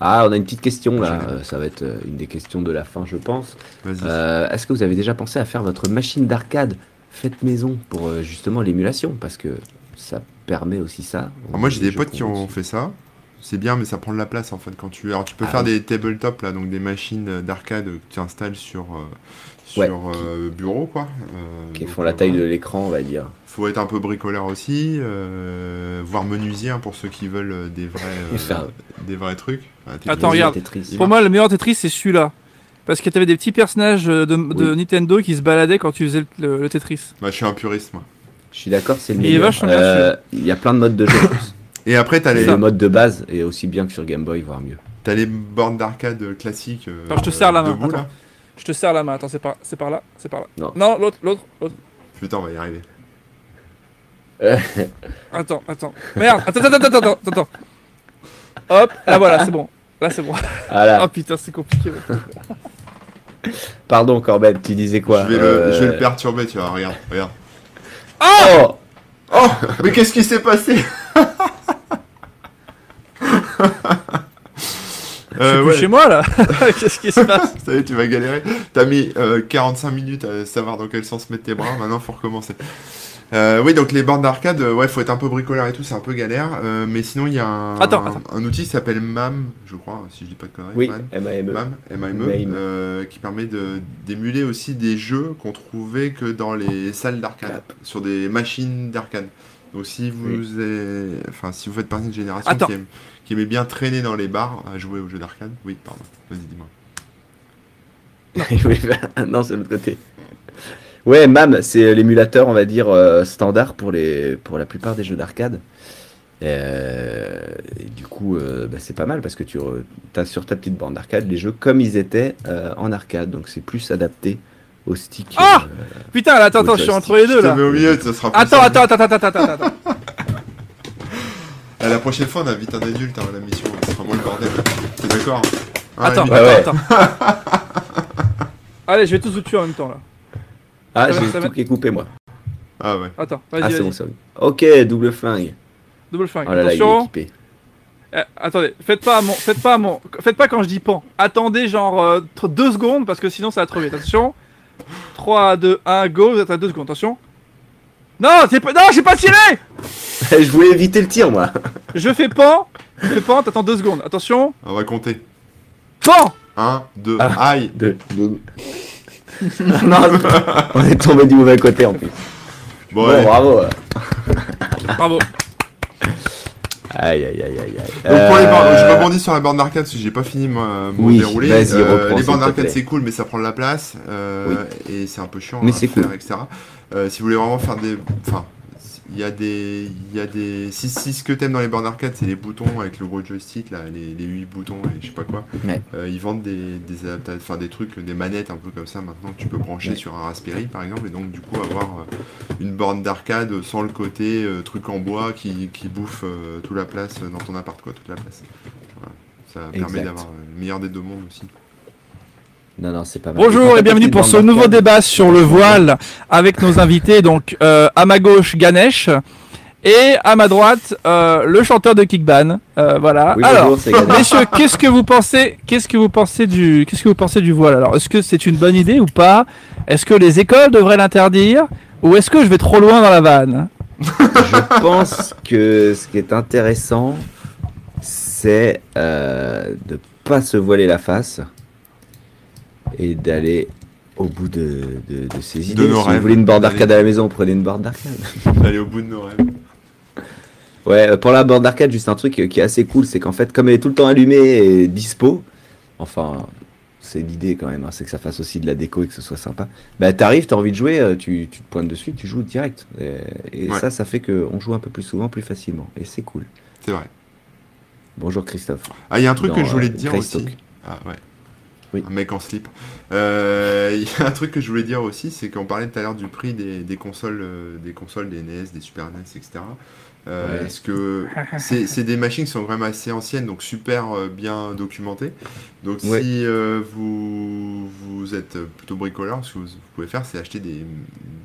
Ah, on a une petite question là. Euh, ça va être euh, une des questions de la fin, je pense. Euh, Est-ce que vous avez déjà pensé à faire votre machine d'arcade faite maison pour euh, justement l'émulation? Parce que ça permet aussi ça. Alors Ah, moi, j'ai des potes qui ont aussi. fait ça. C'est bien, mais ça prend de la place en fait quand tu. Alors, tu peux Ah faire oui. des tabletop là, donc des machines d'arcade que tu installes sur sur Ouais. euh, bureau, quoi. Euh, Qui donc, font la euh, taille de l'écran, on va dire. Faut être un peu bricoleur aussi, euh, voire menuisier hein, pour ceux qui veulent des vrais euh, des vrais trucs. Ah, Attends, regarde. Tetris. Pour moi, le meilleur Tetris, c'est celui-là. Parce que t'avais des petits personnages de, de Oui. Nintendo qui se baladaient quand tu faisais le, le- le Tetris. Bah, je suis un puriste moi. Je suis d'accord, c'est le Il est meilleur. vachement bien, Euh, Il y a plein de modes de jeu. Et après, t'as Et les le mode de base est aussi bien que sur Game Boy, voire mieux. t'as les bornes d'arcade classiques. euh, Attends, je te serre la main, debout, là. Je te serre la main. Attends, c'est par, c'est par là, c'est par là. Non. l'autre, l'autre, l'autre. Putain, on va y arriver. Attends, attends. Merde. Attends, attends, attends, attends, attends. Hop. Là, voilà, c'est bon. Là, c'est bon. Voilà. Oh putain, c'est compliqué. ouais. Pardon, Corbett, tu disais quoi je, vais Euh, le, je vais le perturber, tu vois. Regarde, regarde. Oh Oh, mais qu'est-ce qui s'est passé? Je suis Euh, plus ouais. chez moi là. Qu'est-ce qui se passe Ça y est, tu vas galérer. T'as mis euh, 45 minutes à savoir dans quel sens mettre tes bras. Maintenant, faut recommencer. Euh, oui, donc les bornes d'arcade, euh, ouais, faut être un peu bricoleur et tout, c'est un peu galère. Euh, mais sinon, il y a un, Attends, un, attends. un outil qui s'appelle MAM, je crois, si je dis pas de conneries. Oui, MAM, MAME. MAM, M-A-M-E, MAME. euh, qui permet de d'émuler aussi des jeux qu'on trouvait que dans les salles d'arcade, sur des machines d'arcade. Donc si vous, êtes- enfin, si vous faites partie d'une génération Attends. qui aime, qui aimait bien traîner dans les bars à jouer aux jeux d'arcade, oui, pardon, vas-y, dis-moi. Oui, bah, non, c'est l'autre côté. Ouais, MAM, c'est l'émulateur, on va dire, euh, standard pour, les, pour la plupart des jeux d'arcade. Euh, et du coup, euh, bah, c'est pas mal parce que tu as sur ta petite bande d'arcade les jeux comme ils étaient euh, en arcade. Donc c'est plus adapté au stick. Ah euh, Putain, là, attends, attends, je suis entre les deux là. mets au milieu, ça sera plus Attends, simple. attends, attends, attends, attends, attends, attends. À la prochaine fois, on invite un adulte à la mission, ce sera moins le bordel. T'es d'accord Ah, Attends, Ouais, attends, attends. Allez, je vais tous vous tuer en même temps là. Ah, j'ai tout va. qui est coupé, moi. Ah ouais. Attends, Ah, vas-y, c'est vas-y. bon, ça. Ok, double flingue. Double flingue. Oh là là, il est Attention. équipé. Eh, attendez, faites pas à mon, faites pas à mon, faites pas quand je dis pan. Attendez genre euh, deux secondes parce que sinon ça va trop vite. Attention. 3, 2, 1, go. Vous êtes à deux secondes. Attention. Non, c'est pas, non, j'ai pas tiré. je voulais éviter le tir, moi. Je fais pan. Je fais pan. T'attends deux secondes. Attention. On va compter. Pan. 1, 2, Ah. aïe De... de- non, on est tombé du mauvais côté en plus. Bon, Bon, allez. bravo. Bravo. Aïe, aïe, aïe, aïe. Donc pour les bornes, Euh, je rebondis sur la borne d'arcade parce que j'ai pas fini mon, mon Oui, déroulé. reprends, les bornes d'arcade c'est cool mais ça prend de la place euh, et c'est un peu chiant Mais à c'est faire, cool. etc. Euh, si vous voulez vraiment faire des, enfin, il y a des, il y a des, si, si ce que t'aimes dans les bornes d'arcade c'est les boutons avec le gros joystick là, les, les 8 boutons et je sais pas quoi. Ouais. Euh, ils vendent des, des adapta- enfin des trucs, des manettes un peu comme ça maintenant que tu peux brancher Ouais. sur un Raspberry par exemple et donc du coup avoir euh, une borne d'arcade sans le côté euh, truc en bois qui, qui bouffe euh, toute la place dans ton appart quoi, toute la place. Voilà. Ça permet d'avoir le meilleur des deux mondes aussi. Non, non, c'est pas mal. Bonjour et bienvenue pour ce nouveau débat sur le voile avec nos invités. Donc euh, à ma gauche Ganesh et à ma droite euh, le chanteur de Kickban. Euh, voilà. Oui, Alors. bonjour. Messieurs, qu'est-ce que vous pensez Qu'est-ce que vous pensez du Qu'est-ce que vous pensez du voile? Alors, est-ce que c'est une bonne idée ou pas? Est-ce que les écoles devraient l'interdire? Ou est-ce que je vais trop loin dans la vanne? Je pense que ce qui est intéressant, c'est euh, de pas se voiler la face et d'aller au bout de, de, de ses idées. nos si rêves. vous voulez une borne d'arcade à la maison, prenez une borne d'arcade. D'aller au bout de nos rêves. Ouais, euh, pour la borne d'arcade, juste un truc euh, qui est assez cool, c'est qu'en fait, comme elle est tout le temps allumée et dispo, enfin, c'est l'idée quand même, hein, c'est que ça fasse aussi de la déco et que ce soit sympa. Bah, t'arrives, t'as envie de jouer, euh, tu, tu te pointes dessus, tu joues direct. Et, et Ouais. ça, ça fait qu'on joue un peu plus souvent, plus facilement. Et c'est cool. C'est vrai. Bonjour Christophe. Ah, il y a un truc Dans, que je voulais euh, te dire Greystock. aussi. Ah ouais. Oui. Un mec en slip. Euh, Il y a un truc que je voulais dire aussi, c'est qu'on parlait tout à l'heure du prix des, des consoles, euh, des consoles, des NES, des Super NES, etc. Euh, Ouais. Parce que c'est c'est des machines qui sont vraiment assez anciennes, donc super euh, bien documentées. Donc Ouais. si euh, vous, vous êtes plutôt bricoleur, ce que vous, vous pouvez faire, c'est acheter des,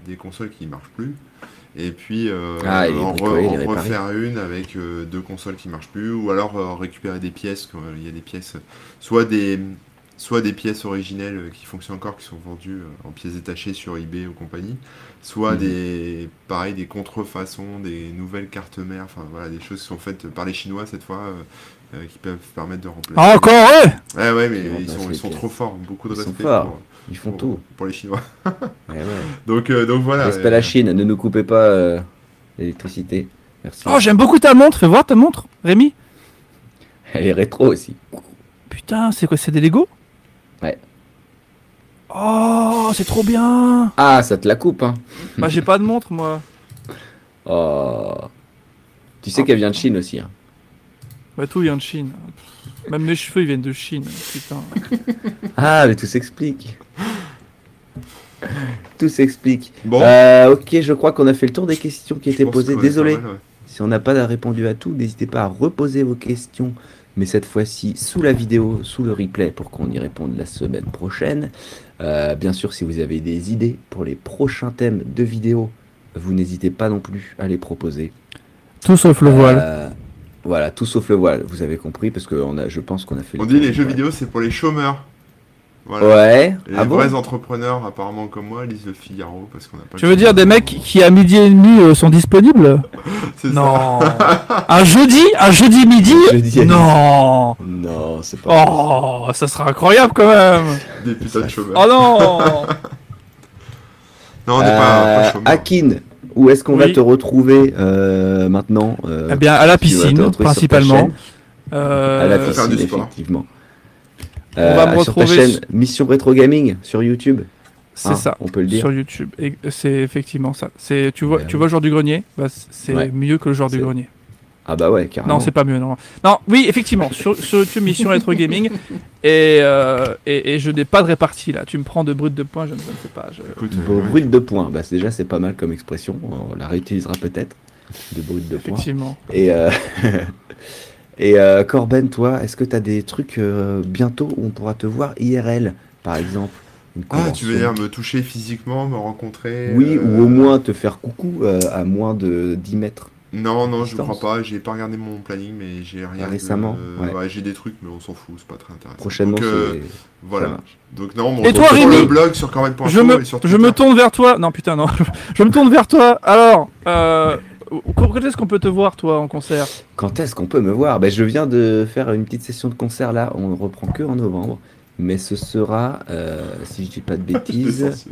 des consoles qui ne marchent plus. Et puis euh, Ah, en, bricoler, en refaire une avec euh, deux consoles qui marchent plus, ou alors euh, récupérer des pièces. Il y a des pièces, soit des, soit des pièces originelles euh, qui fonctionnent encore, qui sont vendues euh, en pièces détachées sur eBay ou compagnie, soit Mhm. des, pareil, des contrefaçons, des nouvelles cartes mères, enfin voilà, des choses qui sont faites par les Chinois cette fois, euh, qui peuvent permettre de remplacer. Ah, Encore eux Ouais, ouais, mais Ils sont, ils sont trop forts, beaucoup de Ils sont respect forts. pour, Ils font pour- tout. pour les Chinois. Ouais, ouais. Donc, euh, donc voilà. Respect euh, à la Chine, ne nous coupez pas euh, l'électricité. Merci. Oh, j'aime beaucoup ta montre. Fais voir ta montre, Rémi. Elle est rétro aussi. Putain, c'est quoi C'est des Lego? Ouais. Oh, c'est trop bien. Ah, ça te la coupe, hein. Bah, j'ai pas de montre moi. Oh. Tu sais qu'elle vient de Chine aussi. Hein. Bah, tout vient de Chine. Même mes cheveux, ils viennent de Chine. Putain. Ah, mais tout s'explique. Tout s'explique. Bon, Euh, ok, je crois qu'on a fait le tour des questions qui étaient posées. Désolé mal, ouais. si on n'a pas répondu à tout. N'hésitez pas à reposer vos questions, mais cette fois-ci sous la vidéo, sous le replay, pour qu'on y réponde la semaine prochaine. Euh, bien sûr, si vous avez des idées pour les prochains thèmes de vidéo, vous n'hésitez pas non plus à les proposer. Tout sauf le voile. Euh, voilà, tout sauf le voile, vous avez compris, parce que on a, je pense qu'on a fait. le On dit les jeux voile. vidéo, c'est pour les chômeurs. Voilà. Ouais. Et Ah les bon vrais entrepreneurs, apparemment comme moi, lisent le Figaro parce qu'on n'a pas. Tu veux dire des mecs qui à midi et demi euh, sont disponibles C'est ça. Non. un jeudi Un jeudi midi Jeudi à Non. Non, c'est pas. Oh, ça sera incroyable quand même. Des putains de chômeurs. Oh non. Non, on n'est pas, pas Euh, chômeurs. Akin, où est-ce qu'on va te retrouver euh, maintenant euh, Eh bien, à la piscine, principalement. Euh, À la piscine, effectivement. On va me sur ta retrouver chaîne Mission Rétro Gaming sur YouTube. C'est hein, ça. On peut le dire. Sur YouTube. C'est effectivement ça. C'est tu vois, Ben tu vois le joueur du grenier? Bah, c'est Ouais. mieux que le joueur du grenier. Ah bah ouais, carrément. Non, c'est pas mieux, non. Non, oui, effectivement, sur, sur YouTube, Mission Retro Gaming, et, euh, et, et je n'ai pas de répartie, là. Tu me prends de brut de points, je ne sais pas. je- Écoute, Bon, euh, brut de points. Bah, déjà, c'est pas mal comme expression. On la réutilisera peut-être. De brut de points. Effectivement. Et, euh, Et euh, Corben, toi, est-ce que tu as des trucs euh, bientôt où on pourra te voir IRL, par exemple? Ah, tu veux dire me toucher physiquement, me rencontrer Oui, euh, ou au moins te faire coucou euh, à moins de 10 mètres. Non, non, je crois pas. J'ai pas regardé mon planning, mais j'ai rien. de- récemment, ouais. j'ai des trucs, mais on s'en fout, c'est pas très intéressant. Prochainement, Donc, euh, voilà. Donc non, bon, Et on toi, Rémi le blog sur corben.info Je me, et sur je me tourne vers toi. Non, putain, non. je me tourne vers toi. Alors, euh, quand est-ce qu'on peut te voir, toi, en concert? Quand est-ce qu'on peut me voir? Ben, Je viens de faire une petite session de concert là, on ne reprend que en novembre, mais ce sera, euh, si je dis pas de bêtises,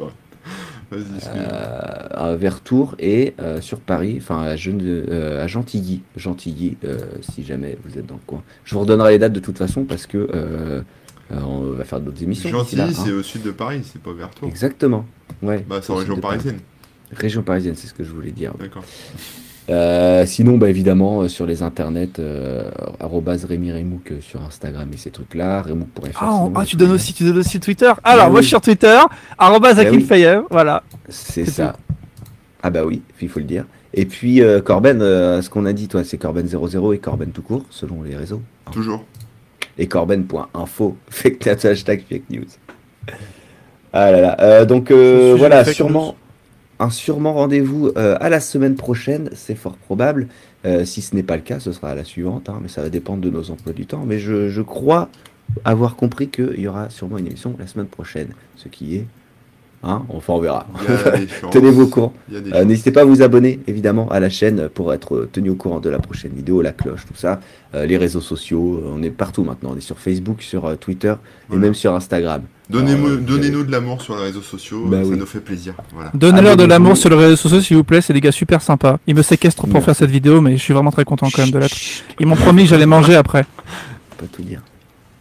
euh, à Vertours et euh, sur Paris, enfin à, euh, à Gentilly, Gentilly, euh, si jamais vous êtes dans le coin. Je vous redonnerai les dates de toute façon parce que euh, euh, on va faire d'autres émissions. Gentilly, hein. c'est au sud de Paris, c'est pas vers toi. Exactement. Ouais. Bah, c'est en région Paris. parisienne. Région parisienne, c'est ce que je voulais dire. D'accord. Euh, sinon, bah, évidemment, euh, sur les internets, euh, Rémi Remouk euh, sur Instagram et ces trucs-là, remouk.fr. Ah, ah, tu donnes aussi. tu donnes aussi Twitter. Alors, Bah moi, oui. je suis sur Twitter. Arrobas oui. Fayev, Voilà. C'est ça. Ah bah oui, il faut le dire. Et puis euh, Corben, euh, ce qu'on a dit, toi, c'est Corben00 et Corben tout court, selon les réseaux. Toujours. Et Corben.info, fake news, hashtag fake news. Ah là là. Euh, donc euh, voilà, sûrement un sûrement rendez-vous euh, à la semaine prochaine, c'est fort probable. Euh, si ce n'est pas le cas, ce sera à la suivante, hein, mais ça va dépendre de nos emplois du temps. Mais je, je crois avoir compris qu'il y aura sûrement une émission la semaine prochaine, ce qui est, hein, enfin on verra. Tenez-vous au courant. Euh. N'hésitez pas à vous abonner évidemment à la chaîne pour être tenu au courant de la prochaine vidéo, la cloche, tout ça, Euh, les réseaux sociaux, euh, on est partout maintenant, on est sur Facebook, sur euh, Twitter et Voilà. même sur Instagram. Donnez-nous Euh, de l'amour sur les réseaux sociaux, Bah ça oui. nous fait plaisir. Voilà. Donnez-leur de l'amour sur les réseaux sociaux, s'il vous plaît. C'est des gars super sympas. Ils me séquestrent pour faire cette vidéo, mais je suis vraiment très content quand même de l'être. Ils m'ont promis que j'allais manger après. Pas tout dire.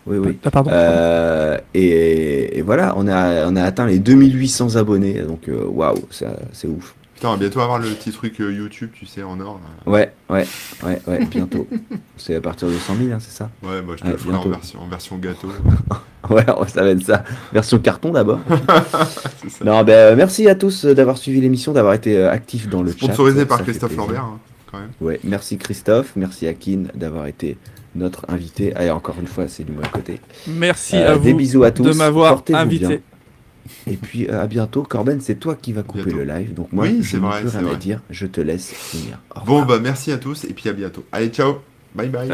Oui, oui. Ah, pardon. Euh, et, et voilà, on a, on a atteint les 2800 abonnés, donc euh, waouh, ça- c'est ouf. Putain, on va bientôt avoir le petit truc euh, YouTube, tu sais, en or. là. Ouais, ouais, ouais, ouais, bientôt. c'est à partir de 100 000, hein, c'est ça? Ouais, bah je te Ouais, le ferai en bientôt. version, en version gâteau. Ouais, ça va être ça. Version carton d'abord. Non, ben, merci à tous d'avoir suivi l'émission, d'avoir été actifs dans le chat. Sponsorisé par Christophe. Lambert, hein, quand même. Ouais, merci Christophe, merci Akin d'avoir été notre invité. Allez, encore une fois, c'est du mauvais côté. Merci Euh, à des vous bisous à tous. de m'avoir portez-vous invité. bien. Et puis euh, à bientôt. Corben, c'est toi qui vas couper Bientôt. le live. Donc moi, Oui, je c'est n'ai vrai, rien à dire. Je te laisse finir. Au Bon, bah merci à tous et puis à bientôt. Allez, ciao Bye bye